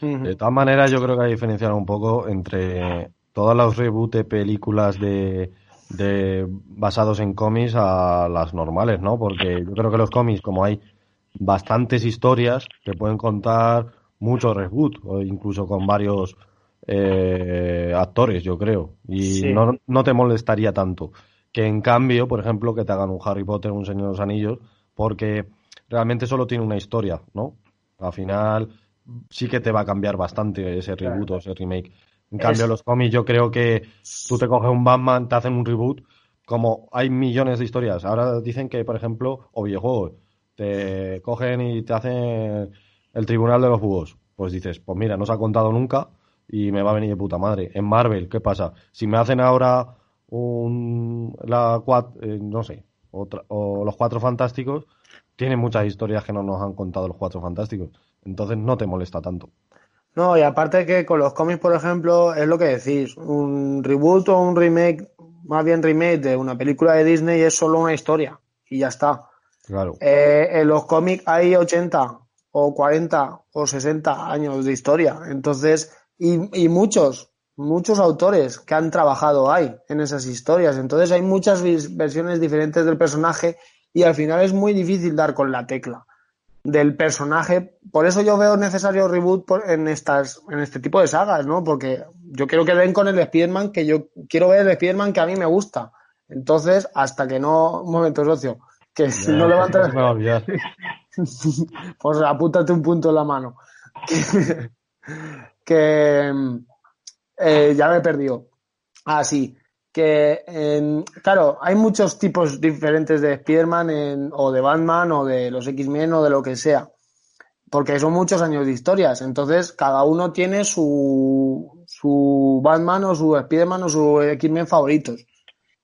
De todas maneras, yo creo que hay que diferenciar un poco entre todas las reboot de películas de, de basados en cómics a las normales, ¿no? Porque yo creo que los cómics, como hay bastantes historias, que pueden contar mucho reboot, o incluso con varios eh, actores, yo creo. Y no, no te molestaría tanto. Que en cambio, por ejemplo, que te hagan un Harry Potter, un Señor de los Anillos, porque realmente solo tiene una historia, ¿no? Al final sí que te va a cambiar bastante ese reboot o ese remake. En cambio, los cómics yo creo que tú te coges un Batman, te hacen un reboot, como hay millones de historias. Ahora dicen que, por ejemplo, o videojuegos, te cogen y te hacen el Tribunal de los Búhos. Pues dices, pues mira, no se ha contado nunca y me va a venir de puta madre. En Marvel, ¿qué pasa? Si me hacen ahora un, la eh, no sé, otra, o los Cuatro Fantásticos, tienen muchas historias que no nos han contado los Cuatro Fantásticos. Entonces no te molesta tanto. No, y aparte que con los cómics, por ejemplo, es lo que decís, un reboot o un remake, más bien remake de una película de Disney es solo una historia y ya está. Claro. Eh, en los cómics hay 80 o 40 o 60 años de historia, entonces, y, y muchos, muchos autores que han trabajado ahí en esas historias, entonces hay muchas versiones diferentes del personaje y al final es muy difícil dar con la tecla. del personaje. Por eso yo veo necesario reboot por- en estas, en este tipo de sagas, ¿no? Porque yo quiero que den con el Spider-Man que yo quiero ver el Spider-Man que a mí me gusta. Entonces, hasta que no, un momento, socio, que si [LAUGHS] no levantas, olvidar. [LAUGHS] pues apúntate un punto en la mano. [LAUGHS] Que, eh, ya me he perdido. Ah. Que, en- claro, hay muchos tipos diferentes de Spider-Man en- o de Batman o de los X-Men o de lo que sea. Porque son muchos años de historias. Entonces, cada uno tiene su, su Batman o su Spider-Man o su X-Men favoritos.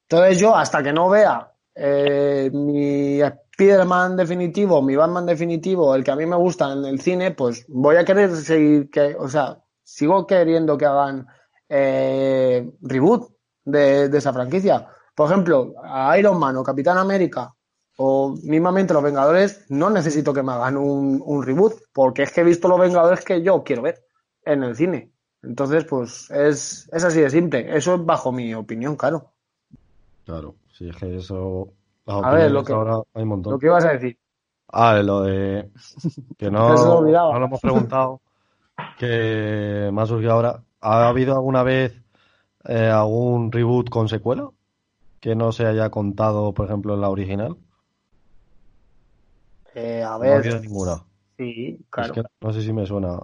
Entonces yo, hasta que no vea eh, mi Spider-Man definitivo, mi Batman definitivo, el que a mí me gusta en el cine, pues voy a querer seguir, que, o sea, sigo queriendo que hagan eh, reboot de, esa franquicia. Por ejemplo, a Iron Man o Capitán América o mismamente Los Vengadores, no necesito que me hagan un, reboot, porque es que he visto Los Vengadores que yo quiero ver en el cine. Entonces, pues es, es así de simple. Eso es bajo mi opinión, claro. Claro, sí, es que eso. Las A ver, lo que- ahora hay un montón. Lo que ibas a decir. Ah, lo de. [LAUGHS] Que no, no lo hemos preguntado. [LAUGHS] Que me ha surgido ahora. ¿Ha habido alguna vez eh, algún reboot con secuela? Que no se haya contado, por ejemplo, en la original. Eh, a No ha ver, habido ninguna. sí, Es claro. que no sé si me suena.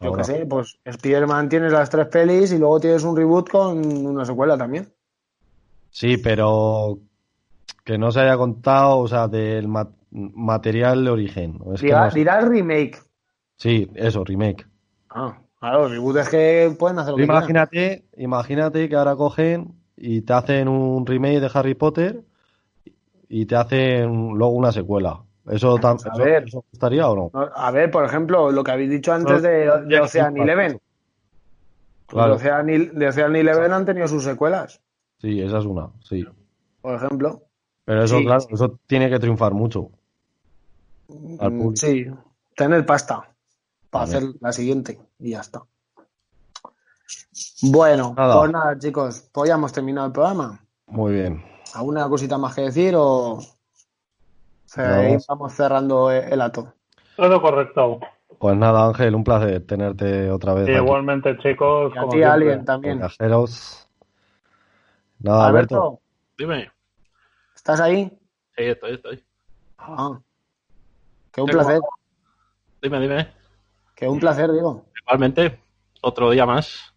Yo qué sé, pues Spider-Man tienes las tres pelis y luego tienes un reboot con una secuela también. Sí, pero que no se haya contado, o sea, del ma- material de origen. Es que Dirá, no sé. dirás remake. Sí, eso, remake. Ah, claro, reboot es que pueden hacer lo que quieran. Imagínate, imagínate que ahora cogen y te hacen un remake de Harry Potter y te hacen luego una secuela. ¿Eso, Pues a eso- ver. eso gustaría o no? A ver, por ejemplo, lo que habéis dicho antes de, de Ocean. Eleven. Claro. De, Ocean, Il- de Ocean Eleven han tenido sus secuelas, Sí, esa es una, sí. por ejemplo. Pero eso, Sí, claro, sí. eso tiene que triunfar mucho. Al Mm, público. Sí, tener pasta para Vale. hacer la siguiente y ya está. Bueno, Nada. pues nada, chicos, pues ya hemos terminado el programa. Muy bien. ¿Alguna cosita más que decir o No. vamos cerrando el el ato? Todo correcto. Pues nada, Ángel, un placer tenerte otra vez. Igualmente, chicos. Y a como ti, alguien también. Nada, Alberto. Alberto, Dime. ¿Estás ahí? Sí, estoy, estoy. Ah, que un Tengo- placer, Dime, dime. que un placer, digo. Igualmente, otro día más.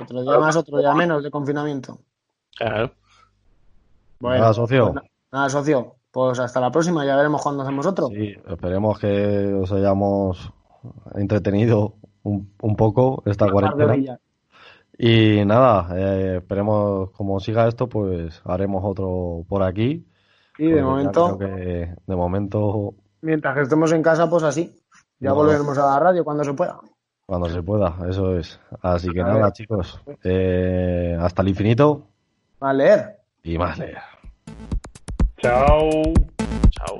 Otro día más, otro día menos de confinamiento. Claro. Bueno, Nada, socio. pues na- nada, socio. Pues hasta la próxima, ya veremos cuándo hacemos otro. Sí, esperemos que os hayamos entretenido un, un poco esta cuarentena. Y nada, eh, esperemos como siga esto, pues haremos otro por aquí. Y de momento, que de momento, mientras que estemos en casa, pues así. Ya No. volveremos a la radio cuando se pueda. cuando se pueda, eso es. Así que A nada, ver. chicos, eh, hasta el infinito A leer. y más leer. Chao. Chao.